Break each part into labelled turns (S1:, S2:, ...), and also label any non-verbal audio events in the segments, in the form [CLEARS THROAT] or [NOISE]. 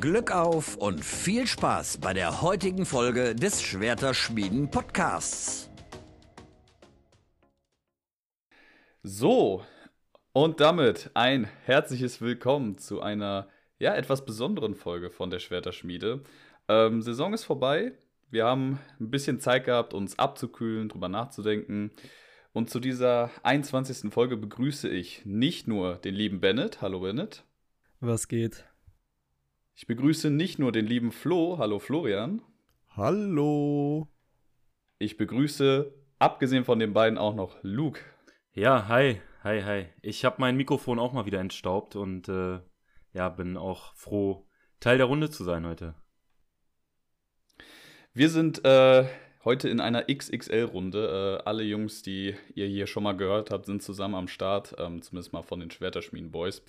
S1: Glück auf und viel Spaß bei der heutigen Folge des Schwerterschmieden Podcasts.
S2: So, und damit ein herzliches Willkommen zu einer ja etwas besonderen Folge von der Schwerterschmiede. Ähm, Saison ist vorbei. Wir haben ein bisschen Zeit gehabt, uns abzukühlen, drüber nachzudenken. Und zu dieser 21. Folge begrüße ich nicht nur den lieben Bennett. Hallo Bennett.
S3: Was geht?
S2: Ich begrüße nicht nur den lieben Flo. Hallo Florian.
S4: Hallo.
S2: Ich begrüße, abgesehen von den beiden, auch noch Luke.
S5: Ja, hi, hi, hi. Ich habe mein Mikrofon auch mal wieder entstaubt und äh, ja, bin auch froh, Teil der Runde zu sein heute.
S2: Wir sind äh, heute in einer XXL-Runde. Äh, alle Jungs, die ihr hier schon mal gehört habt, sind zusammen am Start, ähm, zumindest mal von den Schwerterschmieden Boys.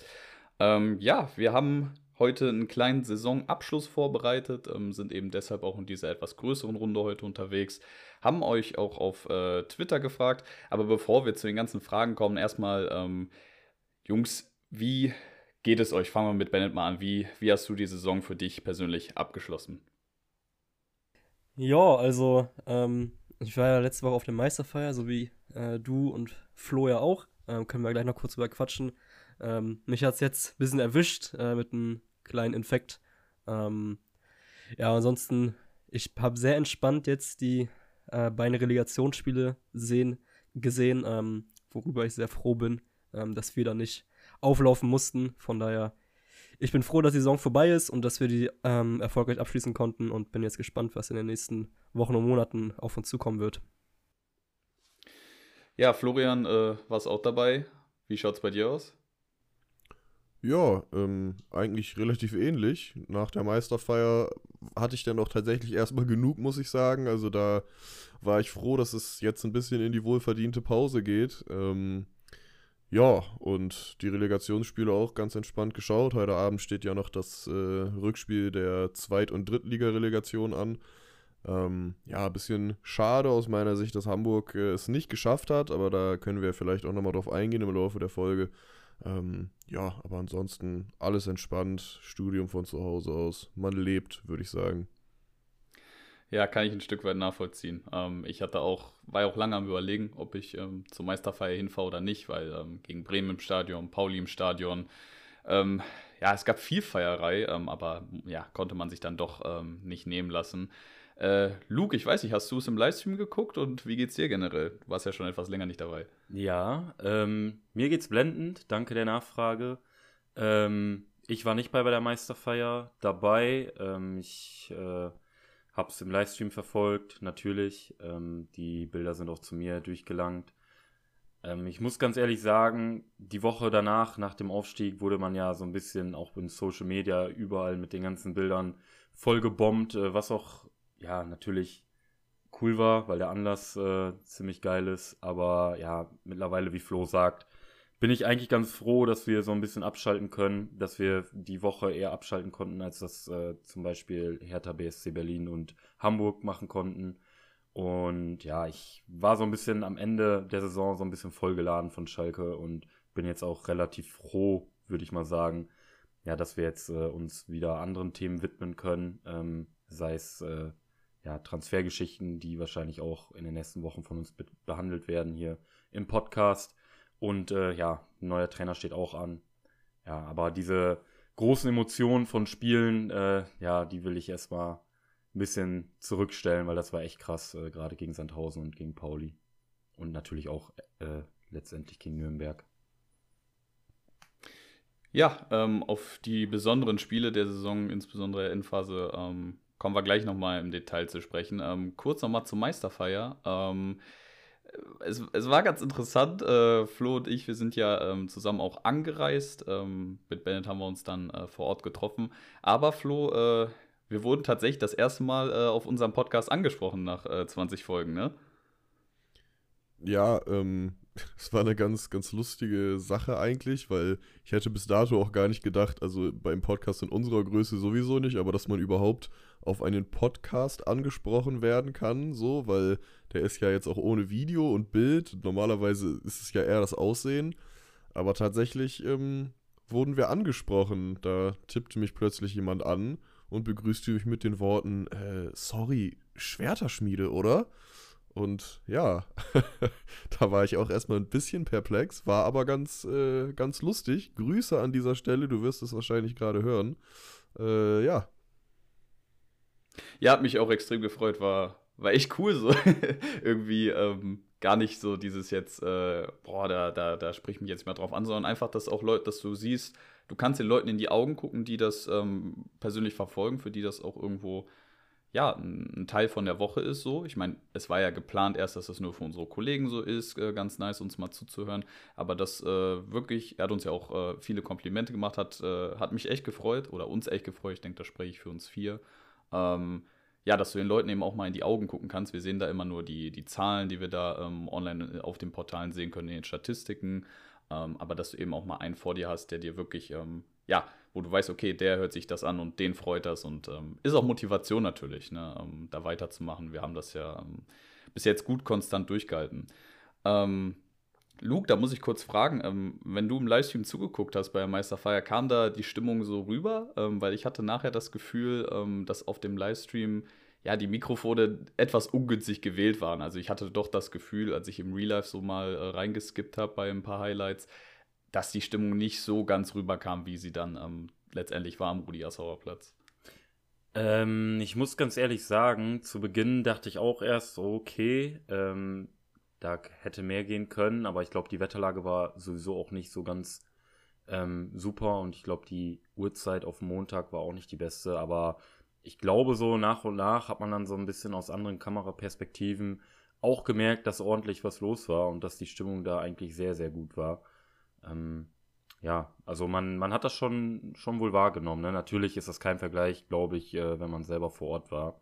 S2: Ähm, ja, wir haben heute einen kleinen Saisonabschluss vorbereitet, ähm, sind eben deshalb auch in dieser etwas größeren Runde heute unterwegs, haben euch auch auf äh, Twitter gefragt. Aber bevor wir zu den ganzen Fragen kommen, erstmal, ähm, Jungs, wie geht es euch? Fangen wir mit Bennett mal an. Wie, wie hast du die Saison für dich persönlich abgeschlossen?
S3: Ja, also ähm, ich war ja letzte Woche auf der Meisterfeier, so wie äh, du und Flo ja auch. Ähm, können wir gleich noch kurz drüber quatschen. Ähm, mich hat es jetzt ein bisschen erwischt äh, mit einem kleinen Infekt. Ähm, ja, ansonsten, ich habe sehr entspannt jetzt die äh, beiden Relegationsspiele sehen, gesehen, ähm, worüber ich sehr froh bin, ähm, dass wir da nicht auflaufen mussten. Von daher, ich bin froh, dass die Saison vorbei ist und dass wir die ähm, erfolgreich abschließen konnten und bin jetzt gespannt, was in den nächsten Wochen und Monaten auf uns zukommen wird.
S2: Ja, Florian, äh, warst auch dabei. Wie schaut's bei dir aus?
S4: Ja, ähm, eigentlich relativ ähnlich. Nach der Meisterfeier hatte ich dann auch tatsächlich erstmal genug, muss ich sagen. Also da war ich froh, dass es jetzt ein bisschen in die wohlverdiente Pause geht. Ähm, ja, und die Relegationsspiele auch ganz entspannt geschaut. Heute Abend steht ja noch das äh, Rückspiel der Zweit- und Drittliga-Relegation an. Ähm, ja, ein bisschen schade aus meiner Sicht, dass Hamburg äh, es nicht geschafft hat, aber da können wir vielleicht auch nochmal drauf eingehen im Laufe der Folge. Ähm, ja, aber ansonsten alles entspannt, Studium von zu Hause aus. Man lebt, würde ich sagen.
S2: Ja, kann ich ein Stück weit nachvollziehen. Ähm, ich hatte auch, war auch lange am überlegen, ob ich ähm, zur Meisterfeier hinfahre oder nicht, weil ähm, gegen Bremen im Stadion, Pauli im Stadion, ähm, ja, es gab viel Feierei, ähm, aber ja, konnte man sich dann doch ähm, nicht nehmen lassen. Äh, Luke, ich weiß nicht, hast du es im Livestream geguckt und wie geht's dir generell? Du warst ja schon etwas länger nicht dabei.
S5: Ja, ähm, mir geht's blendend, danke der Nachfrage. Ähm, ich war nicht bei, bei der Meisterfeier dabei. Ähm, ich äh, habe es im Livestream verfolgt, natürlich. Ähm, die Bilder sind auch zu mir durchgelangt. Ähm, ich muss ganz ehrlich sagen, die Woche danach, nach dem Aufstieg, wurde man ja so ein bisschen auch in Social Media überall mit den ganzen Bildern voll gebombt, äh, was auch ja, natürlich cool war, weil der Anlass äh, ziemlich geil ist. Aber ja, mittlerweile, wie Flo sagt, bin ich eigentlich ganz froh, dass wir so ein bisschen abschalten können, dass wir die Woche eher abschalten konnten, als das äh, zum Beispiel Hertha BSC Berlin und Hamburg machen konnten. Und ja, ich war so ein bisschen am Ende der Saison so ein bisschen vollgeladen von Schalke und bin jetzt auch relativ froh, würde ich mal sagen, ja, dass wir jetzt äh, uns wieder anderen Themen widmen können, ähm, sei es äh, ja, Transfergeschichten, die wahrscheinlich auch in den nächsten Wochen von uns be behandelt werden hier im Podcast. Und äh, ja, ein neuer Trainer steht auch an. Ja, aber diese großen Emotionen von Spielen, äh, ja, die will ich erstmal ein bisschen zurückstellen, weil das war echt krass, äh, gerade gegen Sandhausen und gegen Pauli. Und natürlich auch äh, letztendlich gegen Nürnberg.
S2: Ja, ähm, auf die besonderen Spiele der Saison, insbesondere der Endphase, ähm, kommen wir gleich nochmal im Detail zu sprechen. Ähm, kurz nochmal zur Meisterfeier. Ähm, es, es, war ganz interessant. Äh, Flo und ich, wir sind ja ähm, zusammen auch angereist. Ähm, mit Bennett haben wir uns dann äh, vor Ort getroffen. Aber Flo, äh, wir wurden tatsächlich das erste Mal äh, auf unserem Podcast angesprochen nach 20 äh, Folgen, ne?
S4: Ja, ähm, [LAUGHS] es war eine ganz, ganz lustige Sache eigentlich, weil ich hätte bis dato auch gar nicht gedacht, also beim Podcast in unserer Größe sowieso nicht, aber dass man überhaupt auf einen Podcast angesprochen werden kann, so, weil der ist ja jetzt auch ohne Video und Bild. Normalerweise ist es ja eher das Aussehen. Aber tatsächlich ähm, wurden wir angesprochen. Da tippte mich plötzlich jemand an und begrüßte mich mit den Worten, äh, sorry, Schwerterschmiede, oder? Und ja, [LAUGHS] da war ich auch erstmal ein bisschen perplex, war aber ganz, äh, ganz lustig. Grüße an dieser Stelle, du wirst es wahrscheinlich gerade hören. Äh, ja.
S2: Ja, hat mich auch extrem gefreut, war, war echt cool so. [LAUGHS] Irgendwie ähm, gar nicht so dieses jetzt, äh, boah, da, da, da sprich mich jetzt mal drauf an, sondern einfach, dass auch Leute, dass du siehst, du kannst den Leuten in die Augen gucken, die das ähm, persönlich verfolgen, für die das auch irgendwo ja, ein, Teil von der Woche ist so. Ich meine, es war ja geplant erst, dass das nur für unsere Kollegen so ist, äh, ganz nice, uns mal zuzuhören. Aber das äh, wirklich, er hat uns ja auch äh, viele Komplimente gemacht, hat, äh, hat mich echt gefreut oder uns echt gefreut. Ich denke, da spreche ich für uns vier. Ähm, ja, dass du den Leuten eben auch mal in die Augen gucken kannst. Wir sehen da immer nur die, die Zahlen, die wir da ähm, online auf den Portalen sehen können, in den Statistiken. Ähm, aber dass du eben auch mal einen vor dir hast, der dir wirklich, ähm, ja, wo du weißt, okay, der hört sich das an und den freut das und ähm, ist auch Motivation natürlich, ne, ähm, da weiterzumachen. Wir haben das ja ähm, bis jetzt gut konstant durchgehalten. Ähm, Luke, da muss ich kurz fragen, wenn du im Livestream zugeguckt hast bei der Meisterfeier, kam da die Stimmung so rüber? weil ich hatte nachher das Gefühl, dass auf dem Livestream ja, die Mikrofone etwas ungünstig gewählt waren. Also ich hatte doch das Gefühl, als ich im Real Life so mal äh, reingeskippt habe bei ein paar Highlights, dass die Stimmung nicht so ganz rüberkam, wie sie dann ähm, letztendlich war am Rudi Assauer Platz.
S5: Ähm, ich muss ganz ehrlich sagen, zu Beginn dachte ich auch erst, okay, ähm, da hätte mehr gehen können, aber ich glaube, die Wetterlage war sowieso auch nicht so ganz ähm, super und ich glaube, die Uhrzeit auf Montag war auch nicht die beste, aber ich glaube, so nach und nach hat man dann so ein bisschen aus anderen Kameraperspektiven auch gemerkt, dass ordentlich was los war und dass die Stimmung da eigentlich sehr, sehr gut war. Ähm, ja, also man, man hat das schon, schon wohl wahrgenommen. Ne? Natürlich ist das kein Vergleich, glaube ich, äh, wenn man selber vor Ort war.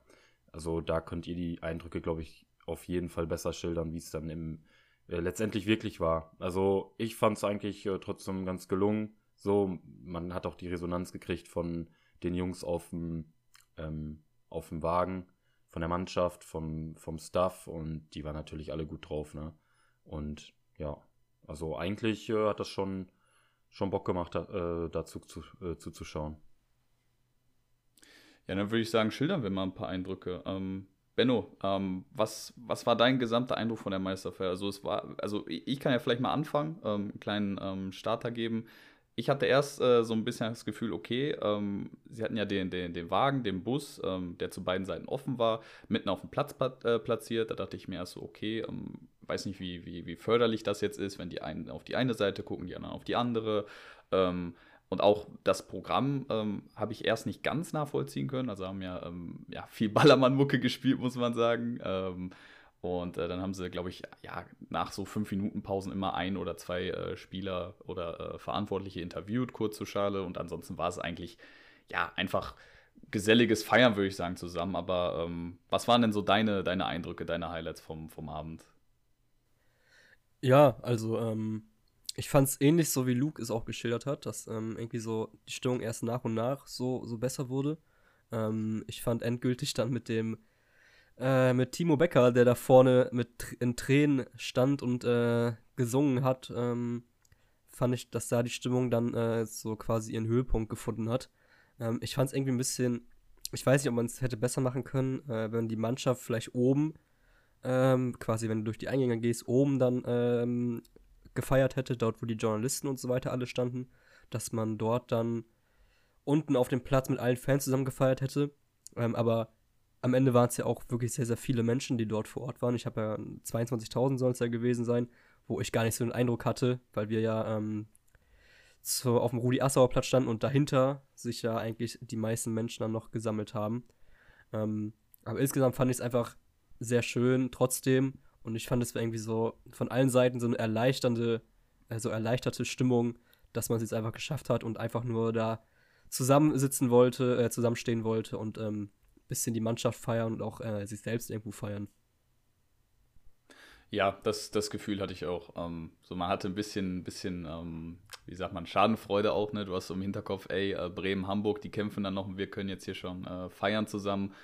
S5: Also da könnt ihr die Eindrücke, glaube ich, auf jeden Fall besser schildern, wie es dann im äh, letztendlich wirklich war. Also ich fand es eigentlich äh, trotzdem ganz gelungen. So, man hat auch die Resonanz gekriegt von den Jungs auf dem ähm, auf dem Wagen von der Mannschaft, vom, vom Staff und die waren natürlich alle gut drauf, ne? Und ja, also eigentlich äh, hat das schon, schon Bock gemacht, äh, dazu zu, äh, zuzuschauen.
S2: Ja, dann würde ich sagen, schildern wir mal ein paar Eindrücke. Ähm, Benno, ähm, was, was war dein gesamter Eindruck von der Meisterfeier? Also es war, also ich kann ja vielleicht mal anfangen, ähm, einen kleinen ähm, Starter geben ich hatte erst äh, so ein bisschen das Gefühl, okay, ähm, sie hatten ja den, den, den Wagen, den Bus, ähm, der zu beiden Seiten offen war, mitten auf dem Platz äh, platziert. Da dachte ich mir erst so, okay, ähm, weiß nicht, wie, wie, wie förderlich das jetzt ist, wenn die einen auf die eine Seite gucken, die anderen auf die andere. Ähm, und auch das Programm ähm, habe ich erst nicht ganz nachvollziehen können. Also haben ja, ähm, ja viel Ballermann-Mucke gespielt, muss man sagen. Und äh, dann haben sie, glaube ich, ja, nach so fünf Minuten Pausen immer ein oder zwei äh, Spieler oder äh, Verantwortliche interviewt, kurz zur Schale. Und ansonsten war es eigentlich, ja, einfach geselliges Feiern, würde ich sagen, zusammen. Aber ähm, was waren denn so deine, deine Eindrücke, deine Highlights vom, vom Abend?
S3: Ja, also ähm, ich fand es ähnlich so, wie Luke es auch geschildert hat, dass ähm, irgendwie so die Stimmung erst nach und nach so, so besser wurde. Ähm, ich fand endgültig dann mit dem äh, mit Timo Becker, der da vorne mit in Tränen stand und äh, gesungen hat, ähm, fand ich, dass da die Stimmung dann äh, so quasi ihren Höhepunkt gefunden hat. Ähm, ich fand es irgendwie ein bisschen, ich weiß nicht, ob man es hätte besser machen können, äh, wenn die Mannschaft vielleicht oben, ähm, quasi wenn du durch die Eingänge gehst, oben dann ähm, gefeiert hätte, dort wo die Journalisten und so weiter alle standen, dass man dort dann unten auf dem Platz mit allen Fans zusammen gefeiert hätte. Ähm, aber am Ende waren es ja auch wirklich sehr, sehr viele Menschen, die dort vor Ort waren. Ich habe ja 22.000 soll es ja gewesen sein, wo ich gar nicht so den Eindruck hatte, weil wir ja ähm, so auf dem Rudi-Assauer-Platz standen und dahinter sich ja eigentlich die meisten Menschen dann noch gesammelt haben. Ähm, aber insgesamt fand ich es einfach sehr schön trotzdem und ich fand es irgendwie so von allen Seiten so eine erleichternde, also erleichterte Stimmung, dass man es jetzt einfach geschafft hat und einfach nur da zusammensitzen wollte, äh, zusammenstehen wollte und ähm, bisschen die Mannschaft feiern und auch äh, sich selbst irgendwo feiern.
S2: Ja, das, das Gefühl hatte ich auch. Ähm, so, man hatte ein bisschen, bisschen ähm, wie sagt man, Schadenfreude auch, ne? Du hast so im Hinterkopf, ey, äh, Bremen, Hamburg, die kämpfen dann noch und wir können jetzt hier schon äh, feiern zusammen.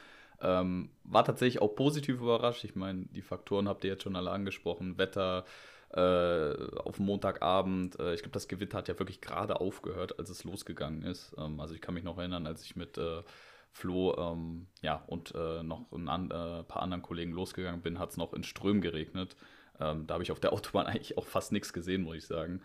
S2: Ähm, war tatsächlich auch positiv überrascht. Ich meine, die Faktoren habt ihr jetzt schon alle angesprochen. Wetter, äh, auf Montagabend. Äh, ich glaube, das Gewitter hat ja wirklich gerade aufgehört, als es losgegangen ist. Ähm, also ich kann mich noch erinnern, als ich mit äh, Flo ähm, ja, und äh, noch ein an, äh, paar anderen Kollegen losgegangen bin, hat es noch in Ström geregnet. Ähm, da habe ich auf der [LAUGHS] Autobahn eigentlich auch fast nichts gesehen, muss ich sagen.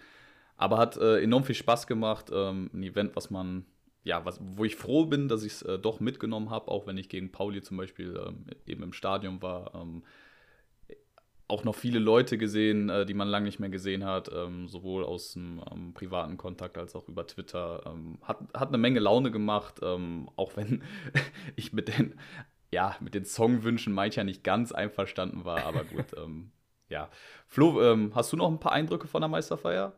S2: Aber hat äh, enorm viel Spaß gemacht. Ähm, ein Event, was man, ja, was, wo ich froh bin, dass ich es äh, doch mitgenommen habe, auch wenn ich gegen Pauli zum Beispiel ähm, eben im Stadion war. Ähm, auch noch viele Leute gesehen, äh, die man lange nicht mehr gesehen hat, ähm, sowohl aus dem ähm, privaten Kontakt als auch über Twitter. Ähm, hat, hat eine Menge Laune gemacht, ähm, auch wenn [LAUGHS] ich mit den, ja, mit den Songwünschen mancher nicht ganz einverstanden war, aber gut. Ja. Flo, hast du noch ein paar Eindrücke von der Meisterfeier?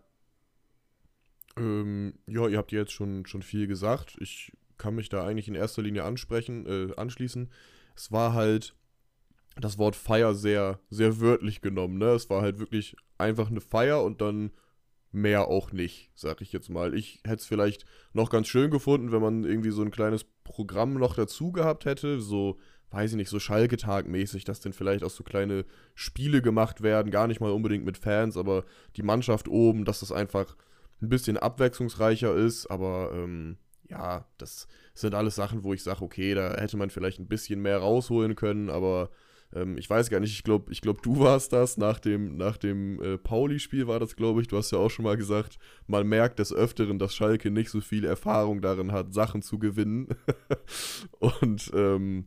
S4: Ähm, ja, ihr habt jetzt schon, schon viel gesagt. Ich kann mich da eigentlich in erster Linie ansprechen, äh, anschließen. Es war halt das Wort Feier sehr, sehr wörtlich genommen. Ne? Es war halt wirklich einfach eine Feier und dann mehr auch nicht, sag ich jetzt mal. Ich hätte es vielleicht noch ganz schön gefunden, wenn man irgendwie so ein kleines Programm noch dazu gehabt hätte, so, weiß ich nicht, so Schalke-Tag-mäßig, dass dann vielleicht auch so kleine Spiele gemacht werden, gar nicht mal unbedingt mit Fans, aber die Mannschaft oben, dass das einfach ein bisschen abwechslungsreicher ist, aber ähm, ja, das sind alles Sachen, wo ich sage, okay, da hätte man vielleicht ein bisschen mehr rausholen können, aber ähm, ich weiß gar nicht, ich glaube, ich glaub, du [LAUGHS] warst das nach dem, nach dem äh, Pauli-Spiel war das, glaube ich. Du hast ja auch schon mal gesagt, man merkt des Öfteren, dass Schalke nicht so viel Erfahrung darin hat, Sachen zu gewinnen. [LAUGHS] Und ähm,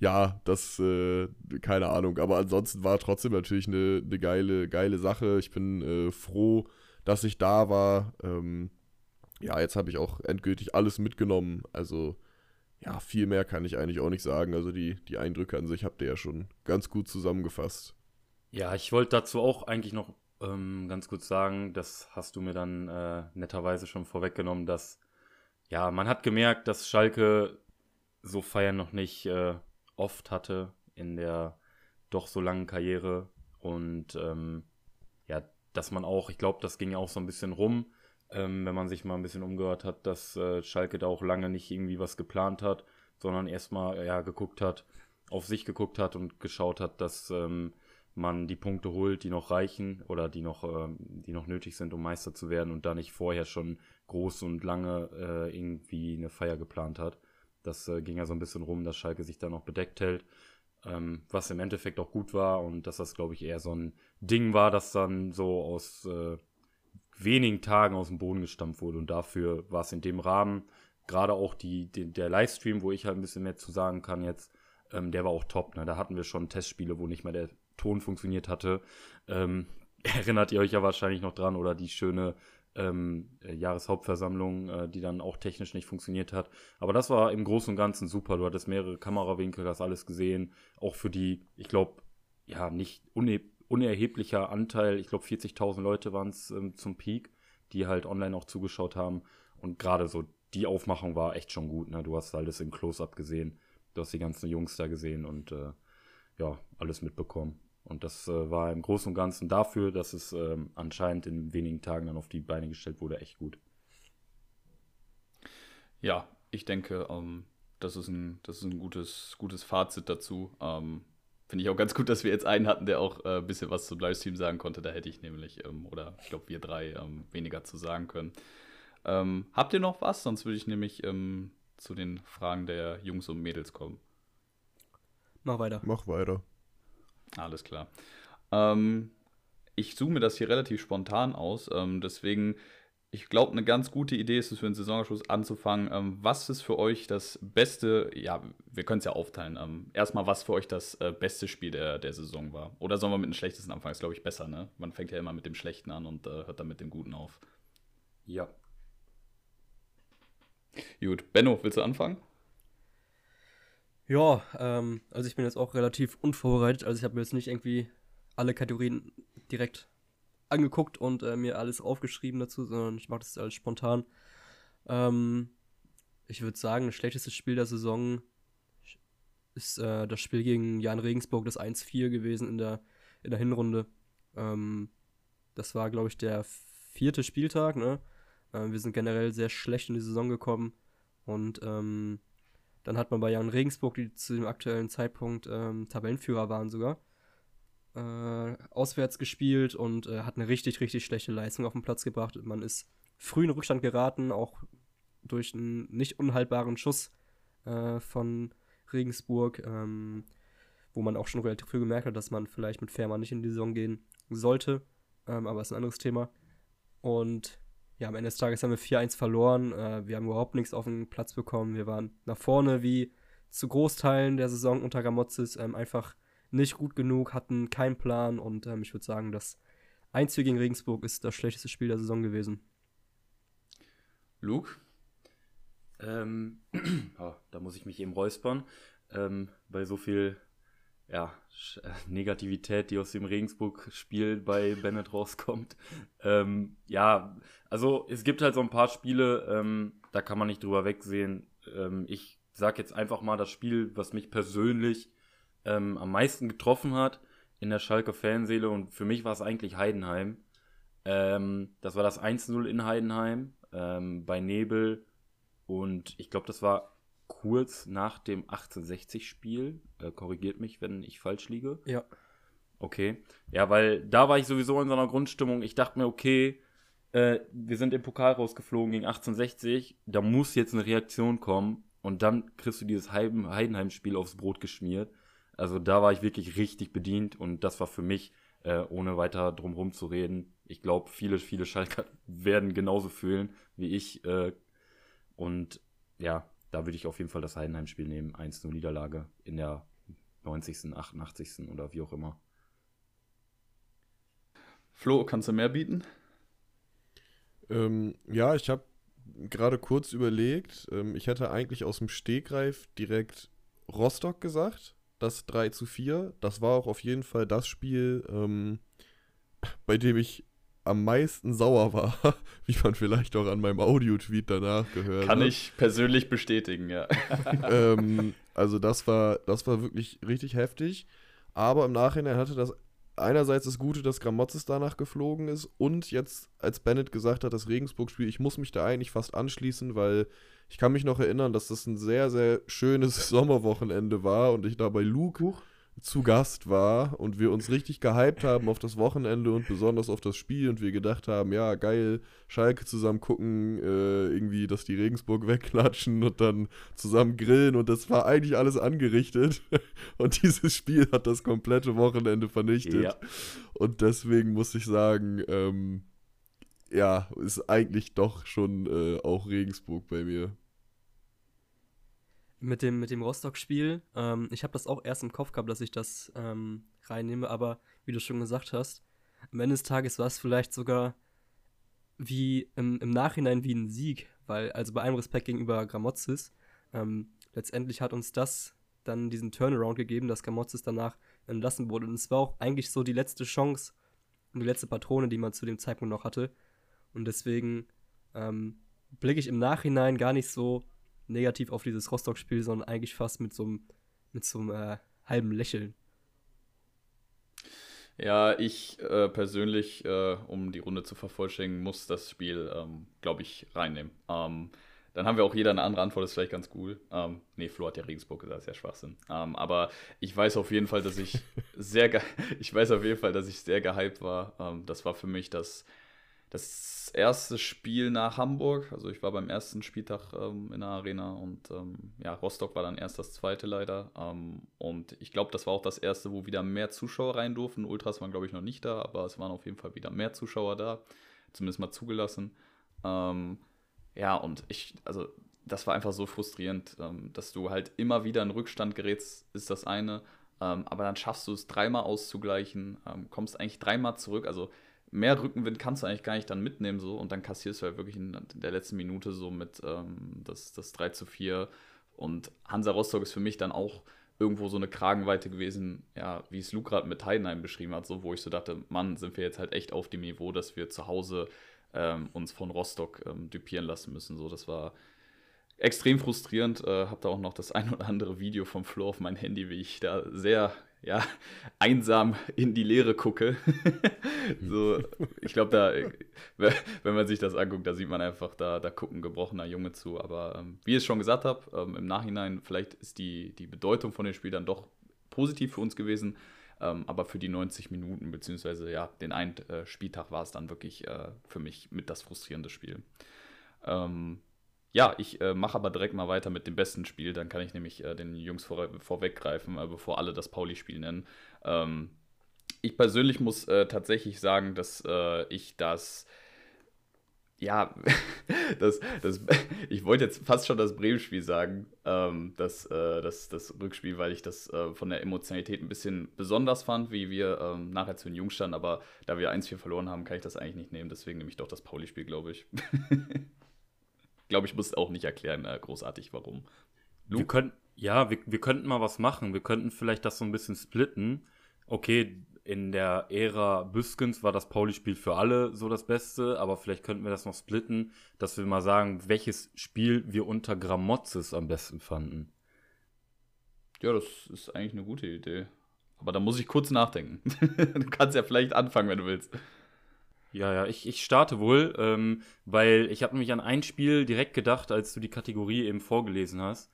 S4: ja, das, äh, keine Ahnung. Aber ansonsten war trotzdem natürlich eine, eine geile, geile Sache. Ich bin äh, froh, dass ich da war. Ähm, ja, jetzt habe ich auch endgültig alles mitgenommen. Also ja, viel mehr kann ich eigentlich auch nicht sagen. Also die, die Eindrücke an sich habt ihr ja schon ganz gut zusammengefasst.
S5: Ja, ich wollte dazu auch eigentlich noch ähm, ganz kurz sagen, das hast du mir dann äh, netterweise schon vorweggenommen, dass ja, man hat gemerkt, dass Schalke so Feiern noch nicht äh, oft hatte in der doch so langen Karriere und ähm, dass man auch, ich glaube, das ging ja auch so ein bisschen rum, ähm, wenn man sich mal ein bisschen umgehört hat, dass äh, Schalke da auch lange nicht irgendwie was geplant hat, sondern erstmal ja geguckt hat, auf sich geguckt hat und geschaut hat, dass ähm, man die Punkte holt, die noch reichen oder die noch, äh, die noch nötig sind, um Meister zu werden und da nicht vorher schon groß und lange äh, irgendwie eine Feier geplant hat. Das äh, ging ja so ein bisschen rum, dass Schalke sich da noch bedeckt hält, ähm, was im Endeffekt auch gut war und dass das, glaube ich, eher so ein Ding war, das dann so aus äh, wenigen Tagen aus dem Boden gestampft wurde. Und dafür war es in dem Rahmen, gerade auch die, die, der Livestream, wo ich halt ein bisschen mehr zu sagen kann jetzt, ähm, der war auch top. Ne? Da hatten wir schon Testspiele, wo nicht mehr der Ton funktioniert hatte. Ähm, [LAUGHS] erinnert ihr euch ja wahrscheinlich noch dran oder die schöne ähm, äh, Jahreshauptversammlung, äh, die dann auch technisch nicht funktioniert hat. Aber das war im Großen und Ganzen super. Du hattest mehrere Kamerawinkel, hast alles gesehen. Auch für die, ich glaube, ja, nicht unerheblicher Anteil, ich glaube 40.000 Leute waren es ähm, zum Peak, die halt online auch zugeschaut haben. Und gerade so die Aufmachung war echt schon gut. Ne? Du hast alles in Close-Up gesehen, du hast die ganzen Jungs da gesehen und äh, ja, alles mitbekommen. Und das äh, war im Großen und Ganzen dafür, dass es äh, anscheinend in wenigen Tagen dann auf die Beine gestellt wurde, echt gut.
S2: Ja, ich denke, ähm, das ist ein, das ist ein gutes, gutes Fazit dazu. Ähm, Finde ich auch ganz gut, dass wir jetzt einen hatten, der auch äh, ein bisschen was zum Livestream sagen konnte. Da hätte ich nämlich, ähm, oder ich glaube, wir drei ähm, weniger zu sagen können. Ähm, habt ihr noch was? Sonst würde ich nämlich ähm, zu den Fragen der Jungs und Mädels kommen.
S3: Mach weiter.
S4: Mach weiter.
S2: Alles klar. Ähm, ich zoome das hier relativ spontan aus, ähm, deswegen ich glaube, eine ganz gute Idee ist es für den Saisonabschluss anzufangen. Ähm, was ist für euch das beste, ja, wir können es ja aufteilen. Ähm, erstmal, was für euch das äh, beste Spiel der, der Saison war? Oder sollen wir mit dem schlechtesten anfangen? Ist, glaube ich, besser, ne? Man fängt ja immer mit dem Schlechten an und äh, hört dann mit dem Guten auf.
S5: Ja.
S2: Gut, Benno, willst du anfangen?
S3: Ja, ähm, also ich bin jetzt auch relativ unvorbereitet. Also ich habe mir jetzt nicht irgendwie alle Kategorien direkt angeguckt und äh, mir alles aufgeschrieben dazu, sondern ich mache das alles spontan. Ähm, ich würde sagen, das schlechteste Spiel der Saison ist äh, das Spiel gegen Jan Regensburg, das 1-4 gewesen in der, in der Hinrunde. Ähm, das war, glaube ich, der vierte Spieltag. Ne? Äh, wir sind generell sehr schlecht in die Saison gekommen. Und ähm, dann hat man bei Jan Regensburg, die zu dem aktuellen Zeitpunkt ähm, Tabellenführer waren sogar, äh, auswärts gespielt und äh, hat eine richtig, richtig schlechte Leistung auf den Platz gebracht. Man ist früh in Rückstand geraten, auch durch einen nicht unhaltbaren Schuss äh, von Regensburg, ähm, wo man auch schon relativ früh gemerkt hat, dass man vielleicht mit Fährmann nicht in die Saison gehen sollte. Ähm, aber ist ein anderes Thema. Und ja, am Ende des Tages haben wir 4-1 verloren. Äh, wir haben überhaupt nichts auf den Platz bekommen. Wir waren nach vorne wie zu Großteilen der Saison unter Gamotzes ähm, einfach nicht gut genug, hatten keinen Plan und ähm, ich würde sagen, das Einzige gegen Regensburg ist das schlechteste Spiel der Saison gewesen.
S5: Luke? Ähm, [CLEARS THROAT] oh, da muss ich mich eben räuspern. Ähm, bei so viel ja, äh, Negativität, die aus dem Regensburg-Spiel bei Bennett rauskommt. Ähm, ja, also es gibt halt so ein paar Spiele, ähm, da kann man nicht drüber wegsehen. Ähm, ich sag jetzt einfach mal das Spiel, was mich persönlich ähm, am meisten getroffen hat in der Schalke Fanseele und für mich war es eigentlich Heidenheim. Ähm, das war das 1-0 in Heidenheim ähm, bei Nebel und ich glaube, das war kurz nach dem 1860-Spiel. Äh, korrigiert mich, wenn ich falsch liege.
S3: Ja.
S5: Okay. Ja, weil da war ich sowieso in so einer Grundstimmung. Ich dachte mir, okay, äh, wir sind im Pokal rausgeflogen gegen 1860. Da muss jetzt eine Reaktion kommen. Und dann kriegst du dieses Heidenheim-Spiel aufs Brot geschmiert. Also da war ich wirklich richtig bedient. Und das war für mich, äh, ohne weiter drumherum zu reden, ich glaube, viele, viele Schalker [LAUGHS] werden genauso fühlen wie ich. Äh, und ja, da würde ich auf jeden Fall das Heidenheim-Spiel nehmen. 1-0 Niederlage in der 90., 88. oder wie auch immer.
S2: Flo, kannst du mehr bieten?
S4: Ähm, ja, ich habe gerade kurz überlegt. Ähm, ich hätte eigentlich aus dem Stegreif direkt Rostock gesagt. Das 3 zu 4. Das war auch auf jeden Fall das Spiel, ähm, bei dem ich am meisten sauer war, [LAUGHS] wie man vielleicht auch an meinem Audio-Tweet danach gehört
S2: Kann hat. ich persönlich bestätigen, ja. [LAUGHS]
S4: ähm, also das war, das war wirklich richtig heftig. Aber im Nachhinein hatte das einerseits das Gute, dass Gramozis danach geflogen ist und jetzt, als Bennett gesagt hat, das Regensburg-Spiel, ich muss mich da eigentlich fast anschließen, weil ich kann mich noch erinnern, dass das ein sehr, sehr schönes [LAUGHS] Sommerwochenende war und ich da bei Luke Huch zu Gast war und wir uns richtig gehypt haben auf das Wochenende und besonders auf das Spiel und wir gedacht haben, ja, geil, Schalke zusammen gucken, äh, irgendwie, dass die Regensburg [LAUGHS] wegklatschen und dann zusammen grillen und das war eigentlich alles angerichtet. [LAUGHS] Und dieses Spiel hat das komplette Wochenende vernichtet. Ja. und deswegen muss ich sagen, ähm, ja, ist eigentlich doch schon äh, auch Regensburg bei mir
S3: mit dem, mit dem Rostock-Spiel. Ähm, ich habe das auch erst im Kopf gehabt, dass ich das ähm, reinnehme, aber wie du schon gesagt hast, am Ende des Tages war es vielleicht sogar wie im, im Nachhinein wie ein Sieg, weil, also bei allem Respekt gegenüber Gramozis, ähm, letztendlich hat uns das dann diesen Turnaround gegeben, dass Gramozis danach entlassen wurde. Und es war auch eigentlich so die letzte Chance und die letzte Patrone, die man zu dem Zeitpunkt noch hatte. Und deswegen ähm, blicke ich im Nachhinein gar nicht so negativ auf dieses Rostock-Spiel, sondern eigentlich fast mit so einem mit so einem äh, halben Lächeln.
S2: Ja, ich äh, persönlich, äh, um die Runde zu vervollständigen, muss das Spiel, ähm, glaube ich, reinnehmen. Ähm, dann haben wir auch jeder eine andere Antwort, das ist vielleicht ganz cool. Ähm, nee, Flo hat ja Regensburg gesagt, ist ja Schwachsinn. Ähm, aber ich weiß auf jeden Fall, dass ich [LAUGHS] sehr, [LAUGHS] ich weiß auf jeden Fall, dass ich sehr gehypt war. Ähm, das war für mich das das erste Spiel nach Hamburg. Also ich war beim ersten Spieltag ähm, in der Arena und ähm, ja, Rostock war dann erst das zweite leider. Ähm, und ich glaube, das war auch das erste, wo wieder mehr Zuschauer rein durften. Ultras waren, glaube ich, noch nicht da, aber es waren auf jeden Fall wieder mehr Zuschauer da. Zumindest mal zugelassen. Ähm, ja, und ich, also das war einfach so frustrierend, ähm, dass du halt immer wieder in Rückstand gerätst, ist das eine. Ähm, aber dann schaffst du es dreimal auszugleichen, kommst eigentlich dreimal zurück. Also mehr Rückenwind kannst du eigentlich gar nicht dann mitnehmen so. Und dann kassierst du halt wirklich in der letzten Minute so mit ähm, das, das 3 zu 4 und Hansa Rostock ist für mich dann auch irgendwo so eine Kragenweite gewesen, ja, wie es Luke gerade mit Heidenheim beschrieben hat, so wo ich so dachte, Mann, sind wir jetzt halt echt auf dem Niveau, dass wir zu Hause ähm, uns von Rostock ähm, düpieren lassen müssen, so. Das war extrem frustrierend, äh, habe da auch noch das ein oder andere Video vom Flo auf mein Handy, wie ich da sehr ja, einsam in die Leere gucke. [LAUGHS] so, ich glaube, da, wenn man sich das anguckt, da sieht man einfach, da, da guckt ein gebrochener Junge zu. Aber ähm, wie ich es schon gesagt habe, ähm, im Nachhinein, vielleicht ist die, die Bedeutung von dem Spiel dann doch positiv für uns gewesen. Ähm, aber für die 90 Minuten, beziehungsweise ja, den einen äh, Spieltag war es dann wirklich äh, für mich mit das frustrierende Spiel. Ähm, ja, ich äh, mache aber direkt mal weiter mit dem besten Spiel. Dann kann ich nämlich äh, den Jungs vor, vorweggreifen, äh, bevor alle das Pauli-Spiel nennen. Ähm, ich persönlich muss äh, tatsächlich sagen, dass äh, ich das ja, [LAUGHS] das, das, [LAUGHS] ich wollte jetzt fast schon das Bremen-Spiel sagen, ähm, das, äh, das, das Rückspiel, weil ich das von der Emotionalität ein bisschen besonders fand, wie wir ähm, nachher zu den Jungs standen, aber da wir 1-4 verloren haben, kann ich das eigentlich nicht nehmen, deswegen nehme ich doch das Pauli-Spiel, glaube ich. [LAUGHS] glaube ich, muss auch nicht erklären, äh, großartig, warum.
S5: Luke? Wir können, ja, wir, wir könnten mal was machen. Wir könnten vielleicht das so ein bisschen splitten. Okay, in der Ära Büskens war das Pauli-Spiel für alle so das Beste, aber vielleicht könnten wir das noch splitten, dass wir mal sagen, welches Spiel wir unter Gramotzes am besten fanden.
S2: Ja, das ist eigentlich eine gute Idee. Aber da muss ich kurz nachdenken. [LAUGHS] du kannst ja vielleicht anfangen, wenn du willst.
S5: Ja, ja, ich, ich starte wohl, ähm, weil ich habe nämlich an ein Spiel direkt gedacht, als du die Kategorie eben vorgelesen hast.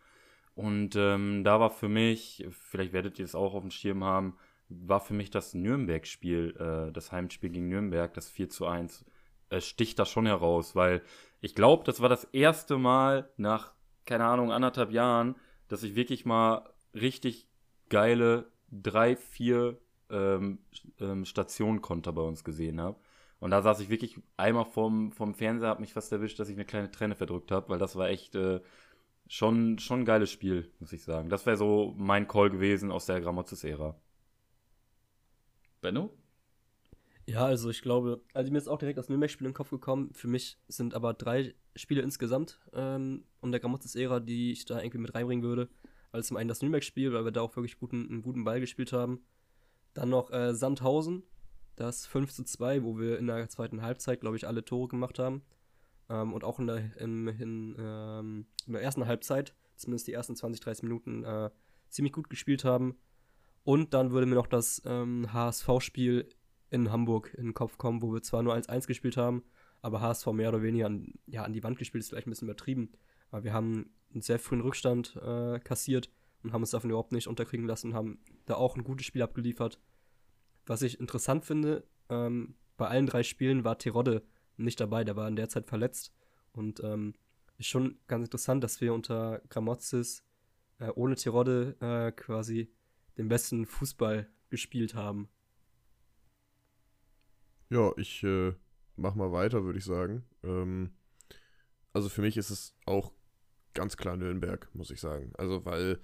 S5: Und ähm, da war für mich, vielleicht werdet ihr es auch auf dem Schirm haben, war für mich das Nürnberg-Spiel, äh, das Heimspiel gegen Nürnberg, das 4 zu 1, äh, sticht da schon heraus, weil ich glaube, das war das erste Mal nach, keine Ahnung, anderthalb Jahren, dass ich wirklich mal richtig geile drei, vier ähm, ähm, Stationenkonter bei uns gesehen habe. Und da saß ich wirklich einmal vom, vom Fernseher, habe mich fast erwischt, dass ich eine kleine Träne verdrückt habe, weil das war echt äh, schon, schon ein geiles Spiel, muss ich sagen. Das wäre so mein Call gewesen aus der Gramotzes-Ära.
S2: Benno?
S3: Ja, also ich glaube, also mir ist auch direkt das Nürnberg-Spiel in den Kopf gekommen. Für mich sind aber drei Spiele insgesamt ähm, und der Gramotzes-Ära, die ich da irgendwie mit reinbringen würde. Also zum einen das Nürnberg-Spiel, weil wir da auch wirklich guten, einen guten Ball gespielt haben. Dann noch äh, Sandhausen, das 5 zu 2, wo wir in der zweiten Halbzeit, glaube ich, alle Tore gemacht haben. Ähm, und auch in der, in, in, ähm, in der ersten Halbzeit, zumindest die ersten 20, 30 Minuten, äh, ziemlich gut gespielt haben. Und dann würde mir noch das ähm, HSV-Spiel in Hamburg in den Kopf kommen, wo wir zwar nur 1-1 gespielt haben, aber HSV mehr oder weniger an, ja, an die Wand gespielt, ist vielleicht ein bisschen übertrieben. Aber wir haben einen sehr frühen Rückstand äh, kassiert und haben uns davon überhaupt nicht unterkriegen lassen und haben da auch ein gutes Spiel abgeliefert. Was ich interessant finde, ähm, bei allen drei Spielen war Terodde nicht dabei, der war in der Zeit verletzt. Und ähm, ist schon ganz interessant, dass wir unter Gramozis äh, ohne Terodde äh, quasi den besten Fußball gespielt haben.
S4: Ja, ich äh, mach mal weiter, würde ich sagen. Ähm, also für mich ist es auch ganz klar Nürnberg, muss ich sagen. Also weil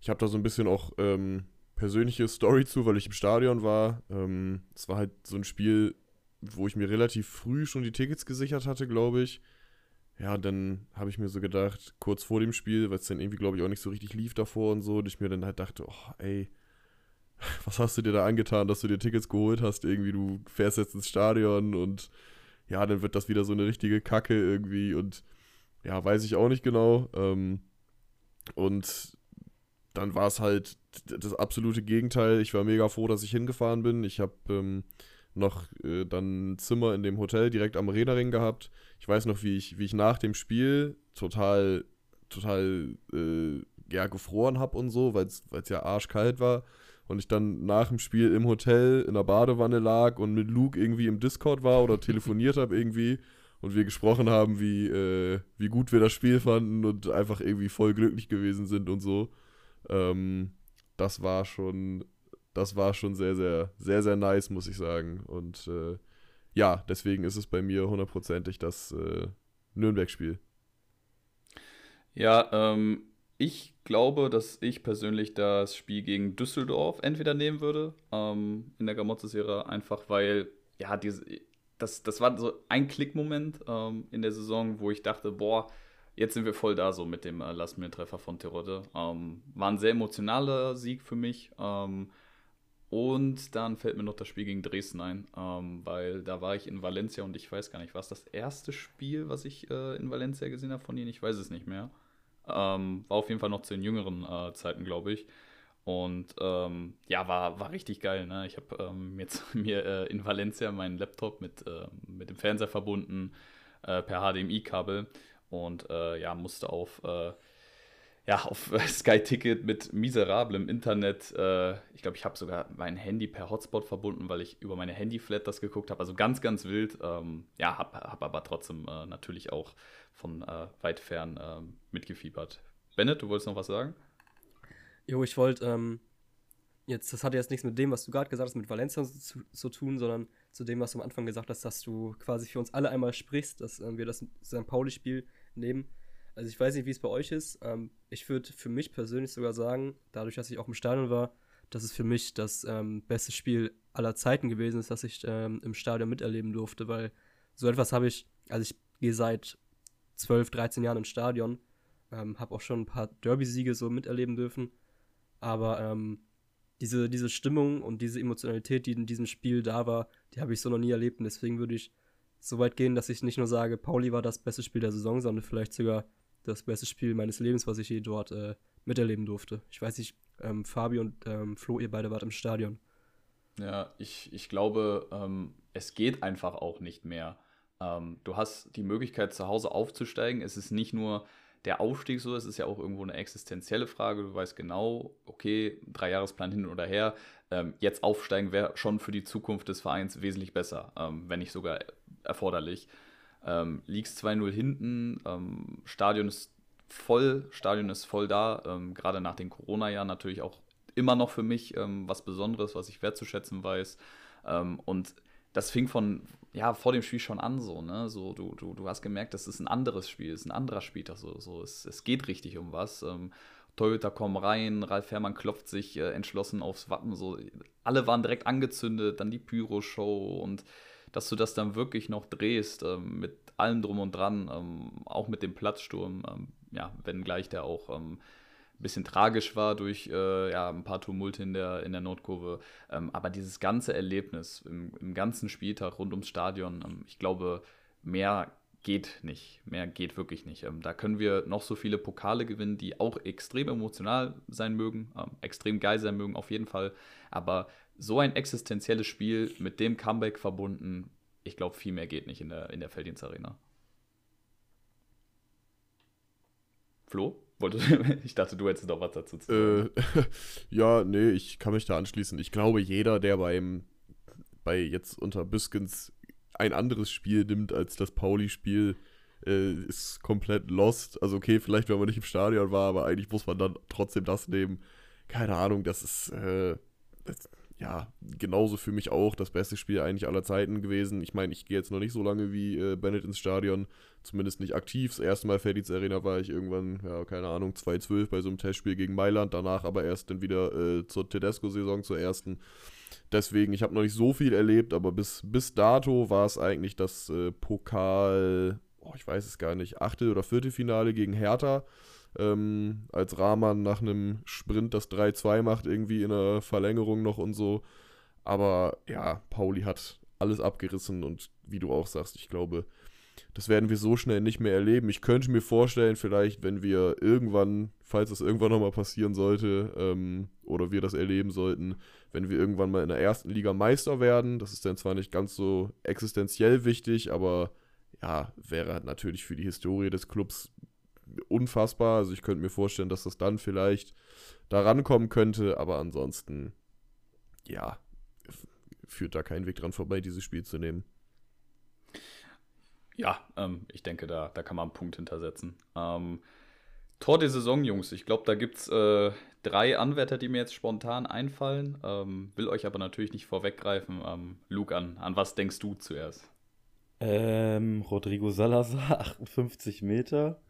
S4: ich habe da so ein bisschen auch ähm, persönliche Story zu, weil ich im Stadion war. Ähm, es war halt so ein Spiel, wo ich mir relativ früh schon die Tickets gesichert hatte, glaube ich. Ja, dann habe ich mir so gedacht, kurz vor dem Spiel, weil es dann irgendwie, glaube ich, auch nicht so richtig lief davor und so, und ich mir dann halt dachte, oh, ey, [LAUGHS] was hast du dir da angetan, dass du dir Tickets geholt hast? Irgendwie, du fährst jetzt ins Stadion und ja, dann wird das wieder so eine richtige Kacke irgendwie und ja, weiß ich auch nicht genau. Ähm, und dann war es halt das absolute Gegenteil. Ich war mega froh, dass ich hingefahren bin. Ich habe ähm, noch äh, dann ein Zimmer in dem Hotel direkt am Redering gehabt. Ich weiß noch, wie ich, wie ich nach dem Spiel total, total äh, ja, gefroren habe und so, weil es ja arschkalt war. Und ich dann nach dem Spiel im Hotel in der Badewanne lag und mit Luke irgendwie im Discord war oder telefoniert habe irgendwie und wir gesprochen haben, wie, äh, wie gut wir das Spiel fanden und einfach irgendwie voll glücklich gewesen sind und so. Ähm, das war schon, das war schon sehr, sehr, sehr, sehr nice, muss ich sagen. Und äh, ja, deswegen ist es bei mir hundertprozentig das äh, Nürnberg-Spiel.
S2: Ja, ähm, ich glaube, dass ich persönlich das Spiel gegen Düsseldorf entweder nehmen würde, ähm, in der Gramozis-Serie, einfach weil, ja, diese, das, das war so ein Klickmoment ähm, in der Saison, wo ich dachte, boah, jetzt sind wir voll da so mit dem äh, Last-Minute-Treffer von Terodde. Ähm, war ein sehr emotionaler Sieg für mich. Ähm, und dann fällt mir noch das Spiel gegen Dresden ein, ähm, weil da war ich in Valencia und ich weiß gar nicht, war es das erste Spiel, was ich äh, in Valencia gesehen habe von ihnen? Ich weiß es nicht mehr. Ähm, war auf jeden Fall noch zu den jüngeren äh, Zeiten, glaube ich. Und ähm, ja, war, war richtig geil. Ne? Ich habe ähm, jetzt [LAUGHS] mir äh, in Valencia meinen Laptop mit, äh, mit dem Fernseher verbunden äh, per HDMI-Kabel und äh, ja, musste auf äh, ja, [LAUGHS] auf Sky Ticket mit miserablem Internet. Äh, ich glaube, ich habe sogar mein Handy per Hotspot verbunden, weil ich über meine Handyflat das geguckt habe. Also ganz, ganz wild. Ähm, ja, habe hab aber trotzdem äh, natürlich auch von äh, weit fern ähm, mitgefiebert. Bennett, du wolltest noch was sagen?
S3: Jo, ich wollte, ähm, jetzt, das hatte jetzt nichts mit dem, was du gerade gesagt hast, mit Valencia zu, zu, tun, sondern zu dem, was du am Anfang gesagt hast, dass du quasi für uns alle einmal sprichst, dass äh, wir das St. Pauli-Spiel nehmen. Also ich weiß nicht, wie es bei euch ist. Ähm, ich würde für mich persönlich sogar sagen, dadurch, dass ich auch im Stadion war, dass es für mich das ähm, beste Spiel aller Zeiten gewesen ist, das ich ähm, im Stadion miterleben durfte, weil so etwas habe ich, also ich gehe seit 12, 13 Jahren ins Stadion, ähm, habe auch schon ein paar Derby-Siege so miterleben dürfen, aber ähm, diese, diese Stimmung und diese Emotionalität, die in diesem Spiel da war, die habe ich so noch nie erlebt und deswegen würde ich so weit gehen, dass ich nicht nur sage, Pauli war das beste Spiel der Saison, sondern vielleicht sogar das beste Spiel meines Lebens, was ich je dort äh, miterleben durfte. Ich weiß nicht, ähm, Fabi und ähm, Flo, ihr beide wart im Stadion.
S2: Ja, ich, ich glaube, ähm, es geht einfach auch nicht mehr. Ähm, du hast die Möglichkeit, zu Hause aufzusteigen. Es ist nicht nur der Aufstieg so, es ist ja auch irgendwo eine existenzielle Frage. Du weißt genau, okay, Dreijahresplan hin oder her. Ähm, jetzt aufsteigen wäre schon für die Zukunft des Vereins wesentlich besser, ähm, wenn nicht sogar erforderlich. Ähm, liegst 2-0 hinten, ähm, Stadion ist voll, Stadion ist voll da, ähm, gerade nach den Corona-Jahren natürlich auch immer noch für mich ähm, was Besonderes, was ich wertzuschätzen weiß. Ähm, und das fing von, ja, vor dem Spiel schon an, so, ne? So, du, du, du hast gemerkt, das ist ein anderes Spiel, ist ein anderer Spieltag, so, so es, es geht richtig um was. Ähm, Toyota kommen rein, Ralf Herrmann klopft sich äh, entschlossen aufs Wappen, so, alle waren direkt angezündet, dann die Pyro-Show und dass du das dann wirklich noch drehst, ähm, mit allem drum und dran, ähm, auch mit dem Platzsturm, ähm, ja, wenngleich der auch ähm, ein bisschen tragisch war durch äh, ja, ein paar Tumulte in der, in der Nordkurve. Ähm, aber dieses ganze Erlebnis im, im, ganzen Spieltag rund ums Stadion, ähm, ich glaube, mehr geht nicht. Mehr geht wirklich nicht. da können wir noch so viele Pokale gewinnen, die auch extrem emotional sein mögen, extrem geil sein mögen, auf jeden Fall. Aber so ein existenzielles Spiel mit dem Comeback verbunden, ich glaube, viel mehr geht nicht in der, in der Felddienst Arena. Flo? [LAUGHS] Ich dachte, du hättest noch was dazu zu
S4: sagen. Äh, [LAUGHS] ja, nee, ich kann mich da anschließen. Ich glaube, jeder, der beim, bei jetzt unter Biskins ein anderes Spiel nimmt als das Pauli-Spiel, äh, ist komplett lost. Also okay, vielleicht, wenn man nicht im Stadion war, aber eigentlich muss man dann trotzdem das nehmen. Keine Ahnung, das ist, äh, das, ja, genauso für mich auch das beste Spiel eigentlich aller Zeiten gewesen. Ich meine, ich gehe jetzt noch nicht so lange wie äh, Bennett ins Stadion, zumindest nicht aktiv. Das erste Mal Feditz Arena war ich irgendwann, ja, keine Ahnung, 2-12 bei so einem Testspiel gegen Mailand, danach aber erst dann wieder äh, zur Tedesco-Saison, zur ersten. Deswegen, ich habe noch nicht so viel erlebt, aber bis, bis dato war es eigentlich das äh, Pokal, oh, ich weiß es gar nicht, Achtel- oder Viertelfinale gegen Hertha ähm, als Rahman nach einem Sprint das 3-2 macht, irgendwie in der Verlängerung noch und so. Aber ja, Pauli hat alles abgerissen und wie du auch sagst, ich glaube, das werden wir so schnell nicht mehr erleben. Ich könnte mir vorstellen, vielleicht, wenn wir irgendwann, falls das irgendwann nochmal passieren sollte, ähm, oder wir das erleben sollten, wenn wir irgendwann mal in der ersten Liga Meister werden, das ist dann zwar nicht ganz so existenziell wichtig, aber ja, wäre natürlich für die Historie des Clubs unfassbar. Also ich könnte mir vorstellen, dass das dann vielleicht da rankommen könnte, aber ansonsten, ja, führt da kein Weg dran vorbei, dieses Spiel zu nehmen.
S2: Ja, ähm, ich denke, da, da kann man einen Punkt hintersetzen. Ähm, Tor der Saison, Jungs. Ich glaube, da gibt es äh, drei Anwärter, die mir jetzt spontan einfallen. Ähm, will euch aber natürlich nicht vorweggreifen. Ähm, Luke, an, an was denkst du zuerst?
S5: Ähm, Rodrigo Salazar, [LAUGHS] 58 Meter.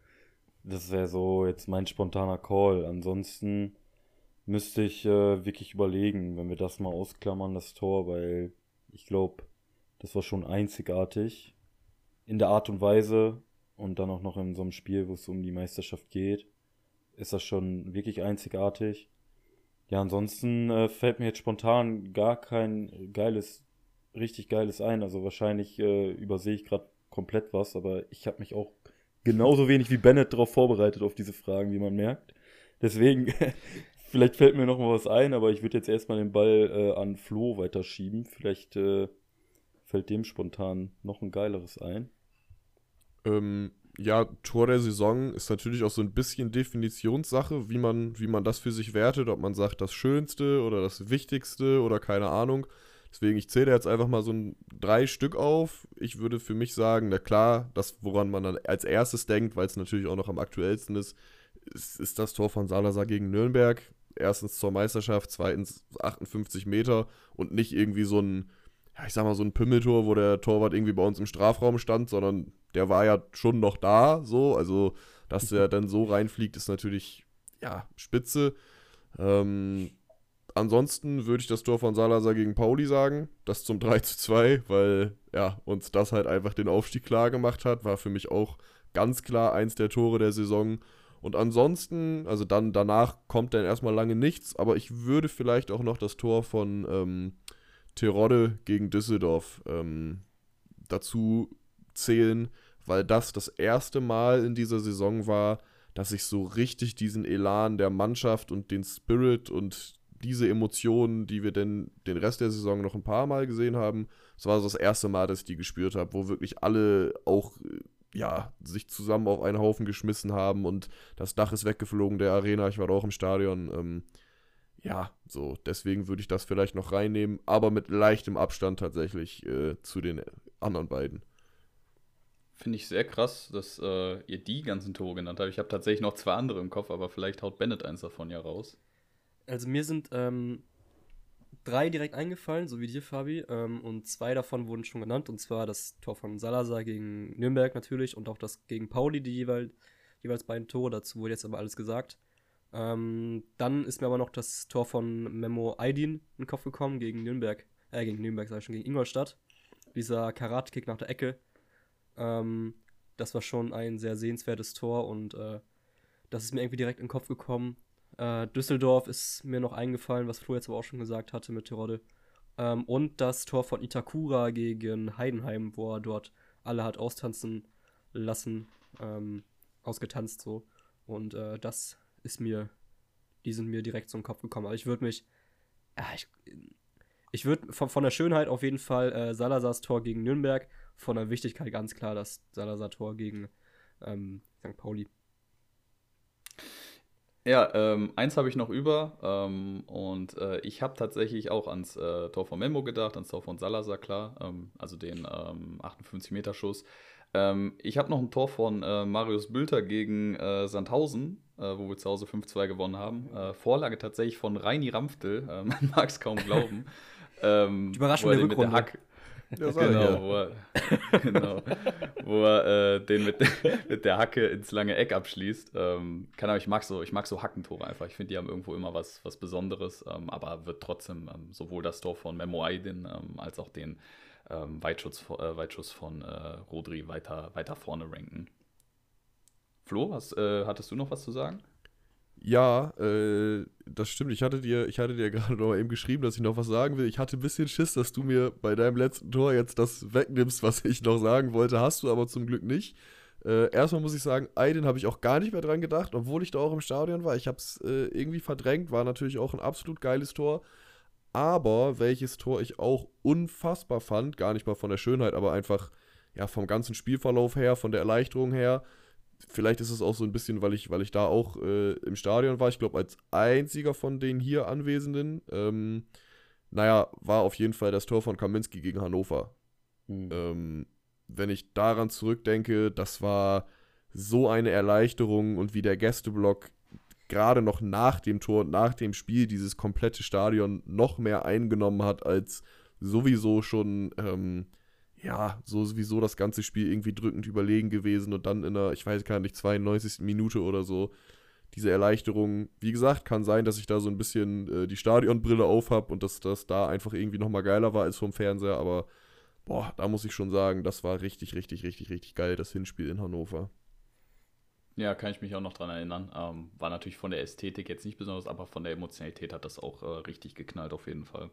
S5: Das wäre so jetzt mein spontaner Call. Ansonsten müsste ich äh, wirklich überlegen, wenn wir das mal ausklammern, das Tor, weil ich glaube, das war schon einzigartig in der Art und Weise und dann auch noch in so einem Spiel, wo es um die Meisterschaft geht, ist das schon wirklich einzigartig. Ja, ansonsten äh, fällt mir jetzt spontan gar kein geiles, richtig geiles ein. Also wahrscheinlich äh, übersehe ich gerade komplett was, aber ich habe mich auch genauso wenig wie Bennett darauf vorbereitet auf diese Fragen, wie man merkt. Deswegen, [LAUGHS] vielleicht fällt mir noch mal was ein, aber ich würde jetzt erstmal den Ball äh, an Flo weiterschieben. Vielleicht äh, fällt dem spontan noch ein geileres ein.
S4: Ähm, ja, Tor der Saison ist natürlich auch so ein bisschen Definitionssache, wie man, wie man das für sich wertet, ob man sagt, das Schönste oder das Wichtigste oder keine Ahnung. Deswegen, ich zähle jetzt einfach mal so ein drei Stück auf. Ich würde für mich sagen, na klar, das, woran man dann als erstes denkt, weil es natürlich auch noch am aktuellsten ist, ist, ist das Tor von Salazar gegen Nürnberg. Erstens zur Meisterschaft, zweitens 58 Meter und nicht irgendwie so ein, ja, ich sag mal, so ein Pümmeltor, wo der Torwart irgendwie bei uns im Strafraum stand, sondern der war ja schon noch da, so. Also, dass der [LAUGHS] dann so reinfliegt, ist natürlich, ja, spitze. Ähm, ansonsten würde ich das Tor von Salazar gegen Pauli sagen, das zum 3 zu 2, weil, ja, uns das halt einfach den Aufstieg klar gemacht hat, war für mich auch ganz klar eins der Tore der Saison. Und ansonsten, also dann danach kommt dann erstmal lange nichts, aber ich würde vielleicht auch noch das Tor von ähm, Terodde gegen Düsseldorf ähm, dazu zählen, weil das das erste Mal in dieser Saison war, dass ich so richtig diesen Elan der Mannschaft und den Spirit und diese Emotionen, die wir denn den Rest der Saison noch ein paar Mal gesehen haben, das war das erste Mal, dass ich die gespürt habe, wo wirklich alle auch ja, sich zusammen auf einen Haufen geschmissen haben und das Dach ist weggeflogen der Arena, ich war auch im Stadion. Ähm, ja, so, deswegen würde ich das vielleicht noch reinnehmen, aber mit leichtem Abstand tatsächlich äh, zu den anderen beiden.
S2: Finde ich sehr krass, dass äh, ihr die ganzen Tore genannt habt. Ich habe tatsächlich noch zwei andere im Kopf, aber vielleicht haut Bennett eins davon ja raus.
S3: Also mir sind ähm, drei direkt eingefallen, so wie dir, Fabi. Ähm, und zwei davon wurden schon genannt. Und zwar das Tor von Salazar gegen Nürnberg natürlich und auch das gegen Pauli, die jeweils, jeweils beiden Tore. Dazu wurde jetzt aber alles gesagt. Ähm, dann ist mir aber noch das Tor von Memo Aydin in den Kopf gekommen gegen Nürnberg. Äh, gegen Nürnberg, sag ich schon, gegen Ingolstadt. Dieser Karate-Kick nach der Ecke. Ähm, das war schon ein sehr sehenswertes Tor und äh, das ist mir irgendwie direkt in den Kopf gekommen. Äh, Düsseldorf ist mir noch eingefallen, was Flo jetzt aber auch schon gesagt hatte mit Tirode. Ähm, und das Tor von Itakura gegen Heidenheim, wo er dort alle hat austanzen lassen, ähm, ausgetanzt so. Und äh, das ist mir, die sind mir direkt zum Kopf gekommen. Aber ich würde mich, ja, ich, ich würde von, von der Schönheit auf jeden Fall äh, Salazars Tor gegen Nürnberg, von der Wichtigkeit ganz klar das Salazar Tor gegen ähm, St. Pauli.
S2: Ja, ähm, eins habe ich noch über ähm, und äh, ich habe tatsächlich auch ans äh, Tor von Memo gedacht, ans Tor von Salazar, klar, ähm, also den 58-Meter-Schuss. Ähm, ähm, ich habe noch ein Tor von äh, Marius Bülter gegen äh, Sandhausen, äh, wo wir zu Hause 5-2 gewonnen haben. Äh, Vorlage tatsächlich von Reini Rampftel, [LAUGHS] man mag es kaum glauben.
S3: Ähm, Die Überraschung der Rückrunde.
S2: Das genau, wo er, [LAUGHS] genau, wo er äh, den mit, [LAUGHS] mit der Hacke ins lange Eck abschließt. Ähm, kann aber, ich mag so, ich mag so Hackentore einfach. Ich finde, die haben irgendwo immer was, was Besonderes, ähm, aber wird trotzdem ähm, sowohl das Tor von Memo Aydin ähm, als auch den ähm, Weitschutz, äh, Weitschuss von äh, Rodri weiter, weiter vorne ranken. Flo, was, äh, hattest du noch was zu sagen?
S4: Ja, äh, das stimmt. Ich hatte dir, ich hatte dir [LAUGHS] gerade noch eben geschrieben, dass ich noch was sagen will. Ich hatte ein bisschen Schiss, dass du mir bei deinem letzten Tor jetzt das wegnimmst, was ich noch sagen wollte. Hast du aber zum Glück nicht. Äh, erstmal muss ich sagen, Aiden habe ich auch gar nicht mehr dran gedacht, obwohl ich da auch im Stadion war. Ich habe es äh, irgendwie verdrängt, war natürlich auch ein absolut geiles Tor. Aber welches Tor ich auch unfassbar fand, gar nicht mal von der Schönheit, aber einfach ja vom ganzen Spielverlauf her, von der Erleichterung her, vielleicht ist es auch so ein bisschen, weil ich, weil ich da auch äh, im Stadion war. Ich glaube, als einziger von den hier Anwesenden. Ähm, naja, war auf jeden Fall das Tor von Kaminski gegen Hannover. Mhm. Ähm, wenn ich daran zurückdenke, das war so eine Erleichterung und wie der Gästeblock gerade noch nach dem Tor und nach dem Spiel dieses komplette Stadion noch mehr eingenommen hat als sowieso schon ähm, ja, so sowieso das ganze Spiel irgendwie drückend überlegen gewesen und dann in der, ich weiß gar nicht, 92. Minute oder so, diese Erleichterung. Wie gesagt, kann sein, dass ich da so ein bisschen äh, die Stadionbrille auf habe und dass das da einfach irgendwie nochmal geiler war als vom Fernseher, aber boah, da muss ich schon sagen, das war richtig, richtig, richtig, richtig geil, das Hinspiel in Hannover.
S2: Ja, kann ich mich auch noch dran erinnern. Ähm, war natürlich von der Ästhetik jetzt nicht besonders, aber von der Emotionalität hat das auch äh, richtig geknallt auf jeden Fall.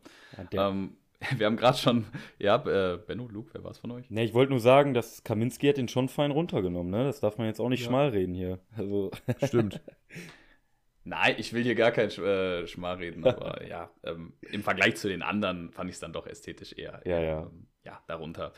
S2: Ja, ähm, [LAUGHS] Wir haben gerade schon, ja, äh, Benno, Luke, wer war es von euch?
S5: Ne, ich wollte nur sagen, dass Kaminski hat ihn schon fein runtergenommen, ne? Das darf man jetzt auch nicht ja. schmal reden hier. Also. [LAUGHS]
S4: Stimmt.
S2: Nein, ich will hier gar kein äh, Schmal reden, aber [LAUGHS] ja, ähm, im Vergleich zu den anderen fand ich es dann doch ästhetisch eher,
S5: ja, ja.
S2: Ähm, ja darunter.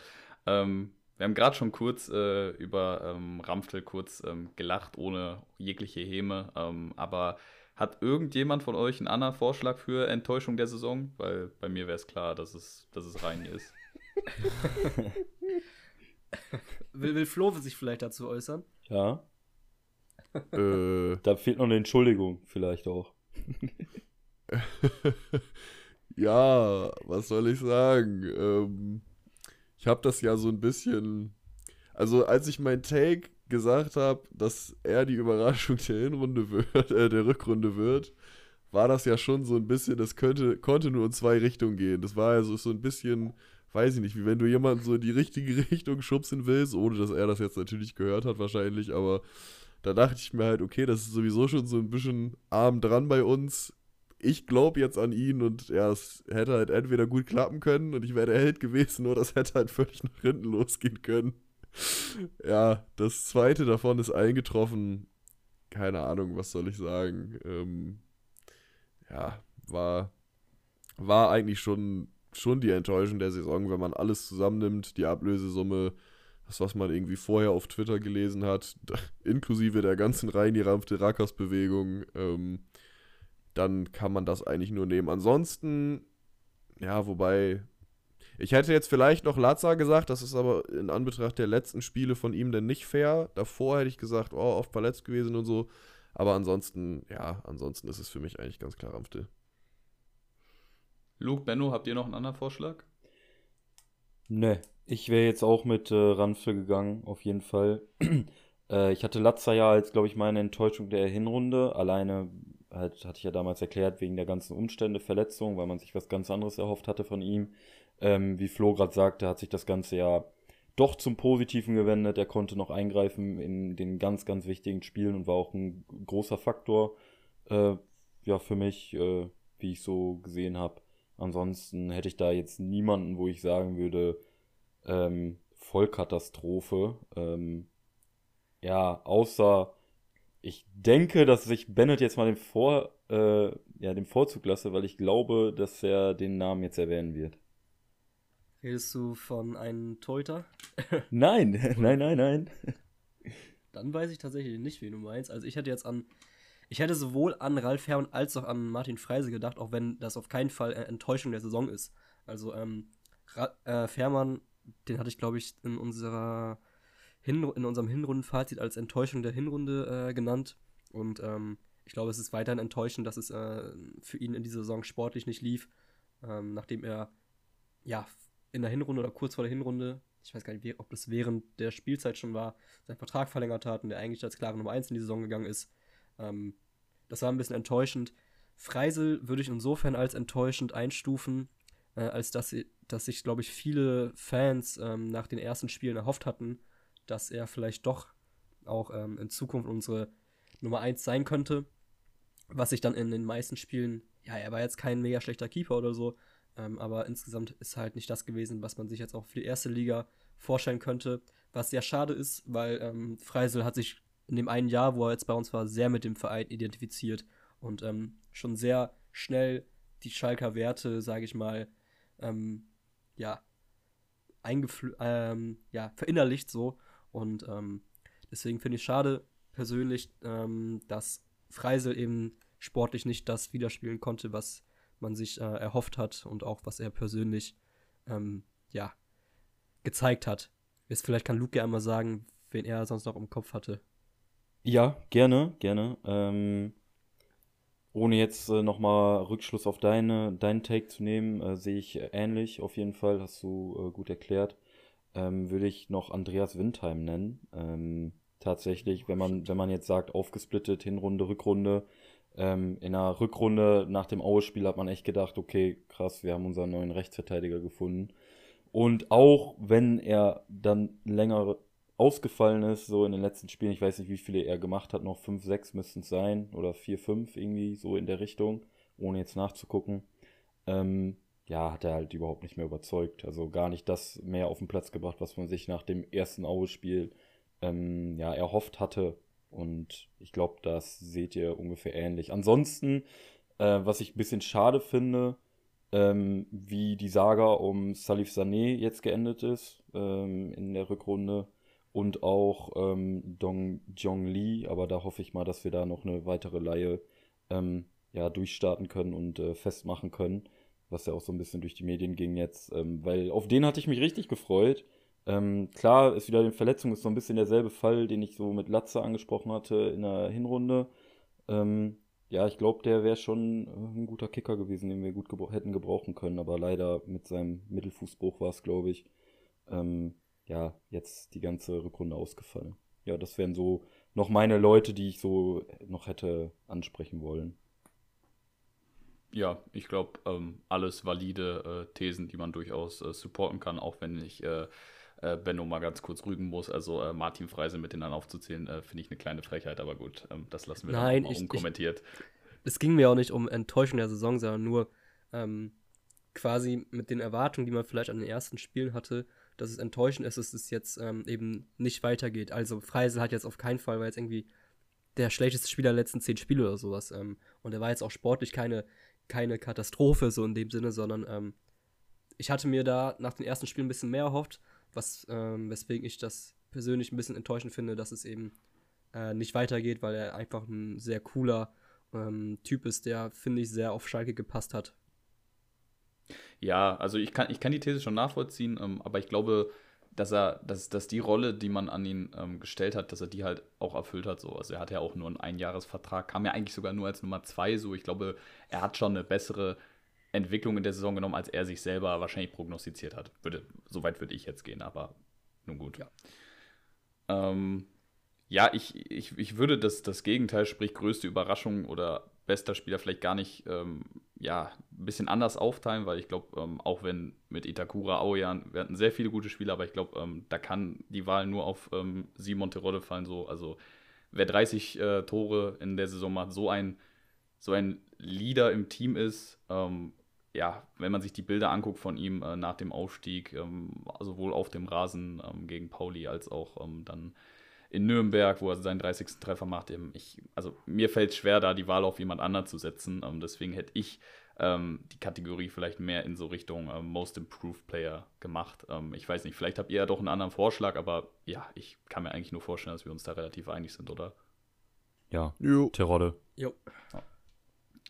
S2: Ähm, wir haben gerade schon kurz äh, über ähm, Ramftel kurz ähm, gelacht, ohne jegliche Häme. Ähm, aber hat irgendjemand von euch einen anderen Vorschlag für Enttäuschung der Saison? Weil bei mir wäre es klar, dass es, dass es Reini ist. [LAUGHS]
S3: will, will Flo sich vielleicht dazu äußern?
S5: Ja. [LAUGHS]
S4: äh,
S5: Da fehlt noch eine Entschuldigung, vielleicht auch. [LAUGHS]
S4: ja, was soll ich sagen? Ähm, ich habe das ja so ein bisschen. Also, als ich mein Take gesagt habe, dass er die Überraschung der Hinrunde wird, äh, der Rückrunde wird, war das ja schon so ein bisschen, das könnte, konnte nur in zwei Richtungen gehen. Das war also so ein bisschen, weiß ich nicht, wie wenn du jemanden so in die richtige [LAUGHS] Richtung schubsen willst, ohne dass er das jetzt natürlich gehört hat, wahrscheinlich, aber da dachte ich mir halt, okay, das ist sowieso schon so ein bisschen arm dran bei uns. Ich glaube jetzt an ihn und ja, es hätte halt entweder gut klappen können und ich wäre der Held gewesen, oder das hätte halt völlig nach hinten losgehen können. Ja, das zweite davon ist eingetroffen. Keine Ahnung, was soll ich sagen. Ähm, ja, war, war eigentlich schon, schon die Enttäuschung der Saison, wenn man alles zusammennimmt, die Ablösesumme, das, was man irgendwie vorher auf Twitter gelesen hat, [LAUGHS] inklusive der ganzen reingerampfte Rackers-Bewegung, ähm, dann kann man das eigentlich nur nehmen. Ansonsten, ja, wobei, ich hätte jetzt vielleicht noch Lazar gesagt, das ist aber in Anbetracht der letzten Spiele von ihm denn nicht fair. Davor hätte ich gesagt, oh, oft verletzt gewesen und so. Aber ansonsten, ja, ansonsten ist es für mich eigentlich ganz klar Ramfte.
S2: Luke, Benno, habt ihr noch einen anderen Vorschlag?
S5: Ne, ich wäre jetzt auch mit äh, Ranfe gegangen, auf jeden Fall. [CLEARS THROAT] äh, ich hatte Latza ja als, glaube ich, meine Enttäuschung der Hinrunde. Alleine halt, hatte ich ja damals erklärt, wegen der ganzen Umstände, Verletzung, weil man sich was ganz anderes erhofft hatte von ihm. Ähm, wie Flo gerade sagte, hat sich das Ganze ja doch zum Positiven gewendet. Er konnte noch eingreifen in den ganz, ganz wichtigen Spielen und war auch ein großer Faktor äh, ja, für mich, äh, wie ich so gesehen habe. Ansonsten hätte ich da jetzt niemanden, wo ich sagen würde, ähm, Vollkatastrophe. Ähm, ja, außer ich denke, dass ich Bennett jetzt mal den, Vor, äh, ja, den Vorzug lasse, weil ich glaube, dass er den Namen jetzt erwähnen wird.
S3: Redest du von einem Teuter? [LAUGHS]
S5: Nein, nein, nein, nein.
S3: Dann weiß ich tatsächlich nicht, wen du meinst. Also ich hätte jetzt an, ich hätte sowohl an Ralf Herrmann als auch an Martin Freise gedacht, auch wenn das auf keinen Fall Enttäuschung der Saison ist. Also ähm, Ra äh, Fährmann, den hatte ich glaube ich in unserer Hin in unserem Hinrundenfazit als Enttäuschung der Hinrunde äh, genannt. Und ähm, ich glaube, es ist weiterhin enttäuschend, dass es äh, für ihn in dieser Saison sportlich nicht lief, ähm, nachdem er ja in der Hinrunde oder kurz vor der Hinrunde, ich weiß gar nicht, ob das während der Spielzeit schon war, seinen Vertrag verlängert hat und der eigentlich als klare Nummer 1 in die Saison gegangen ist. Ähm, das war ein bisschen enttäuschend. Freisel würde ich insofern als enttäuschend einstufen, äh, als dass, dass sich, glaube ich, viele Fans ähm, nach den ersten Spielen erhofft hatten, dass er vielleicht doch auch ähm, in Zukunft unsere Nummer 1 sein könnte. Was sich dann in den meisten Spielen, ja, er war jetzt kein mega schlechter Keeper oder so, ähm, aber insgesamt ist halt nicht das gewesen, was man sich jetzt auch für die erste Liga vorstellen könnte. Was sehr schade ist, weil ähm, Freisel hat sich in dem einen Jahr, wo er jetzt bei uns war, sehr mit dem Verein identifiziert und ähm, schon sehr schnell die Schalker Werte, sage ich mal, ähm, ja, ähm, ja, verinnerlicht so. Und ähm, deswegen finde ich schade persönlich, ähm, dass Freisel eben sportlich nicht das widerspielen konnte, was man sich äh, erhofft hat und auch was er persönlich ähm, ja gezeigt hat. Jetzt vielleicht kann Luke ja einmal sagen, wen er sonst noch im Kopf hatte.
S5: Ja, gerne, gerne. Ähm, ohne jetzt äh, nochmal Rückschluss auf deine, deinen Take zu nehmen, äh, sehe ich ähnlich auf jeden Fall, hast du äh, gut erklärt. Ähm, würde ich noch Andreas Windheim nennen. Ähm, tatsächlich, wenn man, wenn man jetzt sagt, aufgesplittet, Hinrunde, Rückrunde, ähm, in der Rückrunde nach dem Aue-Spiel hat man echt gedacht, okay, krass, wir haben unseren neuen Rechtsverteidiger gefunden. Und auch wenn er dann länger ausgefallen ist, so in den letzten Spielen, ich weiß nicht, wie viele er gemacht hat, noch 5, 6 müssten es sein oder 4, 5 irgendwie so in der Richtung, ohne jetzt nachzugucken. Ähm, ja, hat er halt überhaupt nicht mehr überzeugt. Also gar nicht das mehr auf den Platz gebracht, was man sich nach dem ersten Aue-Spiel ähm, ja, erhofft hatte. Und ich glaube, das seht ihr ungefähr ähnlich. Ansonsten, äh, was ich ein bisschen schade finde, ähm, wie die Saga um Salif Sané jetzt geendet ist ähm, in der Rückrunde und auch ähm, Dong Jong Lee, aber da hoffe ich mal, dass wir da noch eine weitere Laie ähm, ja, durchstarten können und äh, festmachen können, was ja auch so ein bisschen durch die Medien ging jetzt, ähm, weil auf den hatte ich mich richtig gefreut. Ähm, klar, ist wieder eine Verletzung, ist so ein bisschen derselbe Fall, den ich so mit Latze angesprochen hatte in der Hinrunde. Ähm, ja, ich glaube, der wäre schon äh, ein guter Kicker gewesen, den wir gut gebra hätten gebrauchen können, aber leider mit seinem Mittelfußbruch war es, glaube ich, ähm, ja, jetzt die ganze Rückrunde ausgefallen. Ja, das wären so noch meine Leute, die ich so noch hätte ansprechen wollen.
S2: Ja, ich glaube, ähm, alles valide äh, Thesen, die man durchaus äh, supporten kann, auch wenn ich äh, äh, Benno mal ganz kurz rügen muss. Also äh, Martin Freise mit denen aufzuzählen, äh, finde ich eine kleine Frechheit, aber gut, ähm, das lassen wir
S3: Nein,
S2: dann
S3: ich-
S2: unkommentiert.
S3: es ging mir auch nicht um Enttäuschung der Saison, sondern nur ähm, quasi mit den Erwartungen, die man vielleicht an den ersten Spielen hatte, dass es enttäuschend ist, dass es jetzt ähm, eben nicht weitergeht. Also Freisel hat jetzt auf keinen Fall, weil jetzt irgendwie der schlechteste Spieler der letzten zehn Spiele oder sowas. Ähm, und er war jetzt auch sportlich keine, keine Katastrophe so in dem Sinne, sondern ähm, ich hatte mir da nach den ersten Spielen ein bisschen mehr erhofft, was, ähm, weswegen ich das persönlich ein bisschen enttäuschend finde, dass es eben äh, nicht weitergeht, weil er einfach ein sehr cooler ähm, Typ ist, der, finde ich, sehr auf Schalke gepasst hat.
S2: Ja, also ich kann, ich kann die These schon nachvollziehen, ähm, aber ich glaube, dass er, dass, dass die Rolle, die man an ihn ähm, gestellt hat, dass er die halt auch erfüllt hat. So. Also er hat ja auch nur einen Einjahresvertrag, kam ja eigentlich sogar nur als Nummer zwei. So, ich glaube, er hat schon eine bessere Entwicklung in der Saison genommen, als er sich selber wahrscheinlich prognostiziert hat. Würde, so weit würde ich jetzt gehen, aber nun gut.
S3: Ja.
S2: Ähm, ja, ich, ich, ich würde das, das Gegenteil, sprich größte Überraschung oder bester Spieler vielleicht gar nicht ähm, ja, ein bisschen anders aufteilen, weil ich glaube, ähm, auch wenn mit Itakura, Aoyan, wir hatten sehr viele gute Spieler, aber ich glaube, ähm, da kann die Wahl nur auf ähm, Simon Terodde fallen. So. Also wer 30 äh, Tore in der Saison macht, so ein, so ein Leader im Team ist, ähm, ja, wenn man sich die Bilder anguckt von ihm äh, nach dem Aufstieg, ähm, sowohl auf dem Rasen ähm, gegen Pauli als auch ähm, dann in Nürnberg, wo er seinen 30. Treffer macht. Eben ich, also mir fällt es schwer, da die Wahl auf jemand anderen zu setzen. Ähm, deswegen hätte ich ähm, die Kategorie vielleicht mehr in so Richtung ähm, Most Improved Player gemacht. Ähm, ich weiß nicht, vielleicht habt ihr ja doch einen anderen Vorschlag, aber ja, ich kann mir eigentlich nur vorstellen, dass wir uns da relativ einig sind, oder?
S5: Ja,
S4: Jo.
S5: Terodde.
S3: Jo.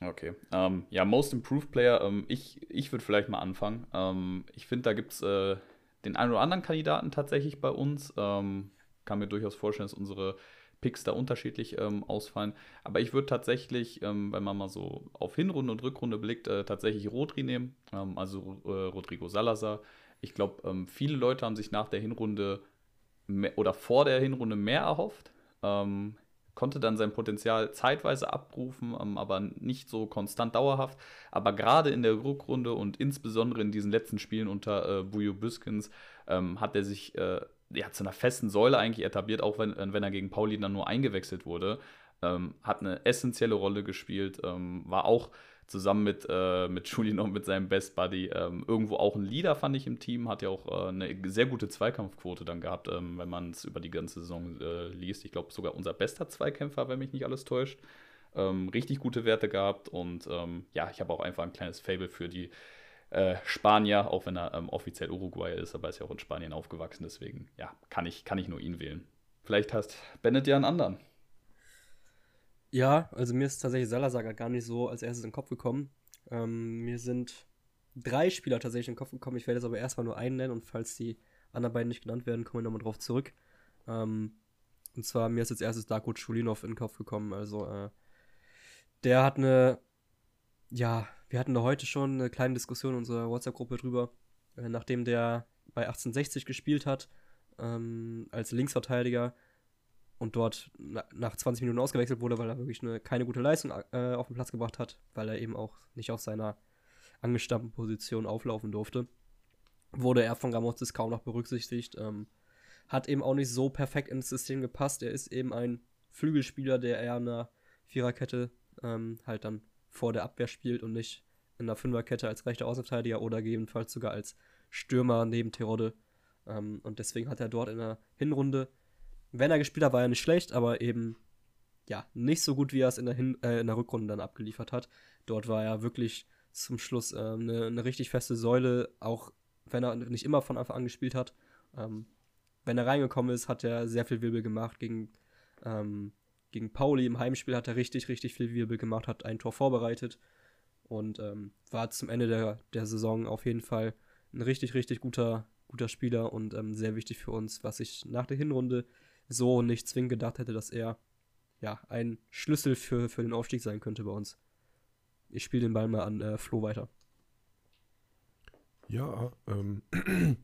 S2: Okay. Ähm, ja, Most Improved Player, ähm, ich, ich würde vielleicht mal anfangen. Ähm, ich finde, da gibt es äh, den einen oder anderen Kandidaten tatsächlich bei uns. Ähm, kann mir durchaus vorstellen, dass unsere Picks da unterschiedlich ähm, ausfallen. Aber ich würde tatsächlich, ähm, wenn man mal so auf Hinrunde und Rückrunde blickt, äh, tatsächlich Rodri nehmen, also äh, Rodrigo Salazar. Ich glaube, viele Leute haben sich nach der Hinrunde mehr, oder vor der Hinrunde mehr erhofft. Ähm, konnte dann sein Potenzial zeitweise abrufen, ähm, aber nicht so konstant dauerhaft. Aber gerade in der Rückrunde und insbesondere in diesen letzten Spielen unter äh, Bujo Büskens ähm, hat er sich äh, ja, zu einer festen Säule eigentlich etabliert, auch wenn, wenn er gegen Pauli dann nur eingewechselt wurde. Ähm, hat eine essentielle Rolle gespielt, ähm, war auch zusammen mit, äh, mit [LAUGHS] Julian und mit seinem Best Buddy ähm, irgendwo auch ein Leader, fand ich im Team. Hat ja auch äh, eine sehr gute Zweikampfquote dann gehabt, ähm, wenn man es über die ganze Saison äh, liest. Ich glaube, sogar unser bester Zweikämpfer, wenn mich nicht alles täuscht. Ähm, richtig gute Werte gehabt und ähm, ja, ich habe auch einfach ein kleines Fable für die äh, Spanier, auch wenn er ähm, offiziell Uruguayer ist, aber er ist ja auch in Spanien aufgewachsen, deswegen ja, kann ich, kann ich nur ihn wählen. Vielleicht hast Bennett ja einen anderen.
S3: Ja, also mir ist tatsächlich Salazar gar nicht so als erstes in den Kopf gekommen. Ähm, mir sind drei Spieler tatsächlich in den Kopf gekommen. Ich werde jetzt aber erstmal nur einen nennen und falls die anderen beiden nicht genannt werden, kommen wir nochmal drauf zurück. Ähm, und zwar mir ist als erstes Darko Chulinov in den Kopf gekommen. Also äh, der hat eine, ja, wir hatten da heute schon eine kleine Diskussion in unserer WhatsApp-Gruppe drüber, äh, nachdem der bei 1860 gespielt hat, ähm, als Linksverteidiger und dort na, nach 20 Minuten ausgewechselt wurde, weil er wirklich eine, keine gute Leistung äh, auf den Platz gebracht hat, weil er eben auch nicht auf seiner angestammten Position auflaufen durfte, wurde er von Gramozis kaum noch berücksichtigt. Ähm, hat eben auch nicht so perfekt ins System gepasst. Er ist eben ein Flügelspieler, der eher in einer Viererkette ähm, halt dann vor der Abwehr spielt und nicht in einer Fünferkette als rechter Außenverteidiger oder gegebenenfalls sogar als Stürmer neben Terodde. Ähm, und deswegen hat er dort in der Hinrunde wenn er gespielt hat, war er nicht schlecht, aber eben ja, nicht so gut, wie er es in der, Hin äh, in der Rückrunde dann abgeliefert hat. Dort war er wirklich zum Schluss äh, eine, eine richtig feste Säule, auch wenn er nicht immer von Anfang an gespielt hat. Ähm, wenn er reingekommen ist, hat er sehr viel Wirbel gemacht. Gegen, ähm, gegen Pauli im Heimspiel hat er richtig, richtig viel Wirbel gemacht, hat ein Tor vorbereitet und ähm, war zum Ende der, der Saison auf jeden Fall ein richtig, richtig guter, guter Spieler und ähm, sehr wichtig für uns, was ich nach der Hinrunde so nicht zwingend gedacht hätte, dass er ja ein Schlüssel für, für den Aufstieg sein könnte bei uns. Ich spiele den Ball mal an äh, Flo weiter.
S4: Ja, ähm, [CLEARS THROAT]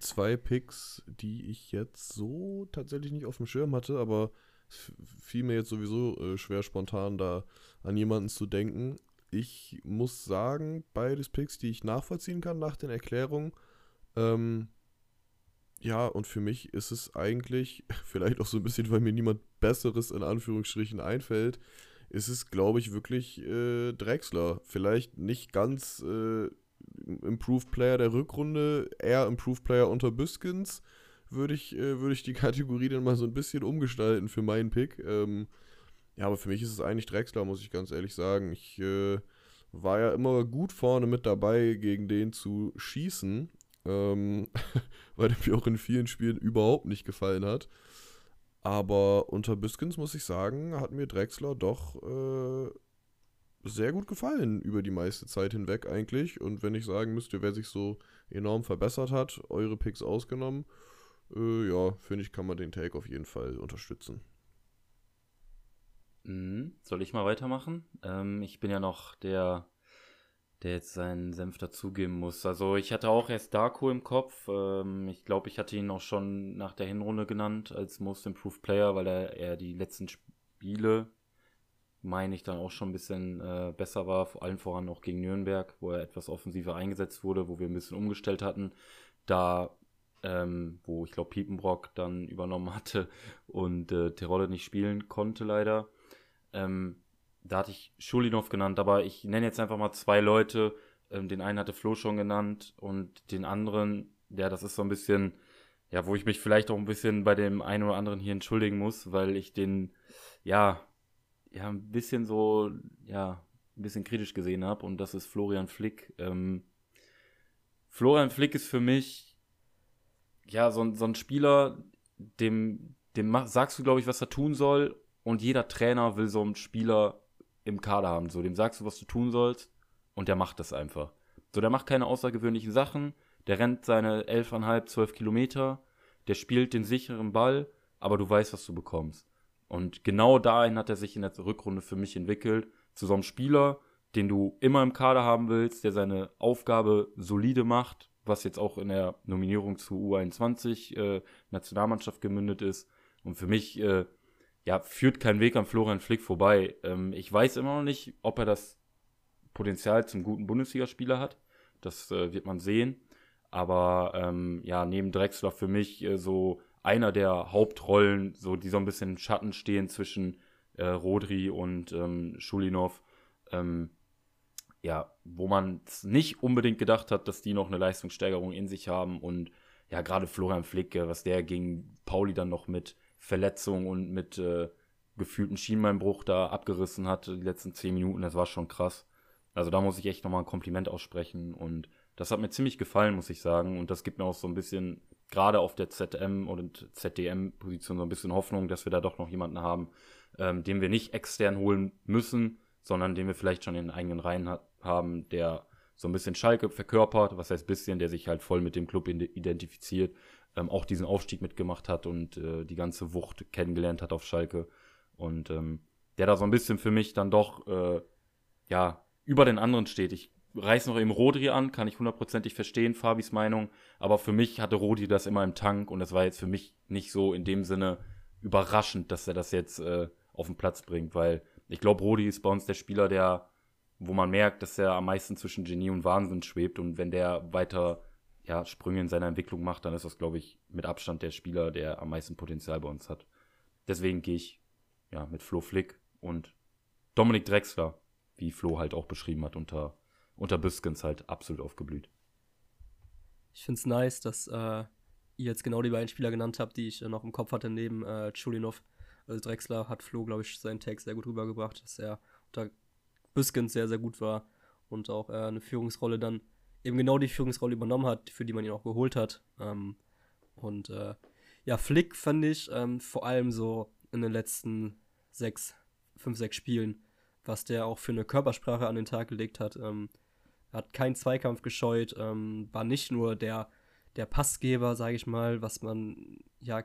S4: zwei Picks, die ich jetzt so tatsächlich nicht auf dem Schirm hatte, aber es fiel mir jetzt sowieso äh, schwer spontan da an jemanden zu denken. Ich muss sagen, beides Picks, die ich nachvollziehen kann nach den Erklärungen. Ähm, ja, und für mich ist es eigentlich, [LAUGHS] vielleicht auch so ein bisschen, weil mir niemand Besseres in Anführungsstrichen einfällt, ist es, glaube ich, wirklich äh, Drexler. Vielleicht nicht ganz äh, Improved Player der Rückrunde, eher Improved Player unter Büskens, würde ich, äh, würd ich die [LAUGHS] Kategorie dann mal so ein bisschen umgestalten für meinen Pick. Ähm, ja, aber für mich ist es eigentlich Drexler, muss ich ganz ehrlich sagen. Ich äh, war ja immer gut vorne mit dabei, gegen den zu schießen, ähm, [LAUGHS] weil der mir auch in vielen Spielen überhaupt nicht gefallen hat. Aber unter Biskins muss ich sagen, hat mir Drexler doch äh, sehr gut gefallen über die meiste Zeit hinweg eigentlich. Und wenn ich sagen müsste, wer sich so enorm verbessert hat, eure Picks ausgenommen, äh, ja, finde ich, kann man den Take auf jeden Fall unterstützen.
S5: Mhm. Soll ich mal weitermachen? Ähm, ich bin ja noch der, der jetzt seinen Senf dazugeben muss. Also ich hatte auch erst Darko im Kopf. Ähm, ich glaube, ich hatte ihn auch schon nach der Hinrunde genannt als Most Improved Player, weil er, er die letzten Spiele meine ich, dann auch schon ein bisschen äh, besser war, vor allem voran auch gegen Nürnberg, wo er etwas offensiver eingesetzt wurde, wo wir ein bisschen umgestellt hatten. Da, ähm, wo ich glaube Piepenbrock dann übernommen hatte und äh, Terodde nicht spielen konnte leider. Ähm, da hatte ich Schulinov genannt, aber ich nenne jetzt einfach mal zwei Leute. Ähm, den einen hatte Flo schon genannt und den anderen, ja, das ist so ein bisschen, ja, wo ich mich vielleicht auch ein bisschen bei dem einen oder anderen hier entschuldigen muss, weil ich den, ja, ja, ein bisschen so, ja, ein bisschen kritisch gesehen habe und das ist Florian Flick. Ähm, Florian Flick ist für mich, ja, so, so ein Spieler, dem, dem sagst du, glaube ich, was er tun soll und jeder Trainer will so einen Spieler im Kader haben. So, dem sagst du, was du tun sollst und der macht das einfach. So, der macht keine außergewöhnlichen Sachen, der rennt seine 11,5, 12 Kilometer, der spielt den sicheren Ball, aber du weißt, was du bekommst. Und genau dahin hat er sich in der Rückrunde für mich entwickelt. Zu so einem Spieler, den du immer im Kader haben willst, der seine Aufgabe solide macht, was jetzt auch in der Nominierung zu U21 äh, Nationalmannschaft gemündet ist. Und für mich, äh, ja, führt kein Weg an Florian Flick vorbei. Ähm, ich weiß immer noch nicht, ob er das Potenzial zum guten Bundesligaspieler hat. Das äh, wird man sehen. Aber ähm, ja, neben Drexler für mich äh, so einer der Hauptrollen, so die so ein bisschen im Schatten stehen zwischen äh, Rodri und ähm, Schulinov. Ähm, ja, wo man nicht unbedingt gedacht hat, dass die noch eine Leistungssteigerung in sich haben und ja, gerade Florian Flick, was der gegen Pauli dann noch mit Verletzung und mit äh, gefühlten Schienbeinbruch da abgerissen hat, die letzten zehn Minuten, das war schon krass. Also da muss ich echt nochmal ein Kompliment aussprechen und das hat mir ziemlich gefallen, muss ich sagen. Und das gibt mir auch so ein bisschen gerade auf der ZM und ZDM-Position so ein bisschen Hoffnung, dass wir da doch noch jemanden haben, ähm, den wir nicht extern holen müssen, sondern den wir vielleicht schon in den eigenen Reihen ha haben, der so ein bisschen Schalke verkörpert, was heißt bisschen, der sich halt voll mit dem Club identifiziert, ähm, auch diesen Aufstieg mitgemacht hat und äh, die ganze Wucht kennengelernt hat auf Schalke und ähm, der da so ein bisschen für mich dann doch äh, ja über den anderen steht. Ich reiß noch eben Rodri an, kann ich hundertprozentig verstehen, Fabis Meinung. Aber für mich hatte Rodri das immer im Tank und es war jetzt für mich nicht so in dem Sinne überraschend, dass er das jetzt äh, auf den Platz bringt, weil ich glaube, Rodi ist bei uns der Spieler, der, wo man merkt, dass er am meisten zwischen Genie und Wahnsinn schwebt und wenn der weiter ja, Sprünge in seiner Entwicklung macht, dann ist das, glaube ich, mit Abstand der Spieler, der am meisten Potenzial bei uns hat. Deswegen gehe ich ja mit Flo Flick und Dominik Drexler, wie Flo halt auch beschrieben hat unter unter Biskins halt absolut aufgeblüht.
S3: Ich finde es nice, dass äh, ihr jetzt genau die beiden Spieler genannt habt, die ich äh, noch im Kopf hatte, neben äh, Chulinov. Also Drexler hat Flo, glaube ich, seinen Tag sehr gut rübergebracht, dass er unter Biskins sehr, sehr gut war. und auch äh, eine Führungsrolle dann eben genau die Führungsrolle übernommen hat, für die man ihn auch geholt hat. Ähm, und äh, ja, Flick fand ich ähm, vor allem so in den letzten sechs, fünf, sechs Spielen, was der auch für eine Körpersprache an den Tag gelegt hat. Ähm, hat keinen Zweikampf gescheut, ähm, war nicht nur der, der Passgeber, sage ich mal, was man ja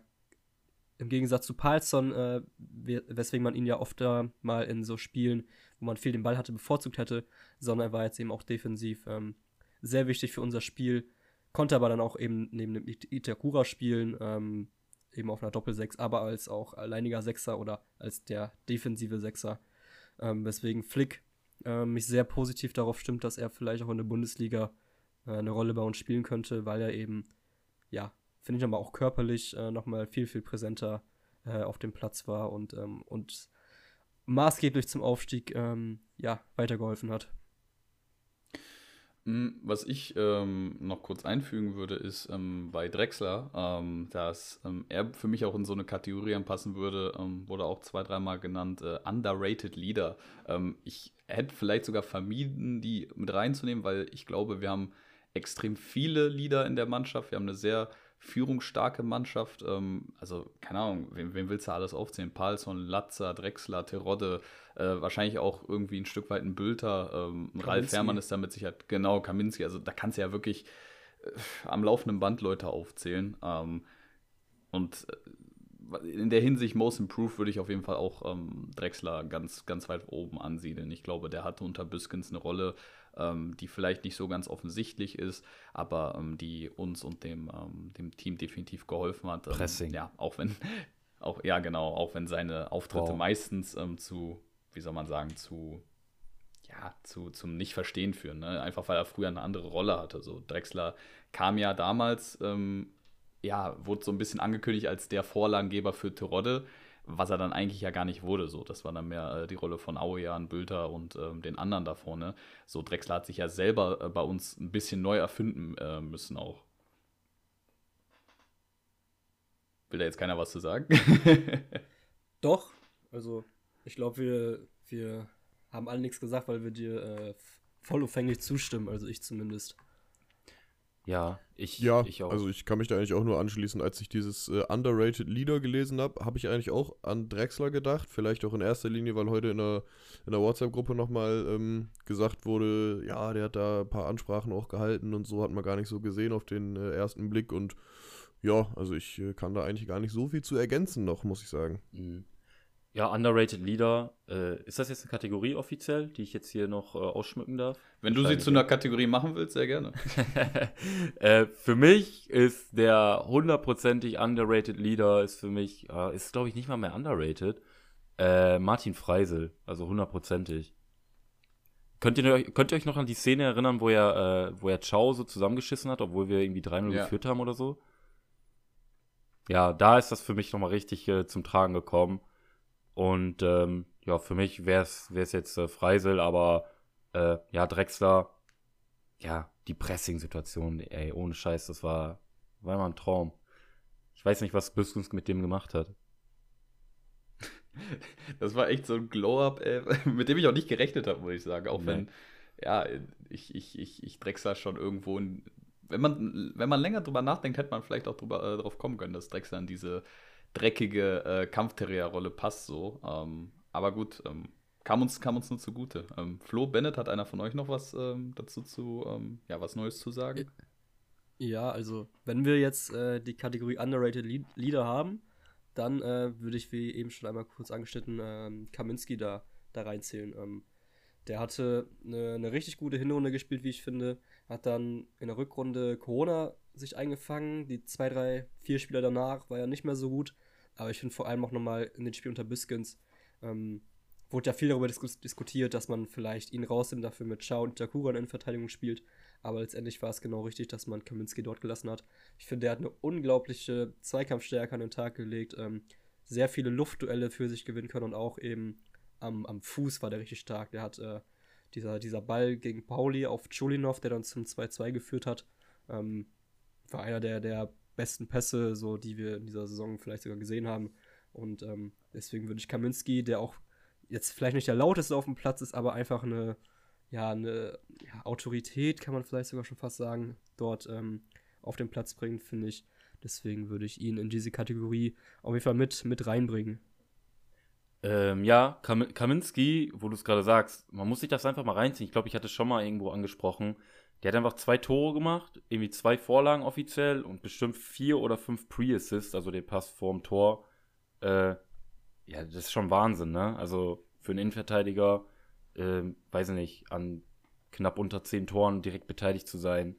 S3: im Gegensatz zu Palsson, äh, weswegen man ihn ja oft mal in so Spielen, wo man viel den Ball hatte, bevorzugt hätte, sondern er war jetzt eben auch defensiv ähm, sehr wichtig für unser Spiel, konnte aber dann auch eben neben dem Itakura spielen, ähm, eben auf einer Doppel-Sechs, aber als auch alleiniger Sechser oder als der defensive Sechser. Ähm, weswegen Flick äh, mich sehr positiv darauf stimmt, dass er vielleicht auch in der Bundesliga äh, eine Rolle bei uns spielen könnte, weil er eben, ja, finde ich aber auch körperlich äh, nochmal viel, viel präsenter äh, auf dem Platz war und, ähm, und maßgeblich zum Aufstieg ähm, ja, weitergeholfen hat.
S2: Hm, was ich ähm, noch kurz einfügen würde, ist ähm, bei Drexler, ähm, dass ähm, er für mich auch in so eine Kategorie anpassen würde, ähm, wurde auch zwei, dreimal genannt, äh, Underrated Leader. Ähm, ich hätte vielleicht sogar vermieden, die mit reinzunehmen, weil ich glaube, wir haben extrem viele Leader in der Mannschaft. Wir haben eine sehr führungsstarke Mannschaft. also, keine Ahnung, wen, wen willst du alles aufzählen? Palsson, Latzer, Drexler, Terodde, äh, wahrscheinlich auch irgendwie ein Stück weit ein Bülter. Ähm, Ralf Herrmann ist damit sicher, genau, Kaminski. Also da kannst du ja wirklich äh, am laufenden Band Leute aufzählen. Ähm, und äh, in der Hinsicht Most Improved würde ich auf jeden Fall auch ähm, Drexler ganz, ganz weit oben ansiedeln. Ich glaube, der hatte unter Büskens eine Rolle, ähm, die vielleicht nicht so ganz offensichtlich ist, aber ähm, die uns und dem, ähm, dem Team definitiv geholfen hat.
S5: Ähm, Pressing.
S2: Ja, auch wenn, [LAUGHS] auch, ja genau, auch wenn seine Auftritte wow. meistens ähm, zu wie soll man sagen, zu, ja, zu, zum Nicht-Verstehen führen. Ne? Einfach weil er früher eine andere Rolle hatte. So Drexler kam ja damals, ähm, ja, wurde so ein bisschen angekündigt als der Vorlagengeber für Terodde, was er dann eigentlich ja gar nicht wurde. So, das war dann mehr äh, die Rolle von Auejan, Bülter und ähm, den anderen da vorne. So, Drexler hat sich ja selber äh, bei uns ein bisschen neu erfinden äh, müssen auch. Will da jetzt keiner was zu sagen? [LAUGHS]
S3: Doch, also ich glaube, wir, wir haben alle nichts gesagt, weil wir dir äh, vollumfänglich zustimmen, also ich zumindest.
S5: Ja, ich,
S4: ja,
S5: ich auch.
S4: Also ich kann mich da eigentlich auch nur anschließen. Als ich dieses äh, Underrated Leader gelesen habe, habe ich eigentlich auch an Drexler gedacht. Vielleicht auch in erster Linie, weil heute in der, in der WhatsApp-Gruppe nochmal ähm, gesagt wurde, ja, der hat da ein paar Ansprachen auch gehalten und so hat man gar nicht so gesehen auf den äh, ersten Blick. Und ja, also ich äh, kann da eigentlich gar nicht so viel zu ergänzen noch, muss ich sagen.
S5: Mhm. Ja, Underrated Leader. Äh, ist das jetzt eine Kategorie offiziell, die ich jetzt hier noch äh, ausschmücken darf?
S2: Wenn du sie zu einer Kategorie machen willst, sehr gerne. [LAUGHS]
S5: äh, für mich ist der hundertprozentig Underrated Leader, ist für mich, äh, ist glaube ich nicht mal mehr underrated, äh, Martin Freisel, also hundertprozentig. Könnt ihr, könnt ihr euch noch an die Szene erinnern, wo er, äh, wo er Chow so zusammengeschissen hat, obwohl wir irgendwie 3-0 ja. geführt haben oder so? Ja, da ist das für mich nochmal richtig zum Tragen gekommen. Und ähm, ja, für mich wäre es jetzt äh, Freisel, aber äh, ja, Drexler, ja, die Pressing-Situation, ey, ohne Scheiß, das war, war immer ein Traum. Ich weiß nicht, was Büskens mit dem gemacht hat. [LAUGHS]
S2: Das war echt so ein Glow-Up, [LAUGHS] mit dem ich auch nicht gerechnet habe, muss ich sagen. Auch nee. wenn, ja, ich, ich, ich, ich Drexler schon irgendwo in, wenn man, wenn man länger drüber nachdenkt, hätte man vielleicht auch drüber, äh, drauf kommen können, dass Drexler in diese dreckige äh, Kampfterrier-Rolle passt so. Ähm, aber gut, ähm, kam, uns, kam uns nur zugute. Ähm, Flo Bennett, hat einer von euch noch was ähm, dazu zu, ähm, ja, was Neues zu sagen?
S3: Ja, also, wenn wir jetzt äh, die Kategorie Underrated Leader haben, dann äh, würde ich, wie eben schon einmal kurz angeschnitten, ähm, Kaminski da, da reinzählen. Der hatte eine, eine, richtig gute Hinrunde gespielt, wie ich finde. Hat dann in der Rückrunde Corona sich eingefangen. Die zwei, drei, vier Spieler danach war ja nicht mehr so gut. Aber ich finde vor allem auch nochmal in den Spielen unter Biskins ähm, wurde ja viel darüber dis diskutiert, dass man vielleicht ihn rausnimmt, dafür mit Chao und Takura in Verteidigung spielt. Aber letztendlich war es genau richtig, dass man Kaminski dort gelassen hat. Ich finde, er hat eine unglaubliche Zweikampfstärke an den Tag gelegt. Ähm, sehr viele Luftduelle für sich gewinnen können und auch eben am, am Fuß war der richtig stark. Der hat äh, dieser, dieser Ball gegen Pauli auf Chulinov, der dann zum 2-2 geführt hat, ähm, war einer der, der besten Pässe, so die wir in dieser Saison vielleicht sogar gesehen haben. Und ähm, deswegen würde ich Kaminski, der auch jetzt vielleicht nicht der lauteste auf dem Platz ist, aber einfach eine, ja, eine ja, Autorität, kann man vielleicht sogar schon fast sagen, dort ähm, auf den Platz bringt, finde ich. Deswegen würde ich ihn in diese Kategorie auf jeden Fall mit, mit reinbringen.
S5: Ähm, ja, Kam Kaminski, wo du es gerade sagst, man muss sich das einfach mal reinziehen. Ich glaube, ich hatte es schon mal irgendwo angesprochen. Der hat einfach zwei Tore gemacht, irgendwie zwei Vorlagen offiziell und bestimmt vier oder fünf Pre-Assists, also den Pass vorm Tor. Äh, ja, das ist schon Wahnsinn, ne? Also für einen Innenverteidiger, äh, weiß ich nicht, an knapp unter zehn Toren direkt beteiligt zu sein,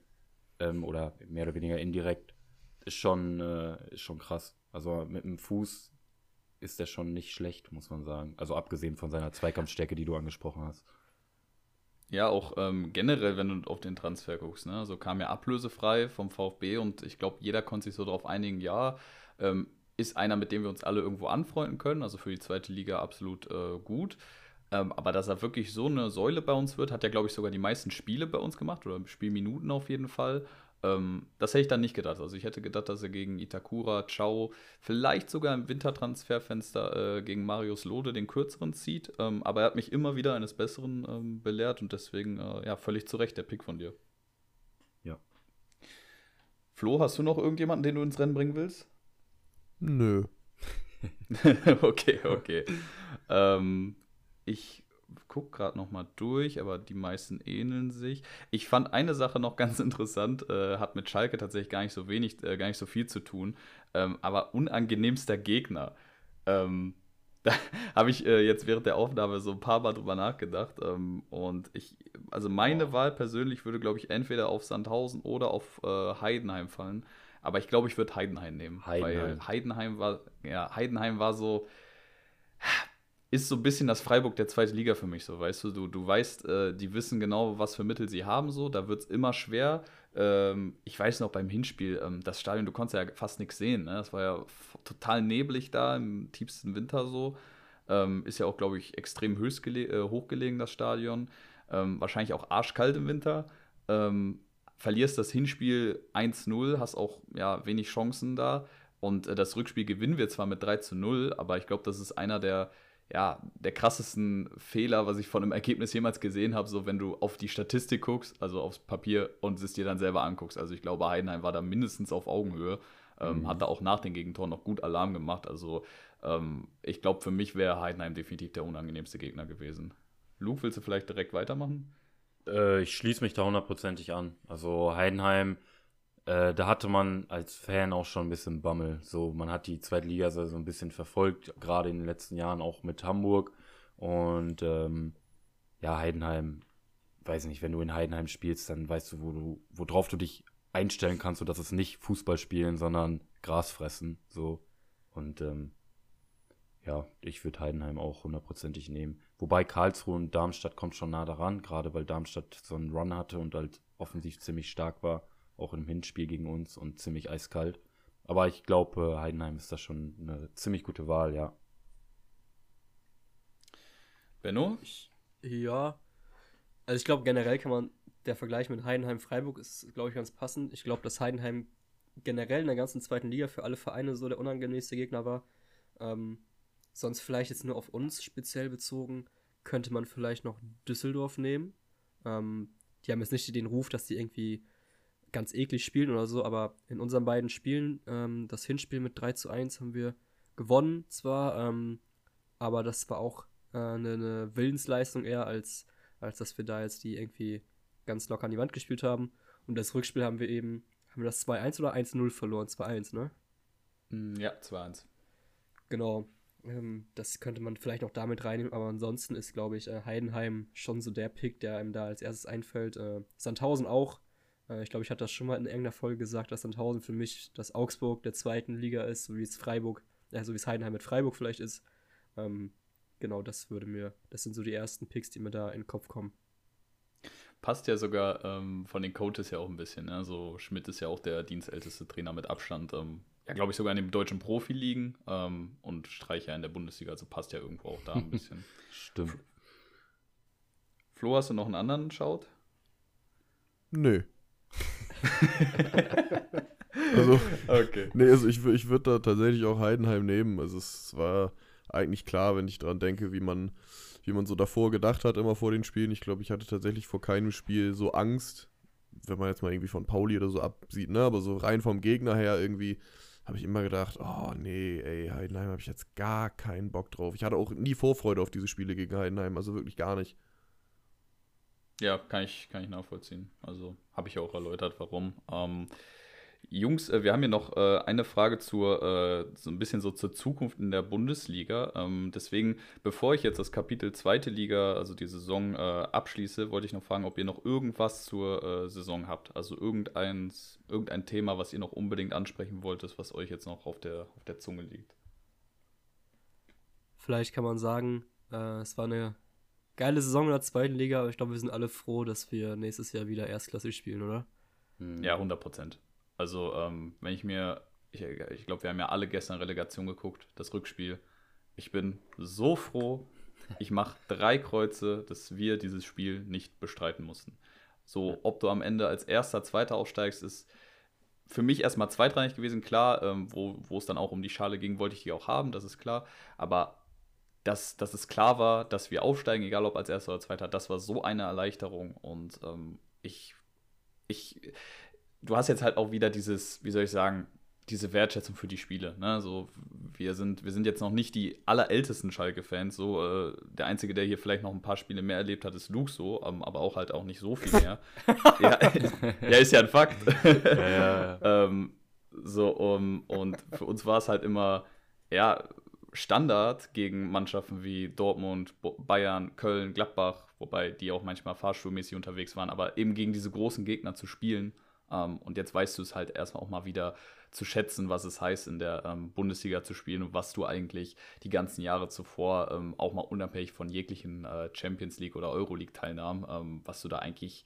S5: ähm, oder mehr oder weniger indirekt, ist schon, äh, ist schon krass. Also mit dem Fuß ist der schon nicht schlecht, muss man sagen. Also abgesehen von seiner Zweikampfstärke, die du angesprochen hast.
S2: Ja, auch ähm, generell, wenn du auf den Transfer guckst, ne? Also kam ja ablösefrei vom VfB und ich glaube, jeder konnte sich so darauf einigen, ja, ähm, ist einer, mit dem wir uns alle irgendwo anfreunden können, also für die zweite Liga absolut äh, gut. Ähm, aber dass er wirklich so eine Säule bei uns wird, hat er, glaube ich, sogar die meisten Spiele bei uns gemacht oder Spielminuten auf jeden Fall. Ähm, das hätte ich dann nicht gedacht. Also ich hätte gedacht, dass er gegen Itakura, Ciao, vielleicht sogar im Wintertransferfenster äh, gegen Marius Lode den kürzeren zieht. Ähm, aber er hat mich immer wieder eines Besseren ähm, belehrt und deswegen, äh, ja, völlig zu Recht der Pick von dir.
S5: Ja.
S2: Flo, hast du noch irgendjemanden, den du ins Rennen bringen willst?
S4: Nö. [LAUGHS]
S2: okay, okay. ähm, ich gucke gerade noch mal durch, aber die meisten ähneln sich. Ich fand eine Sache noch ganz interessant, äh, hat mit Schalke tatsächlich gar nicht so wenig, äh, gar nicht so viel zu tun, ähm, aber unangenehmster Gegner. Ähm, [LAUGHS] da habe ich äh, jetzt während der Aufnahme so ein paar Mal drüber nachgedacht. Ähm, und ich, also meine oh. Wahl persönlich würde, glaube ich, entweder auf Sandhausen oder auf äh, Heidenheim fallen. Aber ich glaube, ich würde Heidenheim nehmen. Heidenheim. Weil Heidenheim war, ja, Heidenheim war so, ist so ein bisschen das Freiburg der zweiten Liga für mich so, weißt du, du, du weißt, äh, die wissen genau, was für Mittel sie haben, so, da wird es immer schwer. Ähm, ich weiß noch beim Hinspiel, ähm, das Stadion, du konntest ja fast nichts sehen, ne? Das war ja total neblig da im tiefsten Winter so. Ähm, ist ja auch, glaube ich, extrem äh, hochgelegen, das Stadion. Ähm, wahrscheinlich auch arschkalt im Winter. Ähm, verlierst das Hinspiel 1-0, hast auch ja, wenig Chancen da. Und äh, das Rückspiel gewinnen wir zwar mit 3 zu 0, aber ich glaube, das ist einer der ja, der krassesten Fehler, was ich von einem Ergebnis jemals gesehen habe, so wenn du auf die Statistik guckst, also aufs Papier und es dir dann selber anguckst. Also ich glaube, Heidenheim war da mindestens auf Augenhöhe, ähm, mhm. hat da auch nach den Gegentoren noch gut Alarm gemacht. Also ähm, ich glaube, für mich wäre Heidenheim definitiv der unangenehmste Gegner gewesen. Luke, willst du vielleicht direkt weitermachen?
S5: Äh, ich schließe mich da hundertprozentig an. Also Heidenheim äh, da hatte man als Fan auch schon ein bisschen Bammel. So, man hat die zweite Liga so ein bisschen verfolgt, gerade in den letzten Jahren auch mit Hamburg. Und ähm, ja, Heidenheim, weiß nicht, wenn du in Heidenheim spielst, dann weißt du, wo du, worauf du dich einstellen kannst, so dass es nicht Fußball spielen, sondern Gras fressen. So. Und ähm, ja, ich würde Heidenheim auch hundertprozentig nehmen. Wobei Karlsruhe und Darmstadt kommt schon nah daran, gerade weil Darmstadt so einen Run hatte und halt offensiv ziemlich stark war auch im Hinspiel gegen uns und ziemlich eiskalt. Aber ich glaube, Heidenheim ist da schon eine ziemlich gute Wahl, ja.
S2: Benno?
S3: ja. Also ich glaube, generell kann man, der Vergleich mit Heidenheim-Freiburg ist, glaube ich, ganz passend. Ich glaube, dass Heidenheim generell in der ganzen zweiten Liga für alle Vereine so der unangenehmste Gegner war. Ähm, sonst vielleicht jetzt nur auf uns speziell bezogen, könnte man vielleicht noch Düsseldorf nehmen. Ähm, die haben jetzt nicht den Ruf, dass die irgendwie ganz eklig spielen oder so, aber in unseren beiden Spielen, ähm, das Hinspiel mit 3 zu 1 haben wir gewonnen zwar, ähm, aber das war auch äh, eine, eine, Willensleistung eher, als, als dass wir da jetzt die irgendwie ganz locker an die Wand gespielt haben. Und das Rückspiel haben wir eben, haben wir das 2-1 oder 1-0 verloren? 2-1, ne?
S2: Mm, ja, 2-1.
S3: Genau. Ähm, das könnte man vielleicht noch damit reinnehmen, aber ansonsten ist, glaube ich, äh, Heidenheim schon so der Pick, der einem da als erstes einfällt. Äh, Sandhausen auch, ich glaube, ich hatte das schon mal in irgendeiner Folge gesagt, dass Sandhausen für mich das Augsburg der zweiten Liga ist, so wie es Freiburg, äh, so wie es Heidenheim mit Freiburg vielleicht ist. Ähm, genau, das würde mir, das sind so die ersten Picks, die mir da in den Kopf kommen.
S2: Passt ja sogar ähm, von den Coaches ja auch ein bisschen. Ne? So Schmidt ist ja auch der dienstälteste Trainer mit Abstand. Ähm, ja, glaube ich, sogar in dem deutschen Profi liegen ähm, und Streicher in der Bundesliga. Also passt ja irgendwo auch da ein bisschen. [LAUGHS]
S5: Stimmt.
S2: Flo, hast du noch einen anderen Schaut?
S4: Nö. [LAUGHS] also, okay. Nee, also ich, ich würde da tatsächlich auch Heidenheim nehmen. Also es war eigentlich klar, wenn ich daran denke, wie man wie man so davor gedacht hat, immer vor den Spielen. Ich glaube, ich hatte tatsächlich vor keinem Spiel so Angst, wenn man jetzt mal irgendwie von Pauli oder so absieht, ne? Aber so rein vom Gegner her irgendwie habe ich immer gedacht, oh nee, ey, Heidenheim habe ich jetzt gar keinen Bock drauf. Ich hatte auch nie Vorfreude auf diese Spiele gegen Heidenheim, also wirklich gar nicht.
S2: Ja, kann ich, kann ich nachvollziehen. Also habe ich auch erläutert, warum. Ähm, Jungs, äh, wir haben hier noch äh, eine Frage zur, äh, so ein bisschen so zur Zukunft in der Bundesliga. Ähm, deswegen, bevor ich jetzt das Kapitel zweite Liga, also die Saison, äh, abschließe, wollte ich noch fragen, ob ihr noch irgendwas zur äh, Saison habt. Also irgendeins, irgendein Thema, was ihr noch unbedingt ansprechen wolltet, was euch jetzt noch auf der, auf der Zunge liegt.
S3: Vielleicht kann man sagen, äh, es war eine geile Saison in der zweiten Liga, aber ich glaube, wir sind alle froh, dass wir nächstes Jahr wieder erstklassig spielen, oder?
S2: Hm. Ja, 100 Prozent. Also, ähm, wenn ich mir, ich, ich glaube, wir haben ja alle gestern Relegation geguckt, das Rückspiel. Ich bin so froh. Ich mache [LAUGHS] drei Kreuze, dass wir dieses Spiel nicht bestreiten mussten. So, ob du am Ende als erster, zweiter aufsteigst, ist für mich erstmal zweitrangig gewesen. Klar, ähm, wo, wo es dann auch um die Schale ging, wollte ich die auch haben, das ist klar. Aber dass, dass es klar war, dass wir aufsteigen, egal ob als erster oder zweiter, das war so eine Erleichterung. Und ähm, ich, ich, du hast jetzt halt auch wieder dieses, wie soll ich sagen, diese Wertschätzung für die Spiele. Ne? So, wir sind, wir sind jetzt noch nicht die allerältesten Schalke-Fans. So, äh, der Einzige, der hier vielleicht noch ein paar Spiele mehr erlebt hat, ist Luke so, ähm, aber auch halt auch nicht so viel mehr. [LAUGHS] ja, [LAUGHS] ja, ist ja ein Fakt. ja, ja, [LAUGHS] ähm, so, um, und für uns war es halt immer, ja, Standard gegen Mannschaften wie Dortmund, Bayern, Köln, Gladbach, wobei die auch manchmal fahrstuhlmäßig unterwegs waren, aber eben gegen diese großen Gegner zu spielen. Ähm, und jetzt weißt du es halt erstmal auch mal wieder zu schätzen, was es heißt, in der ähm, Bundesliga zu spielen und was du eigentlich die ganzen Jahre zuvor, ähm, auch mal unabhängig von jeglichen äh, Champions League oder Euroleague-Teilnahmen, ähm, was du da eigentlich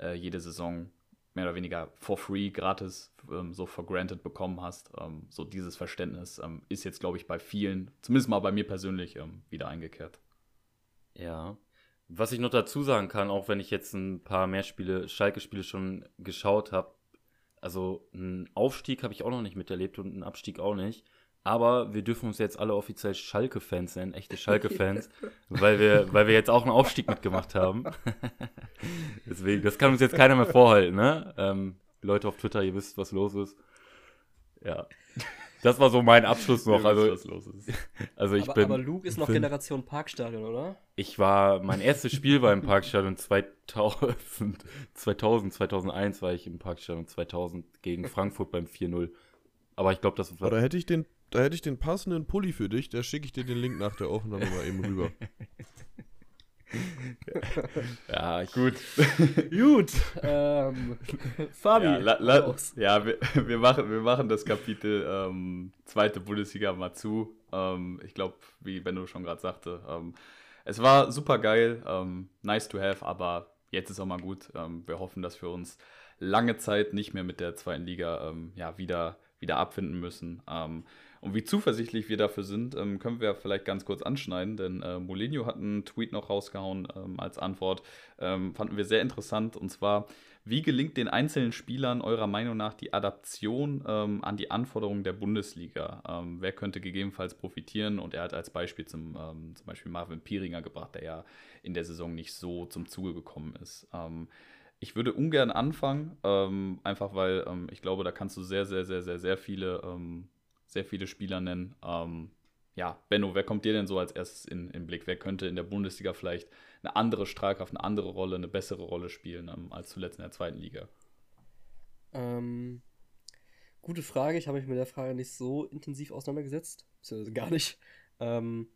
S2: äh, jede Saison mehr oder weniger for free, gratis, ähm, so for granted bekommen hast. Ähm, so dieses Verständnis ähm, ist jetzt, glaube ich, bei vielen, zumindest mal bei mir persönlich, ähm, wieder eingekehrt.
S5: Ja. Was ich noch dazu sagen kann, auch wenn ich jetzt ein paar mehr Spiele, Schalke-Spiele schon geschaut habe, also einen Aufstieg habe ich auch noch nicht miterlebt und einen Abstieg auch nicht. Aber wir dürfen uns jetzt alle offiziell Schalke-Fans nennen, echte Schalke-Fans, [LAUGHS] weil wir, weil wir jetzt auch einen Aufstieg mitgemacht haben. [LAUGHS] Deswegen, das kann uns jetzt keiner mehr vorhalten, ne? Ähm, Leute auf Twitter, ihr wisst, was los ist. Ja. Das war so mein Abschluss noch. Also, was los ist. also ich
S3: aber,
S5: bin.
S3: Aber Luke ist noch bin, Generation Parkstadion, oder?
S5: Ich war, mein erstes Spiel war im Parkstadion 2000, 2000, 2001 war ich im Parkstadion 2000 gegen Frankfurt beim 4-0. Aber ich glaube, das
S4: war. Da hätte ich den da hätte ich den passenden Pulli für dich. Da schicke ich dir den Link nach der Aufnahme mal eben rüber. [LAUGHS]
S2: ja, gut. [LAUGHS]
S3: gut. Ähm, Fabi.
S2: Ja, la, la, ja wir, [LAUGHS] wir, machen, wir machen das Kapitel ähm, zweite Bundesliga mal zu. Ähm, ich glaube, wie Benno schon gerade sagte, ähm, es war super geil, ähm, nice to have, aber jetzt ist auch mal gut. Ähm, wir hoffen, dass wir uns lange Zeit nicht mehr mit der zweiten Liga ja, wieder, wieder abfinden müssen. Und wie zuversichtlich wir dafür sind, ähm, können wir vielleicht ganz kurz anschneiden, denn äh, Mourinho hat einen Tweet noch rausgehauen ähm, als Antwort. Ähm, fanden wir sehr interessant und zwar, wie gelingt den einzelnen Spielern eurer Meinung nach die Adaption ähm, an die Anforderungen der Bundesliga? Ähm, wer könnte gegebenenfalls profitieren? Und er hat als Beispiel zum, ähm, zum Beispiel Marvin Pieringer gebracht, der ja in der Saison nicht so zum Zuge gekommen ist. ich würde ungern anfangen, einfach weil ich glaube, da kannst du sehr, sehr, sehr, sehr, sehr viele sehr viele Spieler nennen. Ähm, ja, Benno, wer kommt dir denn so als erstes in, in Blick? Wer könnte in der Bundesliga vielleicht eine andere Strahlkraft, eine andere Rolle, eine bessere Rolle spielen ähm, als zuletzt in der zweiten Liga?
S3: Ähm, gute Frage. Ich habe mich mit der Frage nicht so intensiv auseinandergesetzt. Beziehungsweise gar nicht. Ähm,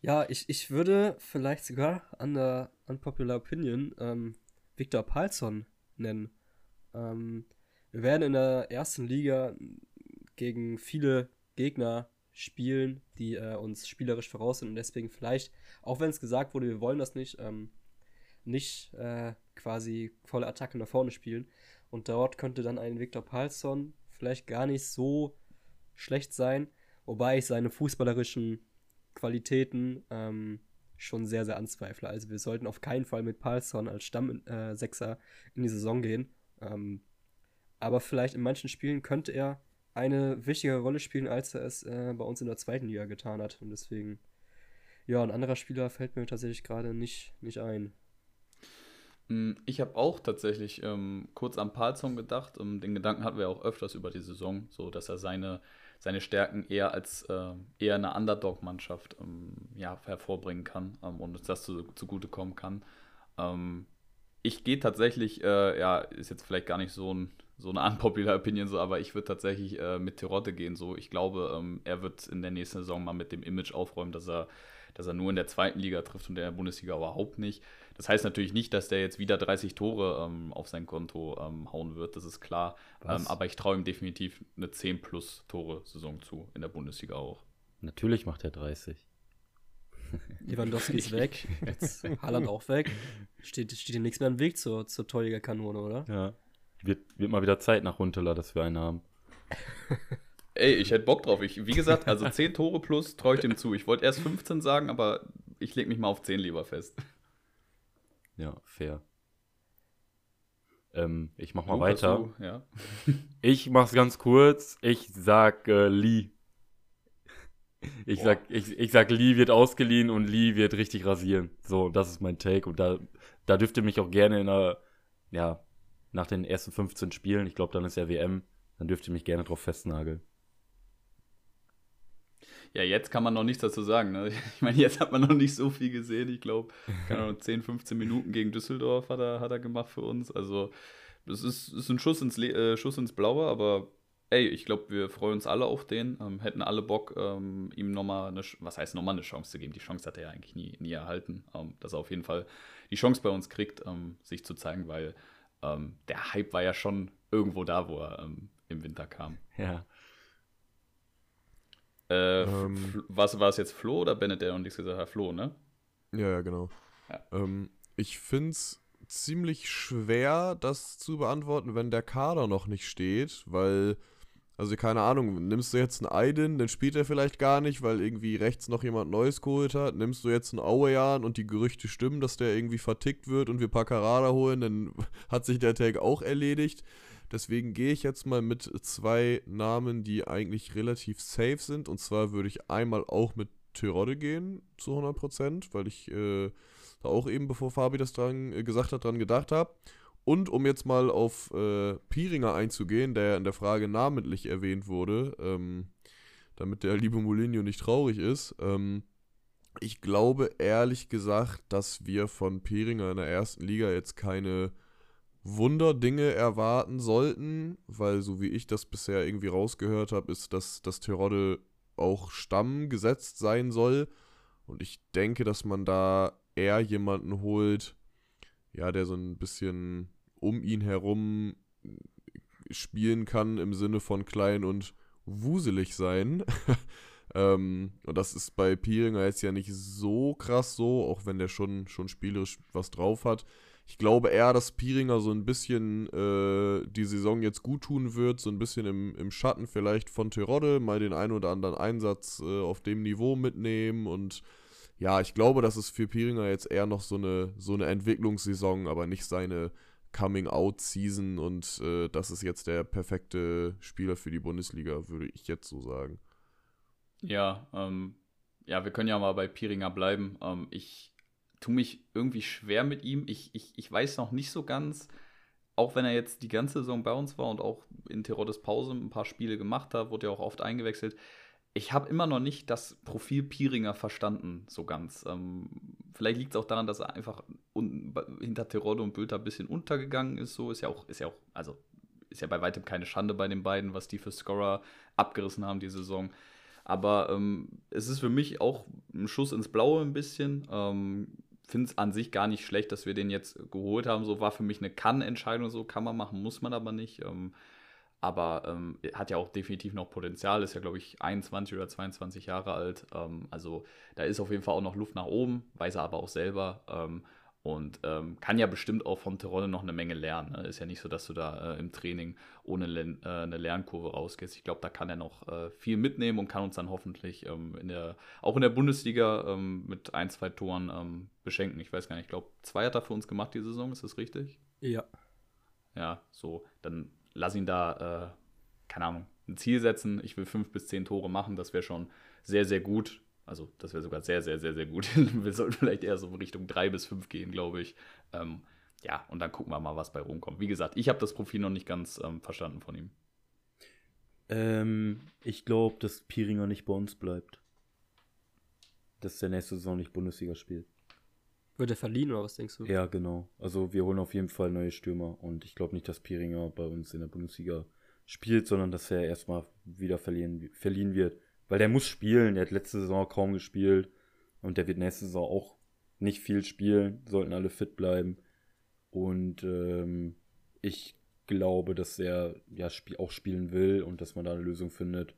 S3: ja, ich, ich würde vielleicht sogar an der Unpopular Opinion ähm, Viktor Palsson nennen. Ähm, wir werden in der ersten Liga gegen viele Gegner spielen, die äh, uns spielerisch voraus sind und deswegen vielleicht, auch wenn es gesagt wurde, wir wollen das nicht, ähm, nicht äh, quasi volle Attacke nach vorne spielen. Und dort könnte dann ein Viktor Palsson vielleicht gar nicht so schlecht sein, wobei ich seine fußballerischen Qualitäten ähm, schon sehr, sehr anzweifle. Also wir sollten auf keinen Fall mit Palsson als Stammsechser äh, in die Saison gehen. Ähm, aber vielleicht in manchen Spielen könnte er eine wichtigere Rolle spielen, als er es äh, bei uns in der zweiten Liga getan hat. Und deswegen Ja, ein anderer Spieler fällt mir tatsächlich gerade nicht, nicht ein.
S2: Hm, ich habe auch tatsächlich ähm, kurz an Palzon gedacht. Ähm, den Gedanken hatten wir auch öfters über die Saison, so dass er seine, seine Stärken eher als äh, eher eine Underdog-Mannschaft ähm, ja, hervorbringen kann ähm, und uns das zu, zugutekommen kann. Ähm, ich gehe tatsächlich, äh, ja, ist jetzt vielleicht gar nicht so, ein, so eine [LAUGHS] unpopular Opinion, so, aber ich würde tatsächlich äh, mit Terodde gehen. So. Ich glaube, ähm, er wird in der nächsten Saison mal mit dem Image aufräumen, dass er, dass er nur in der zweiten Liga trifft und in der Bundesliga überhaupt nicht. Das heißt natürlich nicht, dass der jetzt wieder 30 Tore ähm, auf sein Konto ähm, hauen wird, das ist klar. Ähm, aber ich traue ihm definitiv eine 10 plus Tore-Saison zu, in der Bundesliga auch.
S5: Natürlich macht er 30. [LAUGHS]
S3: Lewandowski ist weg, [LAUGHS] jetzt Haaland auch weg. Steht, steht ihm nichts mehr im Weg zur, zur Torjägerkanone, oder?
S5: Ja. Wird, wird mal wieder Zeit nach Runteler, dass wir einen haben. [LAUGHS]
S2: Ey, ich hätte Bock drauf. Ich, wie gesagt, also 10 Tore plus traue ich dem zu. Ich wollte erst 15 sagen, aber ich lege mich mal auf 10 lieber fest.
S5: Ja, fair. Ähm, ich mach mal
S2: Lukas,
S5: weiter.
S2: du, ja. [LAUGHS]
S5: Ich mach's ganz kurz. Ich sag äh, Lee. Ich
S2: Boah.
S5: sag, ich, ich sag, Lee wird ausgeliehen und Lee wird richtig rasieren. So, das ist mein Take. Und da, da dürft ihr mich auch gerne in einer, ja, nach den ersten 15 Spielen, ich glaube, dann ist ja WM, dann dürft ihr mich gerne drauf festnageln.
S2: Ja, jetzt kann man noch nichts dazu sagen. Ne? [LAUGHS] Ich meine, jetzt hat man noch nicht so viel gesehen. Ich glaube, keine Ahnung, 10, 15 Minuten gegen Düsseldorf hat er, hat er gemacht für uns. Also, das ist, ist ein Schuss ins, äh, Schuss ins Blaue, aber ey, ich glaube, wir freuen uns alle auf den. Ähm, hätten alle Bock, ähm, ihm nochmal eine, was heißt nochmal eine Chance zu geben. Die Chance hat er ja eigentlich nie, nie erhalten, ähm, dass er auf jeden Fall die Chance bei uns kriegt, ähm, sich zu zeigen, weil ähm, der Hype war ja schon irgendwo da, wo er ähm, im Winter kam.
S5: Ja.
S2: Äh,
S4: Ähm.
S2: Was war es jetzt Flo oder Bennett, der noch nichts gesagt hat? Flo, ne?
S4: Ja, ja, genau.
S2: Ja.
S4: Ähm, ich finde es ziemlich schwer, das zu beantworten, wenn der Kader noch nicht steht, weil, also keine Ahnung, nimmst du jetzt einen Aydin, dann spielt er vielleicht gar nicht, weil irgendwie rechts noch jemand Neues geholt hat. Nimmst du jetzt einen Auejan und die Gerüchte stimmen, dass der irgendwie vertickt wird und wir Paccarada holen, dann [LAUGHS] hat sich der Tag auch erledigt. Deswegen gehe ich jetzt mal mit zwei Namen, die eigentlich relativ safe sind. Und zwar würde ich einmal auch mit Tyrode gehen, zu 100%, weil ich äh, da auch eben, bevor Fabi das dran äh, gesagt hat, dran gedacht habe. Und um jetzt mal auf äh, Piringer einzugehen, der ja in der Frage namentlich erwähnt wurde, ähm, damit der liebe Mourinho nicht traurig ist. Ähm, ich glaube ehrlich gesagt, dass wir von Piringer in der ersten Liga jetzt keine Wunderdinge erwarten sollten, weil so wie ich das bisher irgendwie rausgehört habe, ist, dass das Terodde auch Stamm gesetzt sein soll. Und ich denke, dass man da eher jemanden holt, ja, der so ein bisschen um ihn herum spielen kann im Sinne von klein und wuselig sein. [LAUGHS] ähm, und das ist bei Pieringer jetzt ja nicht so krass so, auch wenn der schon, schon spielerisch was drauf hat. Ich glaube eher, dass Pieringer so ein bisschen äh, die Saison jetzt gut tun wird, so ein bisschen im, im Schatten vielleicht von Terodde, mal den einen oder anderen Einsatz äh, auf dem Niveau mitnehmen und ja, ich glaube, das ist für Pieringer jetzt eher noch so eine, so eine Entwicklungssaison, aber nicht seine Coming-out-Season und äh, das ist jetzt der perfekte Spieler für die Bundesliga, würde ich jetzt so sagen.
S2: Ja, ähm, ja, wir können ja mal bei Piringer bleiben. Ähm, ich tue mich irgendwie schwer mit ihm. Ich, ich, ich weiß noch nicht so ganz, auch wenn er jetzt die ganze Saison bei uns war und auch in Teroddes Pause ein paar Spiele gemacht hat, wurde ja auch oft eingewechselt. Ich habe immer noch nicht das Profil Piringer verstanden, so ganz. Ähm, vielleicht liegt es auch daran, dass er einfach hinter Terodde und Bülter ein bisschen untergegangen ist. So ist ja auch, ist ja auch, also ist ja bei weitem keine Schande bei den beiden, was die für Scorer abgerissen haben die Saison. Aber ähm, es ist für mich auch ein Schuss ins Blaue ein bisschen. Ähm, Finde es an sich gar nicht schlecht, dass wir den jetzt geholt haben. So war für mich eine Kann-Entscheidung, so kann man machen, muss man aber nicht. Ähm, aber ähm, hat ja auch definitiv noch Potenzial, ist ja, glaube ich, 21 oder 22 Jahre alt. Ähm, also da ist auf jeden Fall auch noch Luft nach oben, weiß er aber auch selber. Ähm, und ähm, kann ja bestimmt auch von Terodde noch eine Menge lernen. Ne? Ist ja nicht so, dass du da äh, im Training ohne Len äh, eine Lernkurve rausgehst. Ich glaube, da kann er noch äh, viel mitnehmen und kann uns dann hoffentlich ähm, in der, auch in der Bundesliga ähm, mit ein, zwei Toren beschenken. Ich weiß gar nicht, ich glaube, zwei hat er für uns gemacht die Saison, ist das richtig?
S3: Ja.
S2: Ja, so, dann lass ihn da, äh, keine Ahnung, ein Ziel setzen. Ich will fünf bis zehn Tore machen, das wäre schon sehr, sehr gut. Also das wäre sogar sehr, sehr, sehr, sehr gut. [LAUGHS] wir sollten vielleicht eher so in Richtung 3 bis 5 gehen, glaube ich. Ähm, ja, und dann gucken wir mal, was bei rumkommt. Wie gesagt, ich habe das Profil noch nicht ganz ähm, verstanden von ihm.
S5: Ähm, ich glaube, dass Piringer nicht bei uns bleibt. Dass der nächste Saison nicht Bundesliga spielt.
S3: Wird er verliehen oder was denkst du?
S5: Ja, genau. Also wir holen auf jeden Fall neue Stürmer und ich glaube nicht, dass Piringer bei uns in der Bundesliga spielt, sondern dass er erstmal wieder verlieren, verliehen wird. Weil der muss spielen, der hat letzte Saison kaum gespielt und der wird nächste Saison auch nicht viel spielen, sollten alle fit bleiben. Und ähm, ich glaube, dass er ja auch spielen will und dass man da eine Lösung findet,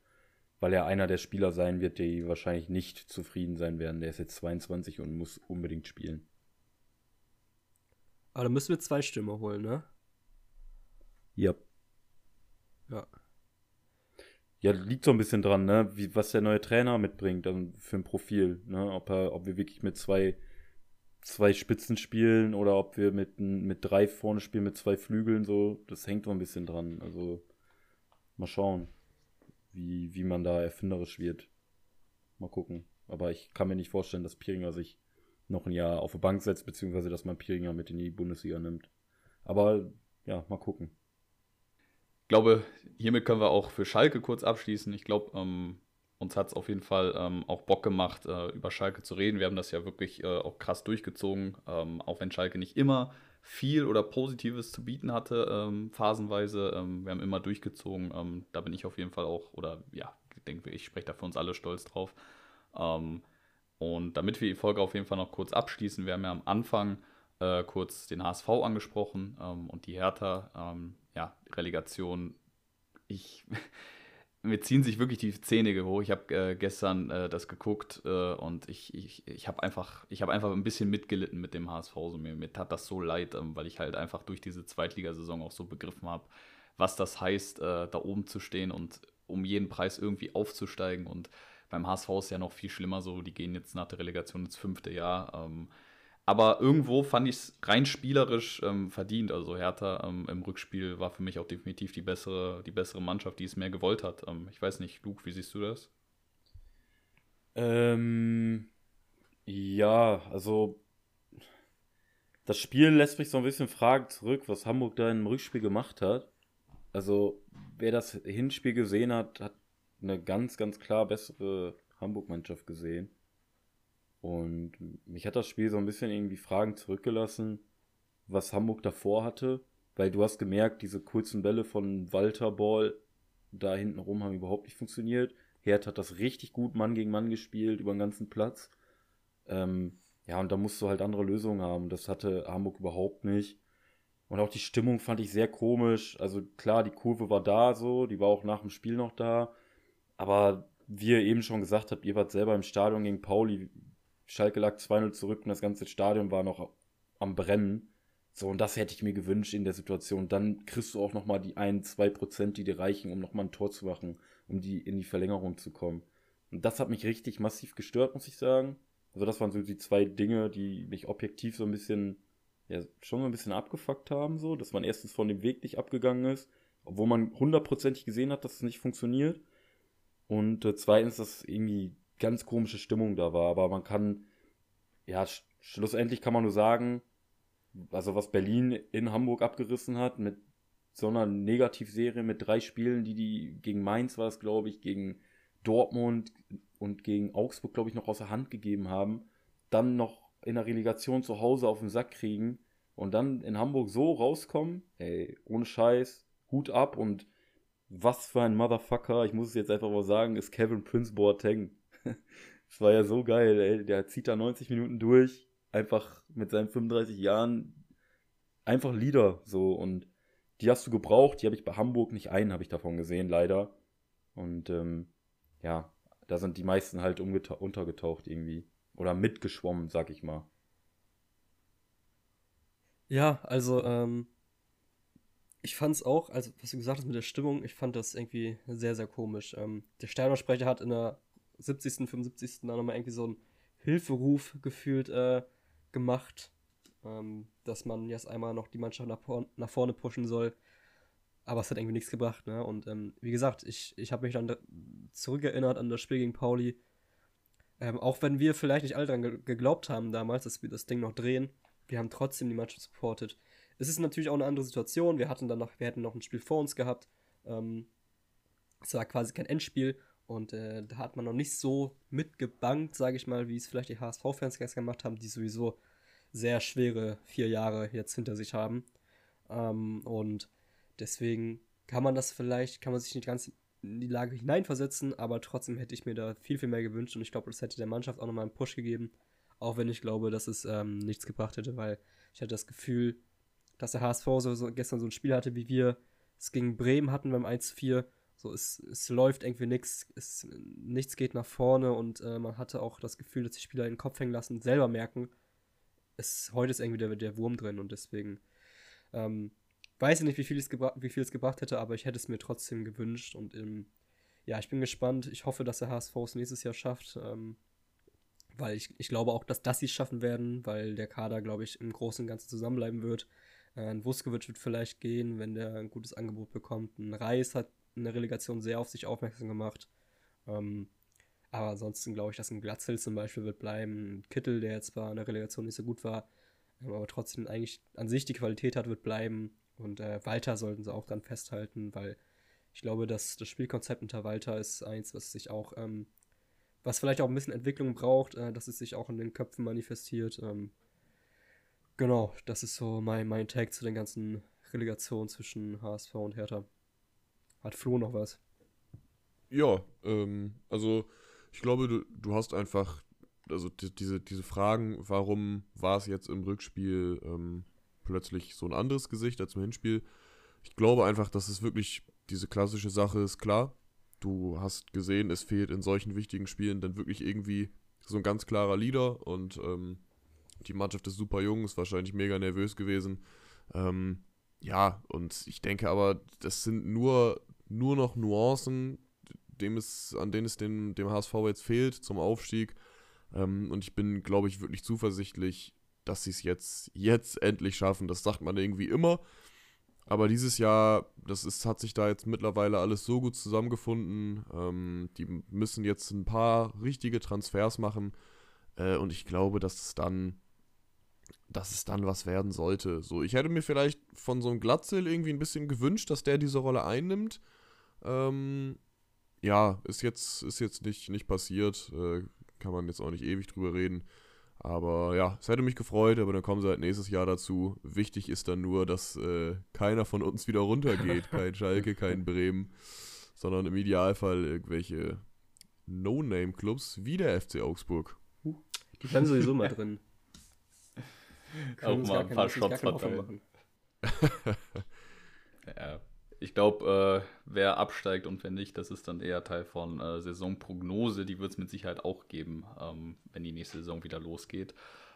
S5: weil er einer der Spieler sein wird, die wahrscheinlich nicht zufrieden sein werden. Der ist jetzt 22 und muss unbedingt spielen.
S3: Aber dann müssen wir zwei Stürmer holen, ne?
S5: Ja.
S3: Ja.
S5: Ja, liegt so ein bisschen dran, ne? Wie, was der neue Trainer mitbringt dann für ein Profil, ne? Ob, er, ob wir wirklich mit zwei, zwei Spitzen spielen oder ob wir mit, mit drei vorne spielen, mit zwei Flügeln, so, das hängt so ein bisschen dran. Also, mal schauen, wie, wie man da erfinderisch wird. Mal gucken. Aber ich kann mir nicht vorstellen, dass Piringer sich noch ein Jahr auf die Bank setzt, beziehungsweise dass man Piringer mit in die Bundesliga nimmt. Aber ja, mal gucken.
S2: Ich glaube, hiermit können wir auch für Schalke kurz abschließen. Ich glaube, ähm, uns hat es auf jeden Fall ähm, auch Bock gemacht, äh, über Schalke zu reden. Wir haben das ja wirklich äh, auch krass durchgezogen, ähm, auch wenn Schalke nicht immer viel oder Positives zu bieten hatte, ähm, phasenweise. Ähm, wir haben immer durchgezogen. Ähm, da bin ich auf jeden Fall auch, oder ja, ich denke, ich spreche da für uns alle stolz drauf. und damit wir die Folge auf jeden Fall noch kurz abschließen, wir haben ja am Anfang äh, kurz den HSV angesprochen und die Hertha ja, Relegation, ich, mir ziehen sich wirklich die Zähne hoch. Ich habe äh, gestern äh, das geguckt äh, und ich, ich, ich habe einfach, hab einfach ein bisschen mitgelitten mit dem HSV. So, mir, mir tat das so leid, ähm, weil ich halt einfach durch diese Zweitligasaison auch so begriffen habe, was das heißt, äh, da oben zu stehen und um jeden Preis irgendwie aufzusteigen. Und beim HSV ist ja noch viel schlimmer so, die gehen jetzt nach der Relegation ins fünfte Jahr. Ähm, aber irgendwo fand ich es rein spielerisch ähm, verdient. Also Hertha ähm, im Rückspiel war für mich auch definitiv die bessere, die bessere Mannschaft, die es mehr gewollt hat. Ähm, ich weiß nicht, Luke, wie siehst du das?
S5: Ähm, ja, also das Spiel lässt mich so ein bisschen fragen zurück, was Hamburg da im Rückspiel gemacht hat. Also wer das Hinspiel gesehen hat, hat eine ganz, ganz klar bessere Hamburg-Mannschaft gesehen. Und mich hat das Spiel so ein bisschen irgendwie Fragen zurückgelassen, was Hamburg davor hatte. Weil du hast gemerkt, diese kurzen Bälle von Walter Ball da hinten rum haben überhaupt nicht funktioniert. Herd hat das richtig gut Mann gegen Mann gespielt über den ganzen Platz. Ähm, ja, und da musst du halt andere Lösungen haben. Das hatte Hamburg überhaupt nicht. Und auch die Stimmung fand ich sehr komisch. Also klar, die Kurve war da so, die war auch nach dem Spiel noch da. Aber wie ihr eben schon gesagt habt, ihr wart selber im Stadion gegen Pauli. Schalke lag 2-0 zurück und das ganze Stadion war noch am Brennen. So, und das hätte ich mir gewünscht in der Situation. Dann kriegst du auch nochmal die 1, 2 Prozent, die dir reichen, um nochmal ein Tor zu machen, um die in die Verlängerung zu kommen. Und das hat mich richtig massiv gestört, muss ich sagen. Also das waren so die zwei Dinge, die mich objektiv so ein bisschen, ja, schon so ein bisschen abgefuckt haben, so, dass man erstens von dem Weg nicht abgegangen ist, obwohl man hundertprozentig gesehen hat, dass es nicht funktioniert. Und äh, zweitens, dass irgendwie ganz komische Stimmung da war. Aber man kann, ja, sch schlussendlich kann man nur sagen, also was Berlin in Hamburg abgerissen hat mit so einer Negativserie mit drei Spielen, die die gegen Mainz war es, glaube ich, gegen Dortmund und gegen Augsburg, glaube ich, noch aus der Hand gegeben haben, dann noch in der Relegation zu Hause auf den Sack kriegen und dann in Hamburg so rauskommen, ey, ohne Scheiß, Hut ab und was für ein Motherfucker, ich muss es jetzt einfach mal sagen, ist Kevin Prince Boateng. [LAUGHS] das war ja so geil, ey. Der zieht da 90 Minuten durch, einfach mit seinen 35 Jahren, einfach Lieder so und die hast du gebraucht, die habe ich bei Hamburg nicht einen, habe ich davon gesehen, leider. Und ähm, ja, da sind die meisten halt untergetaucht irgendwie. Oder mitgeschwommen, sag ich mal.
S3: Ja, also, ähm, ich es auch, also was du gesagt hast mit der Stimmung, ich fand das irgendwie sehr, sehr komisch. Ähm, der Sternersprecher hat in der 70., 75. dann nochmal irgendwie so einen Hilferuf gefühlt äh, gemacht, ähm, dass man jetzt einmal noch die Mannschaft nach, nach, vorne pushen soll. Aber es hat irgendwie nichts gebracht, ne? Und ähm, wie gesagt, ich, ich habe mich dann zurückerinnert an das Spiel gegen Pauli. ähm, auch wenn wir vielleicht nicht alle daran geglaubt haben damals, dass wir das Ding noch drehen, wir haben trotzdem die Mannschaft supportet. Es ist natürlich auch eine andere Situation. Wir hatten dann noch, wir hätten noch ein Spiel vor uns gehabt. Ähm, es war quasi kein Endspiel und äh, da hat man noch nicht so mitgebankt, sage ich mal, wie es vielleicht die HSV-Fans gestern gemacht haben, die sowieso sehr schwere vier Jahre jetzt hinter sich haben. Ähm, und deswegen kann man das vielleicht, kann man sich nicht ganz in die Lage hineinversetzen, aber trotzdem hätte ich mir da viel, viel mehr gewünscht und ich glaube, das hätte der Mannschaft auch nochmal einen Push gegeben. Auch wenn ich glaube, dass es ähm, nichts gebracht hätte, weil ich hatte das Gefühl, dass der HSV so, so gestern so ein Spiel hatte, wie wir es gegen Bremen hatten beim 1-4. So, es, es läuft irgendwie nichts, nichts geht nach vorne und äh, man hatte auch das Gefühl, dass die Spieler den Kopf hängen lassen, selber merken, es, heute ist irgendwie der, der Wurm drin und deswegen ähm, weiß ich nicht, wie viel, es wie viel es gebracht hätte, aber ich hätte es mir trotzdem gewünscht und ähm, ja, ich bin gespannt. Ich hoffe, dass der HSV es nächstes Jahr schafft, ähm, weil ich, ich glaube auch, dass das sie schaffen werden, weil der Kader, glaube ich, im Großen und Ganzen zusammenbleiben wird. Äh, ein Vuskovic wird vielleicht gehen, wenn der ein gutes Angebot bekommt. Ein Reis hat in der Relegation sehr auf sich aufmerksam gemacht. Ähm, aber ansonsten glaube ich, dass ein Glatzel zum Beispiel wird bleiben. Ein Kittel, der jetzt zwar in der Relegation nicht so gut war, ähm, aber trotzdem eigentlich an sich die Qualität hat, wird bleiben. Und äh, Walter sollten sie auch dann festhalten, weil ich glaube, dass das Spielkonzept unter Walter ist eins, was sich auch, ähm, was vielleicht auch ein bisschen Entwicklung braucht, äh, dass es sich auch in den Köpfen manifestiert. Ähm, genau, das ist so mein, mein Tag zu den ganzen Relegationen zwischen HSV und Hertha. Hat Flo noch was?
S4: Ja, ähm, also ich glaube, du, du hast einfach, also die, diese, diese Fragen, warum war es jetzt im Rückspiel ähm, plötzlich so ein anderes Gesicht als im Hinspiel? Ich glaube einfach, dass es wirklich diese klassische Sache ist, klar. Du hast gesehen, es fehlt in solchen wichtigen Spielen dann wirklich irgendwie so ein ganz klarer Leader und ähm, die Mannschaft ist super jung, ist wahrscheinlich mega nervös gewesen. Ähm, ja, und ich denke aber, das sind nur, nur noch Nuancen, dem es, an denen es dem, dem HSV jetzt fehlt zum Aufstieg. Ähm, und ich bin, glaube ich, wirklich zuversichtlich, dass sie es jetzt, jetzt endlich schaffen. Das sagt man irgendwie immer. Aber dieses Jahr, das ist, hat sich da jetzt mittlerweile alles so gut zusammengefunden. Ähm, die müssen jetzt ein paar richtige Transfers machen. Äh, und ich glaube, dass es dann, dass es dann was werden sollte. So, ich hätte mir vielleicht von so einem Glatzel irgendwie ein bisschen gewünscht, dass der diese Rolle einnimmt. Ähm, ja, ist jetzt, ist jetzt nicht, nicht passiert. Äh, kann man jetzt auch nicht ewig drüber reden. Aber ja, es hätte mich gefreut, aber dann kommen sie halt nächstes Jahr dazu. Wichtig ist dann nur, dass äh, keiner von uns wieder runtergeht. kein [LAUGHS] Schalke, kein Bremen, sondern im Idealfall irgendwelche No-Name-Clubs wie der FC Augsburg.
S3: Die bleiben sowieso mal drin. [LAUGHS]
S2: Auch mal ein paar Shots verteilen. [LAUGHS] ja, ich glaube, äh, wer absteigt und wer nicht, das ist dann eher Teil von äh, Saisonprognose. Die wird es mit Sicherheit auch geben, ähm, wenn die nächste Saison wieder losgeht.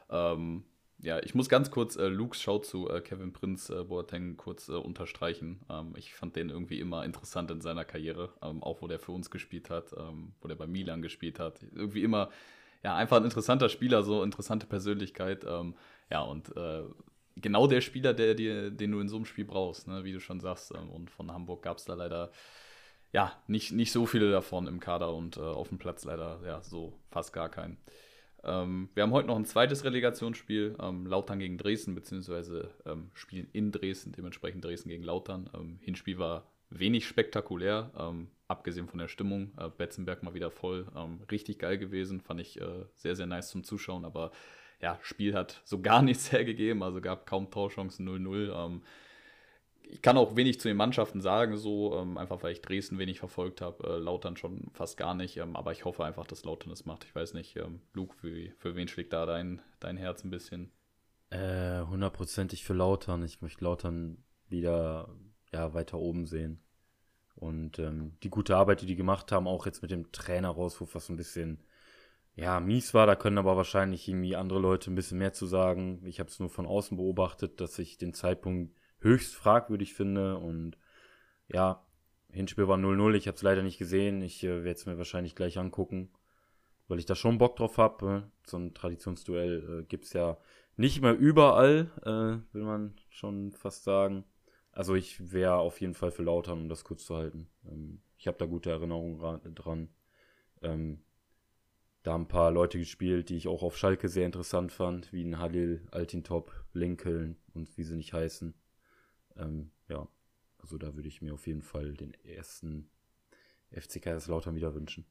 S2: Ähm, ja, ich muss ganz kurz äh, Lukes Schau zu äh, Kevin Prinz äh, Boateng kurz äh, unterstreichen. Ähm, ich fand den irgendwie immer interessant in seiner Karriere, ähm, auch wo der für uns gespielt hat, ähm, wo der bei Milan gespielt hat. Irgendwie immer, ja, einfach ein interessanter Spieler, so interessante Persönlichkeit. Ähm, ja, und äh, genau der Spieler, der, der, den du in so einem Spiel brauchst, ne? wie du schon sagst. Ähm, und von Hamburg gab es da leider ja nicht, nicht so viele davon im Kader und äh, auf dem Platz leider ja so fast gar keinen. Ähm, wir haben heute noch ein zweites Relegationsspiel, ähm, Lautern gegen Dresden, beziehungsweise ähm, spielen in Dresden, dementsprechend Dresden gegen Lautern. Ähm, Hinspiel war wenig spektakulär, ähm, abgesehen von der Stimmung. Äh, Betzenberg mal wieder voll, richtig geil gewesen, fand ich äh, sehr, sehr nice zum Zuschauen, aber ja, Spiel hat so gar [LAUGHS] nichts hergegeben, also gab kaum Torchancen 0-0. Ähm, ich kann auch wenig zu den Mannschaften sagen, so, ähm, einfach weil ich Dresden wenig verfolgt habe, äh, Lautern schon fast gar nicht, ähm, aber ich hoffe einfach, dass Lautern es macht. Ich weiß nicht, ähm, Luke, für, für wen schlägt da dein, dein Herz ein bisschen?
S5: Äh, hundertprozentig für Lautern. Ich möchte Lautern wieder ja, weiter oben sehen. Und ähm, die gute Arbeit, die die gemacht haben, auch jetzt mit dem Trainerauswurf, was so ein bisschen ja, mies war. Da können aber wahrscheinlich irgendwie andere Leute ein bisschen mehr zu sagen. Ich habe es nur von außen beobachtet, dass ich den Zeitpunkt höchst fragwürdig finde. Und ja, Hinspiel war 0-0. Ich habe es leider nicht gesehen. Ich äh, werde es mir wahrscheinlich gleich angucken, weil ich da schon Bock drauf habe. Ne? So ein Traditionsduell äh, gibt's ja nicht mehr überall, äh, will man schon fast sagen. Also ich wäre auf jeden Fall für Lautern, um das kurz zu halten. Ähm, ich habe da gute Erinnerungen dran. Ähm, da ein paar Leute gespielt, die ich auch auf Schalke sehr interessant fand, wie ein Halil, Altintop, Lincoln und wie sie nicht heißen. Ähm, ja, also da würde ich mir auf jeden Fall den ersten FC Kaiserslautern wieder wünschen.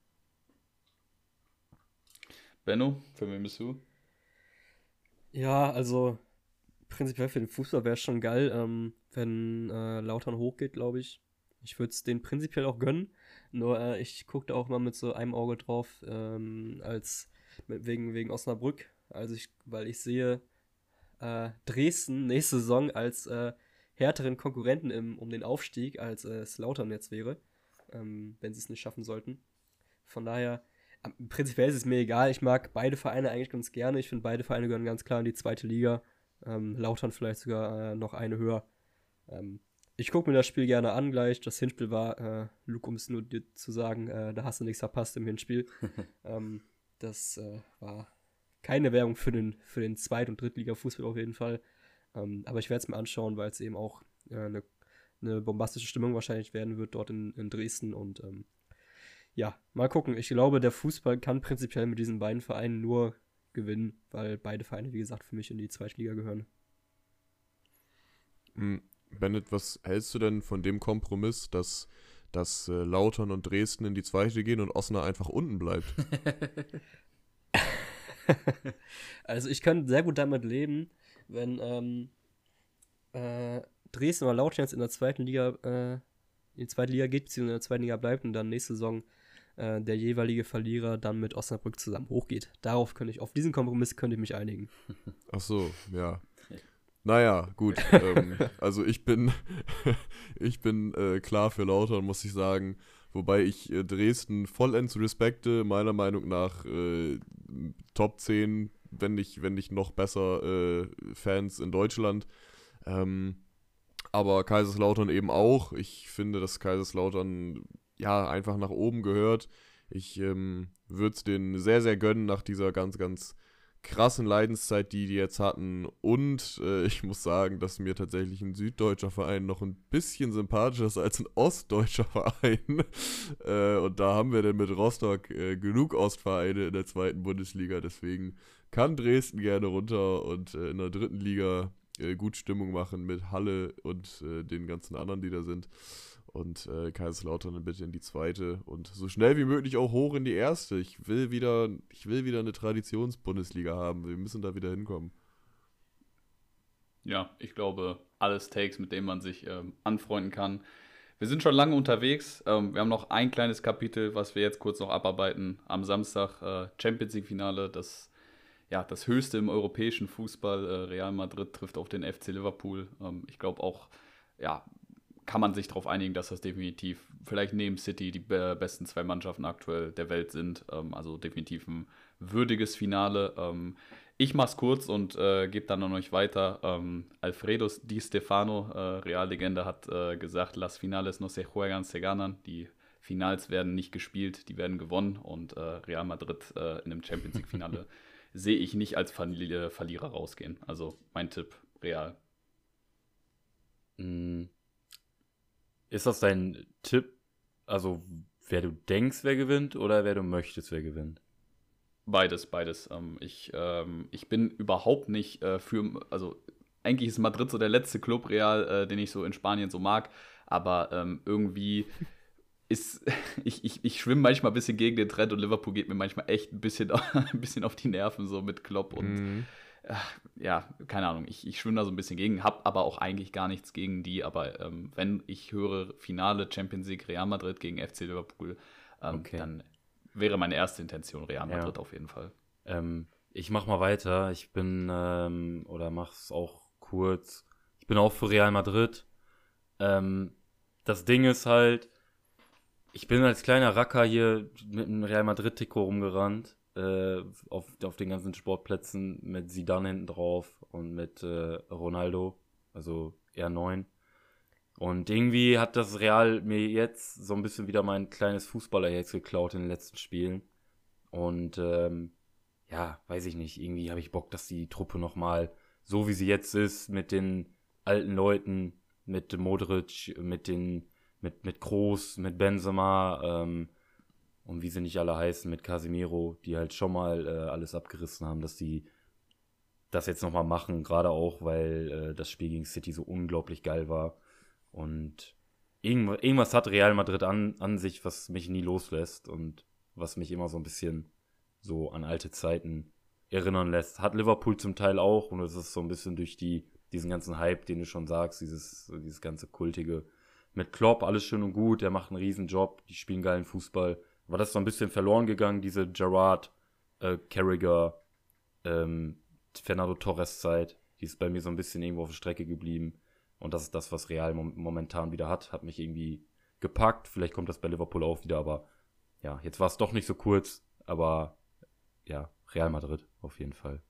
S2: Benno, für wen bist du?
S3: Ja, also prinzipiell für den Fußball wäre es schon geil, ähm, wenn äh, Lautern hochgeht, glaube ich. Ich würde es denen prinzipiell auch gönnen. Nur äh, ich gucke da auch mal mit so einem Auge drauf, ähm, als wegen, wegen Osnabrück. Also ich, weil ich sehe äh, Dresden nächste Saison als äh, härteren Konkurrenten im, um den Aufstieg, als äh, es Lautern jetzt wäre, ähm, wenn sie es nicht schaffen sollten. Von daher, prinzipiell ist es mir egal. Ich mag beide Vereine eigentlich ganz gerne. Ich finde, beide Vereine gehören ganz klar in die zweite Liga. Ähm, Lautern vielleicht sogar äh, noch eine höher. Ähm, ich gucke mir das Spiel gerne an gleich. Das Hinspiel war, äh, Luke, um es nur dir zu sagen, äh, da hast du nichts verpasst im Hinspiel. [LAUGHS] ähm, das äh, war keine Werbung für den, für den Zweit- und Drittliga-Fußball auf jeden Fall. Ähm, aber ich werde es mir anschauen, weil es eben auch eine, äh, eine bombastische Stimmung wahrscheinlich werden wird dort in, in Dresden. Und ähm, ja, mal gucken. Ich glaube, der Fußball kann prinzipiell mit diesen beiden Vereinen nur gewinnen, weil beide Vereine, wie gesagt, für mich in die Zweitliga gehören.
S4: Bennett, was hältst du denn von dem Kompromiss, dass, dass äh, Lautern und Dresden in die zweite gehen und Osnabrück einfach unten bleibt? [LAUGHS]
S3: also ich kann sehr gut damit leben, wenn ähm, äh, Dresden oder Lautern jetzt in der zweiten Liga äh, in die zweite Liga geht, beziehungsweise in der zweiten Liga bleibt und dann nächste Saison äh, der jeweilige Verlierer dann mit Osnabrück zusammen hochgeht. Darauf könnte ich, auf diesen Kompromiss könnte ich mich einigen.
S4: Ach so, ja. Naja, gut. ähm, [LAUGHS] also ich bin, [LAUGHS] ich bin äh, klar für Lautern, muss ich sagen. Wobei ich äh, Dresden vollends respekte, meiner Meinung nach äh, Top 10, wenn nicht, wenn nicht noch besser äh, Fans in Deutschland. Ähm, aber Kaiserslautern eben auch. Ich finde, dass Kaiserslautern ja einfach nach oben gehört. Ich ähm, würde es denen sehr, sehr gönnen nach dieser ganz, ganz krassen Leidenszeit, die die jetzt hatten. Und äh, ich muss sagen, dass mir tatsächlich ein süddeutscher Verein noch ein bisschen sympathischer ist als ein ostdeutscher [LAUGHS] Verein. äh, und da haben wir denn mit Rostock äh, genug Ostvereine in der zweiten Bundesliga. Deswegen kann Dresden gerne runter und äh, in der dritten Liga äh, gut Stimmung machen mit Halle und äh, den ganzen anderen, die da sind und äh, Kaiserslautern bitte in die zweite und so schnell wie möglich auch hoch in die erste. Ich will wieder, ich will wieder eine Traditionsbundesliga haben. Wir müssen da wieder hinkommen.
S2: Ja, ich glaube, alles Takes, mit denen man sich ähm, anfreunden kann. Wir sind schon lange unterwegs. Ähm, wir haben noch ein kleines Kapitel, was wir jetzt kurz noch abarbeiten. Am Samstag äh, Champions League-Finale, das, ja, das höchste im europäischen Fußball. Äh, Real Madrid trifft auf den FC Liverpool. Ähm, ich glaube auch, ja, kann man sich darauf einigen, dass das definitiv vielleicht neben City die besten zwei Mannschaften aktuell der Welt sind. Ähm, also definitiv ein würdiges Finale. Ähm, ich mach's kurz und äh, gebe dann noch nicht weiter. Ähm, Alfredo Di Stefano, äh, Reallegende, hat äh, gesagt, las finales no se juegan, se ganan. Die Finals werden nicht gespielt, die werden gewonnen und äh, Real Madrid äh, in einem Champions League Finale [LAUGHS] sehe ich nicht als Verlierer rausgehen. Also mein Tipp, Real.
S5: Mhm. Ist das dein Tipp? Also, wer du denkst, wer gewinnt oder wer du möchtest, wer gewinnt?
S2: Beides, beides. Ähm, ich, ähm, ich bin überhaupt nicht äh, für, also eigentlich ist Madrid so der letzte Club Real, äh, den ich so in Spanien so mag, aber ähm, irgendwie [LAUGHS] ist, [LAUGHS] ich, ich, ich schwimme manchmal ein bisschen gegen den Trend und Liverpool geht mir manchmal echt ein bisschen, [LAUGHS] ein bisschen auf die Nerven, so mit Klopp und mhm ja, keine Ahnung, ich, ich schwimme da so ein bisschen gegen, habe aber auch eigentlich gar nichts gegen die. Aber ähm, wenn ich höre Finale Champions League Real Madrid gegen FC Liverpool, ähm, okay. dann wäre meine erste Intention Real Madrid ja. auf jeden Fall.
S5: Ähm, ich mach mal weiter. Ich bin, ähm, oder mach's auch kurz. Ich bin auch für Real Madrid. Ähm, das Ding ist halt, ich bin als kleiner Racker hier mit einem Real Madrid-Trikot rumgerannt äh, auf, auf den ganzen Sportplätzen mit Zidane hinten drauf und mit äh, Ronaldo, also R9. Und irgendwie hat das Real mir jetzt so ein bisschen wieder mein kleines Fußballerherz geklaut in den letzten Spielen. Und ähm, ja, weiß ich nicht, irgendwie habe ich Bock, dass die Truppe nochmal so wie sie jetzt ist, mit den alten Leuten, mit Modric, mit den, mit, mit Kroos, mit Benzema, ähm, und wie sie nicht alle heißen mit Casemiro, die halt schon mal äh, alles abgerissen haben, dass die das jetzt nochmal machen, gerade auch, weil äh, das Spiel gegen City so unglaublich geil war. Und irgendwas, irgendwas hat Real Madrid an, an sich, was mich nie loslässt und was mich immer so ein bisschen so an alte Zeiten erinnern lässt. Hat Liverpool zum Teil auch und es ist so ein bisschen durch die, diesen ganzen Hype, den du schon sagst, dieses, dieses ganze kultige mit Klopp, alles schön und gut, der macht einen riesen Job, die spielen geilen Fußball. War das so ein bisschen verloren gegangen, diese Gerard, äh, Carragher, ähm, Fernando Torres Zeit. Die ist bei mir so ein bisschen irgendwo auf der Strecke geblieben. Und das ist das, was Real momentan wieder hat. Hat mich irgendwie gepackt. Vielleicht kommt das bei Liverpool auch wieder, aber ja, jetzt war es doch nicht so kurz. Aber ja, Real Madrid auf jeden Fall.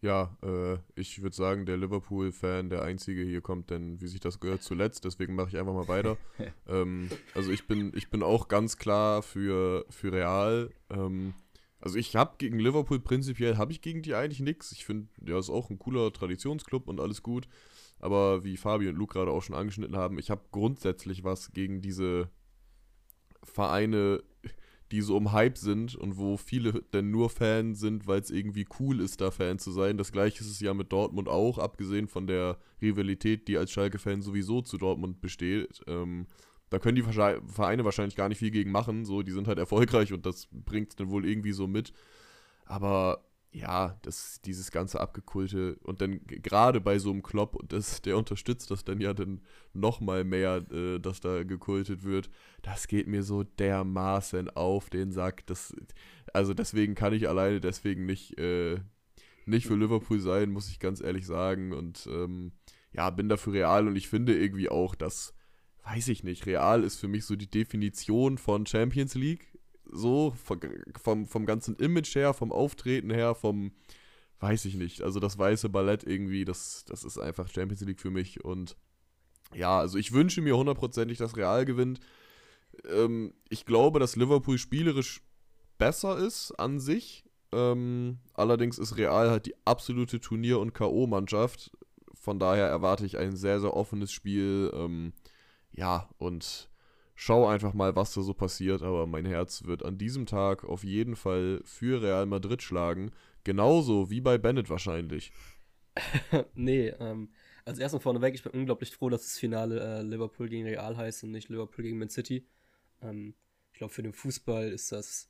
S4: Ja, äh, ich würde sagen, der Liverpool-Fan, der einzige hier kommt, denn wie sich das gehört zuletzt, deswegen mache ich einfach mal weiter. [LAUGHS] ähm, also ich bin, ich bin auch ganz klar für, für Real. Ähm, also ich habe gegen Liverpool prinzipiell, habe ich gegen die eigentlich nichts. Ich finde, der ist auch ein cooler Traditionsclub und alles gut. Aber wie Fabi und Luke gerade auch schon angeschnitten haben, ich habe grundsätzlich was gegen diese Vereine, die so im Hype sind und wo viele denn nur Fan sind, weil es irgendwie cool ist, da Fan zu sein. Das gleiche ist es ja mit Dortmund auch, abgesehen von der Rivalität, die als Schalke-Fan sowieso zu Dortmund besteht. Ähm, da können die Vereine wahrscheinlich gar nicht viel gegen machen. So, die sind halt erfolgreich und das bringt es dann wohl irgendwie so mit. Aber ja, das, dieses ganze Abgekulte und dann gerade bei so einem Klopp und das, der unterstützt das dann ja dann nochmal mehr, äh, dass da gekultet wird, das geht mir so dermaßen auf den Sack. Das, also deswegen kann ich alleine deswegen nicht, äh, nicht für Liverpool sein, muss ich ganz ehrlich sagen. Und ähm, ja, bin dafür real und ich finde irgendwie auch, dass weiß ich nicht, Real ist für mich so die Definition von Champions League. So, vom, vom ganzen Image her, vom Auftreten her, vom, weiß ich nicht. Also das weiße Ballett irgendwie, das, das ist einfach Champions League für mich. Und ja, also ich wünsche mir hundertprozentig, dass Real gewinnt. Ähm, ich glaube, dass Liverpool spielerisch besser ist an sich. Ähm, allerdings ist Real halt die absolute Turnier- und K.O.-Mannschaft. Von daher erwarte ich ein sehr, sehr offenes Spiel. Ähm, ja, und schau einfach mal, was da so passiert. Aber mein Herz wird an diesem Tag auf jeden Fall für Real Madrid schlagen. Genauso wie bei Bennett wahrscheinlich. [LAUGHS]
S3: nee, ähm, als erstes vorneweg, ich bin unglaublich froh, dass das Finale äh, Liverpool gegen Real heißt und nicht Liverpool gegen Man City. Ähm, ich glaube, für den Fußball ist das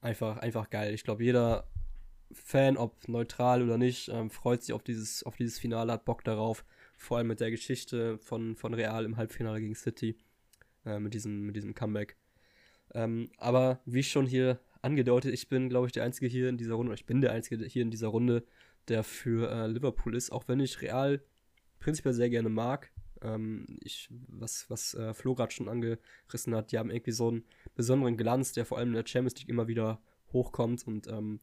S3: einfach, einfach geil. Ich glaube, jeder Fan, ob neutral oder nicht, ähm, freut sich auf dieses, auf dieses Finale, hat Bock darauf vor allem mit der Geschichte von, von Real im Halbfinale gegen City, äh, mit, diesem, mit diesem Comeback. Ähm, aber wie schon hier angedeutet, ich bin, glaube ich, der Einzige hier in dieser Runde, ich bin der Einzige hier in dieser Runde, der für äh, Liverpool ist, auch wenn ich Real prinzipiell sehr gerne mag. Ähm, ich, was, was äh, Flo gerade schon angerissen hat, die haben irgendwie so einen besonderen Glanz, der vor allem in der Champions League immer wieder hochkommt und ähm,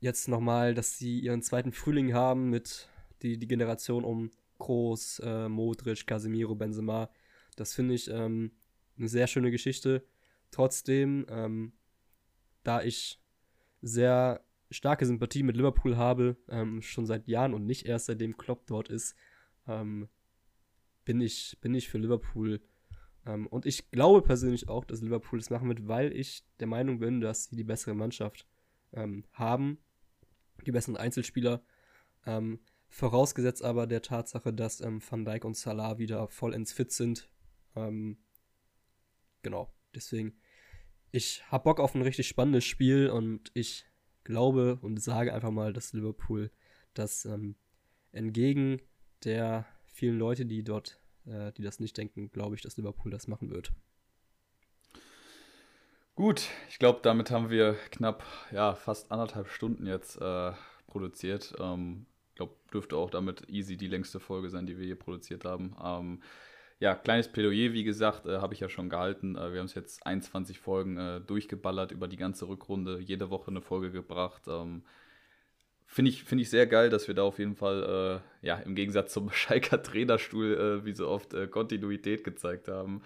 S3: jetzt nochmal, dass sie ihren zweiten Frühling haben mit die, die Generation um Groß, äh, Modric, Casemiro, Benzema. Das finde ich ähm, eine sehr schöne Geschichte. Trotzdem, ähm, da ich sehr starke Sympathie mit Liverpool habe, ähm, schon seit Jahren und nicht erst seitdem Klopp dort ist, ähm, bin, ich, bin ich für Liverpool. Ähm, und ich glaube persönlich auch, dass Liverpool das machen wird, weil ich der Meinung bin, dass sie die bessere Mannschaft ähm, haben, die besseren Einzelspieler. Vorausgesetzt aber der Tatsache, dass ähm, Van Dijk und Salah wieder vollends fit sind. Ähm, genau, deswegen, ich habe Bock auf ein richtig spannendes Spiel und ich glaube und sage einfach mal, dass Liverpool das ähm, entgegen der vielen Leute, die dort, äh, die das nicht denken, glaube ich, dass Liverpool das machen wird.
S2: Gut, ich glaube, damit haben wir knapp, ja, fast anderthalb Stunden jetzt äh, produziert. Ähm, glaube, dürfte auch damit easy die längste Folge sein, die wir hier produziert haben. Ähm, ja, kleines Plädoyer, wie gesagt, äh, habe ich ja schon gehalten. Äh, wir haben es jetzt 21 Folgen äh, durchgeballert über die ganze Rückrunde, jede Woche eine Folge gebracht. Ähm, Finde ich, find ich sehr geil, dass wir da auf jeden Fall, äh, ja, im Gegensatz zum [LAUGHS] Schalker Trainerstuhl, äh, wie so oft, äh, Kontinuität gezeigt haben.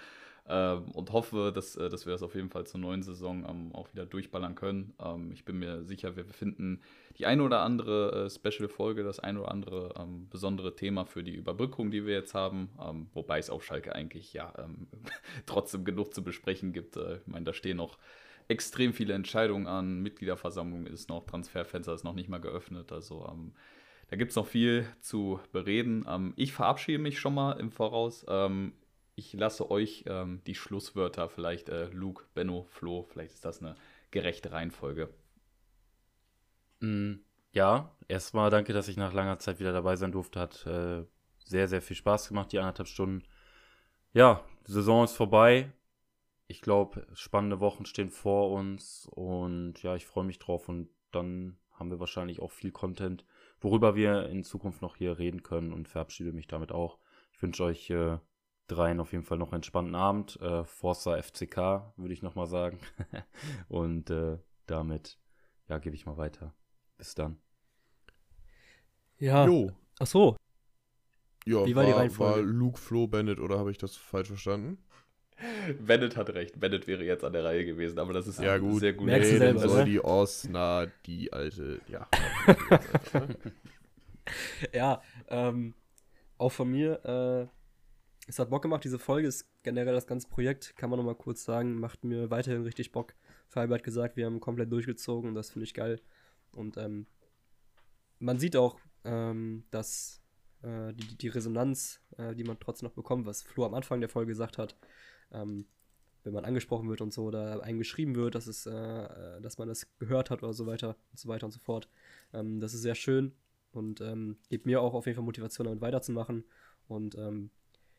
S2: Ähm, und hoffe, dass, äh, dass wir das auf jeden Fall zur neuen Saison ähm, auch wieder durchballern können. Ähm, ich bin mir sicher, wir finden die eine oder andere äh, Special-Folge, das eine oder andere ähm, besondere Thema für die Überbrückung, die wir jetzt haben. Ähm, wobei es auf Schalke eigentlich ja ähm, [LAUGHS] trotzdem genug zu besprechen gibt. Äh, ich meine, da stehen noch extrem viele Entscheidungen an. Mitgliederversammlung ist noch, Transferfenster ist noch nicht mal geöffnet. Also da gibt es noch viel zu bereden. Ich verabschiede mich schon mal im Voraus. Ich lasse euch ähm, die Schlusswörter, vielleicht äh, Luke, Benno, Flo, vielleicht ist das eine gerechte Reihenfolge.
S5: Mm, ja, erstmal danke, dass ich nach langer Zeit wieder dabei sein durfte. Hat äh, sehr, sehr viel Spaß gemacht, die anderthalb Stunden. Ja, die Saison ist vorbei. Ich glaube, spannende Wochen stehen vor uns und ja, ich freue mich drauf und dann haben wir wahrscheinlich auch viel Content, worüber wir in Zukunft noch hier reden können und verabschiede mich damit auch. Ich wünsche euch äh, dreien auf jeden Fall noch einen entspannten Abend. Äh, Forza FCK, würde ich nochmal sagen. [LAUGHS] und äh, damit, ja, gebe ich mal weiter. Bis dann.
S3: Ja.
S4: Jo.
S3: Ach so.
S4: Ja,
S3: Wie war die
S4: war,
S3: Reihenfolge?
S4: war Luke, Flo, Bennett oder habe ich das falsch verstanden? [LAUGHS]
S2: Bennett hat recht. Bennett wäre jetzt an der Reihe gewesen, aber das ist
S4: Ja, gut.
S2: sehr gut.
S3: Merkst du
S4: Nee,
S3: selber,
S4: soll die Osna, die alte, ja. [LAUGHS]
S3: Ja, ähm, auch von mir, äh, es hat Bock gemacht, diese Folge ist generell das ganze Projekt, kann man nochmal kurz sagen, macht mir weiterhin richtig Bock. Fabi hat gesagt, wir haben komplett durchgezogen und das finde ich geil. Und ähm, man sieht auch, ähm, dass äh, die, die Resonanz, äh, die man trotzdem noch bekommt, was Flo am Anfang der Folge gesagt hat, ähm, wenn man angesprochen wird und so oder einem geschrieben wird, dass, es, äh, äh, dass man das gehört hat oder so weiter und so weiter und so fort. Ähm, das ist sehr schön und ähm, gibt mir auch auf jeden Fall Motivation, damit weiterzumachen. Und ähm,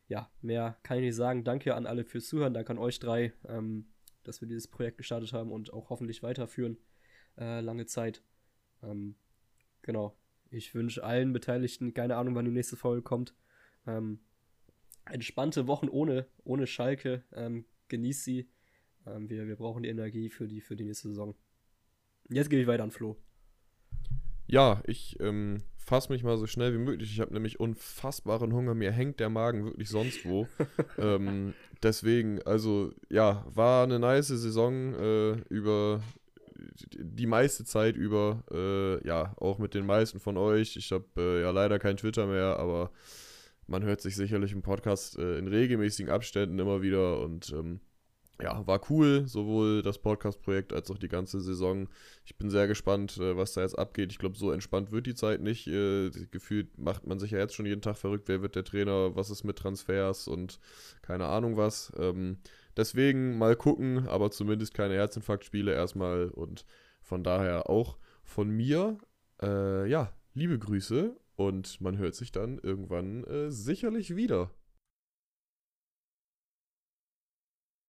S3: ja, mehr kann ich nicht sagen. Danke an alle fürs Zuhören, danke an euch drei, ähm, dass wir dieses Projekt gestartet haben und auch hoffentlich weiterführen äh, lange Zeit. Ähm, genau. Ich wünsche allen Beteiligten, keine Ahnung, wann die nächste Folge kommt, ähm, entspannte Wochen ohne, ohne Schalke. Ähm, genießt sie. Ähm, wir, wir brauchen die Energie für die, für die nächste Saison. Jetzt gebe ich weiter an Flo.
S4: Ja, ich ähm, fasse mich mal so schnell wie möglich. Ich habe nämlich unfassbaren Hunger. Mir hängt der Magen wirklich sonst wo. [LAUGHS] ähm, deswegen, also ja, war eine nice Saison äh, über die meiste Zeit über. Äh, ja, auch mit den meisten von euch. Ich habe äh, ja leider kein Twitter mehr, aber man hört sich sicherlich im Podcast äh, in regelmäßigen Abständen immer wieder und ähm, ja, war cool, sowohl das Podcast-Projekt als auch die ganze Saison. Ich bin sehr gespannt, äh, was da jetzt abgeht. Ich glaube, so entspannt wird die Zeit nicht. Äh, gefühlt macht man sich ja jetzt schon jeden Tag verrückt, wer wird der Trainer, was ist mit Transfers und keine Ahnung was. Ähm, deswegen mal gucken, aber zumindest keine Herzinfarktspiele erstmal und von daher auch von mir, äh, ja, liebe Grüße und man hört sich dann irgendwann äh, sicherlich wieder.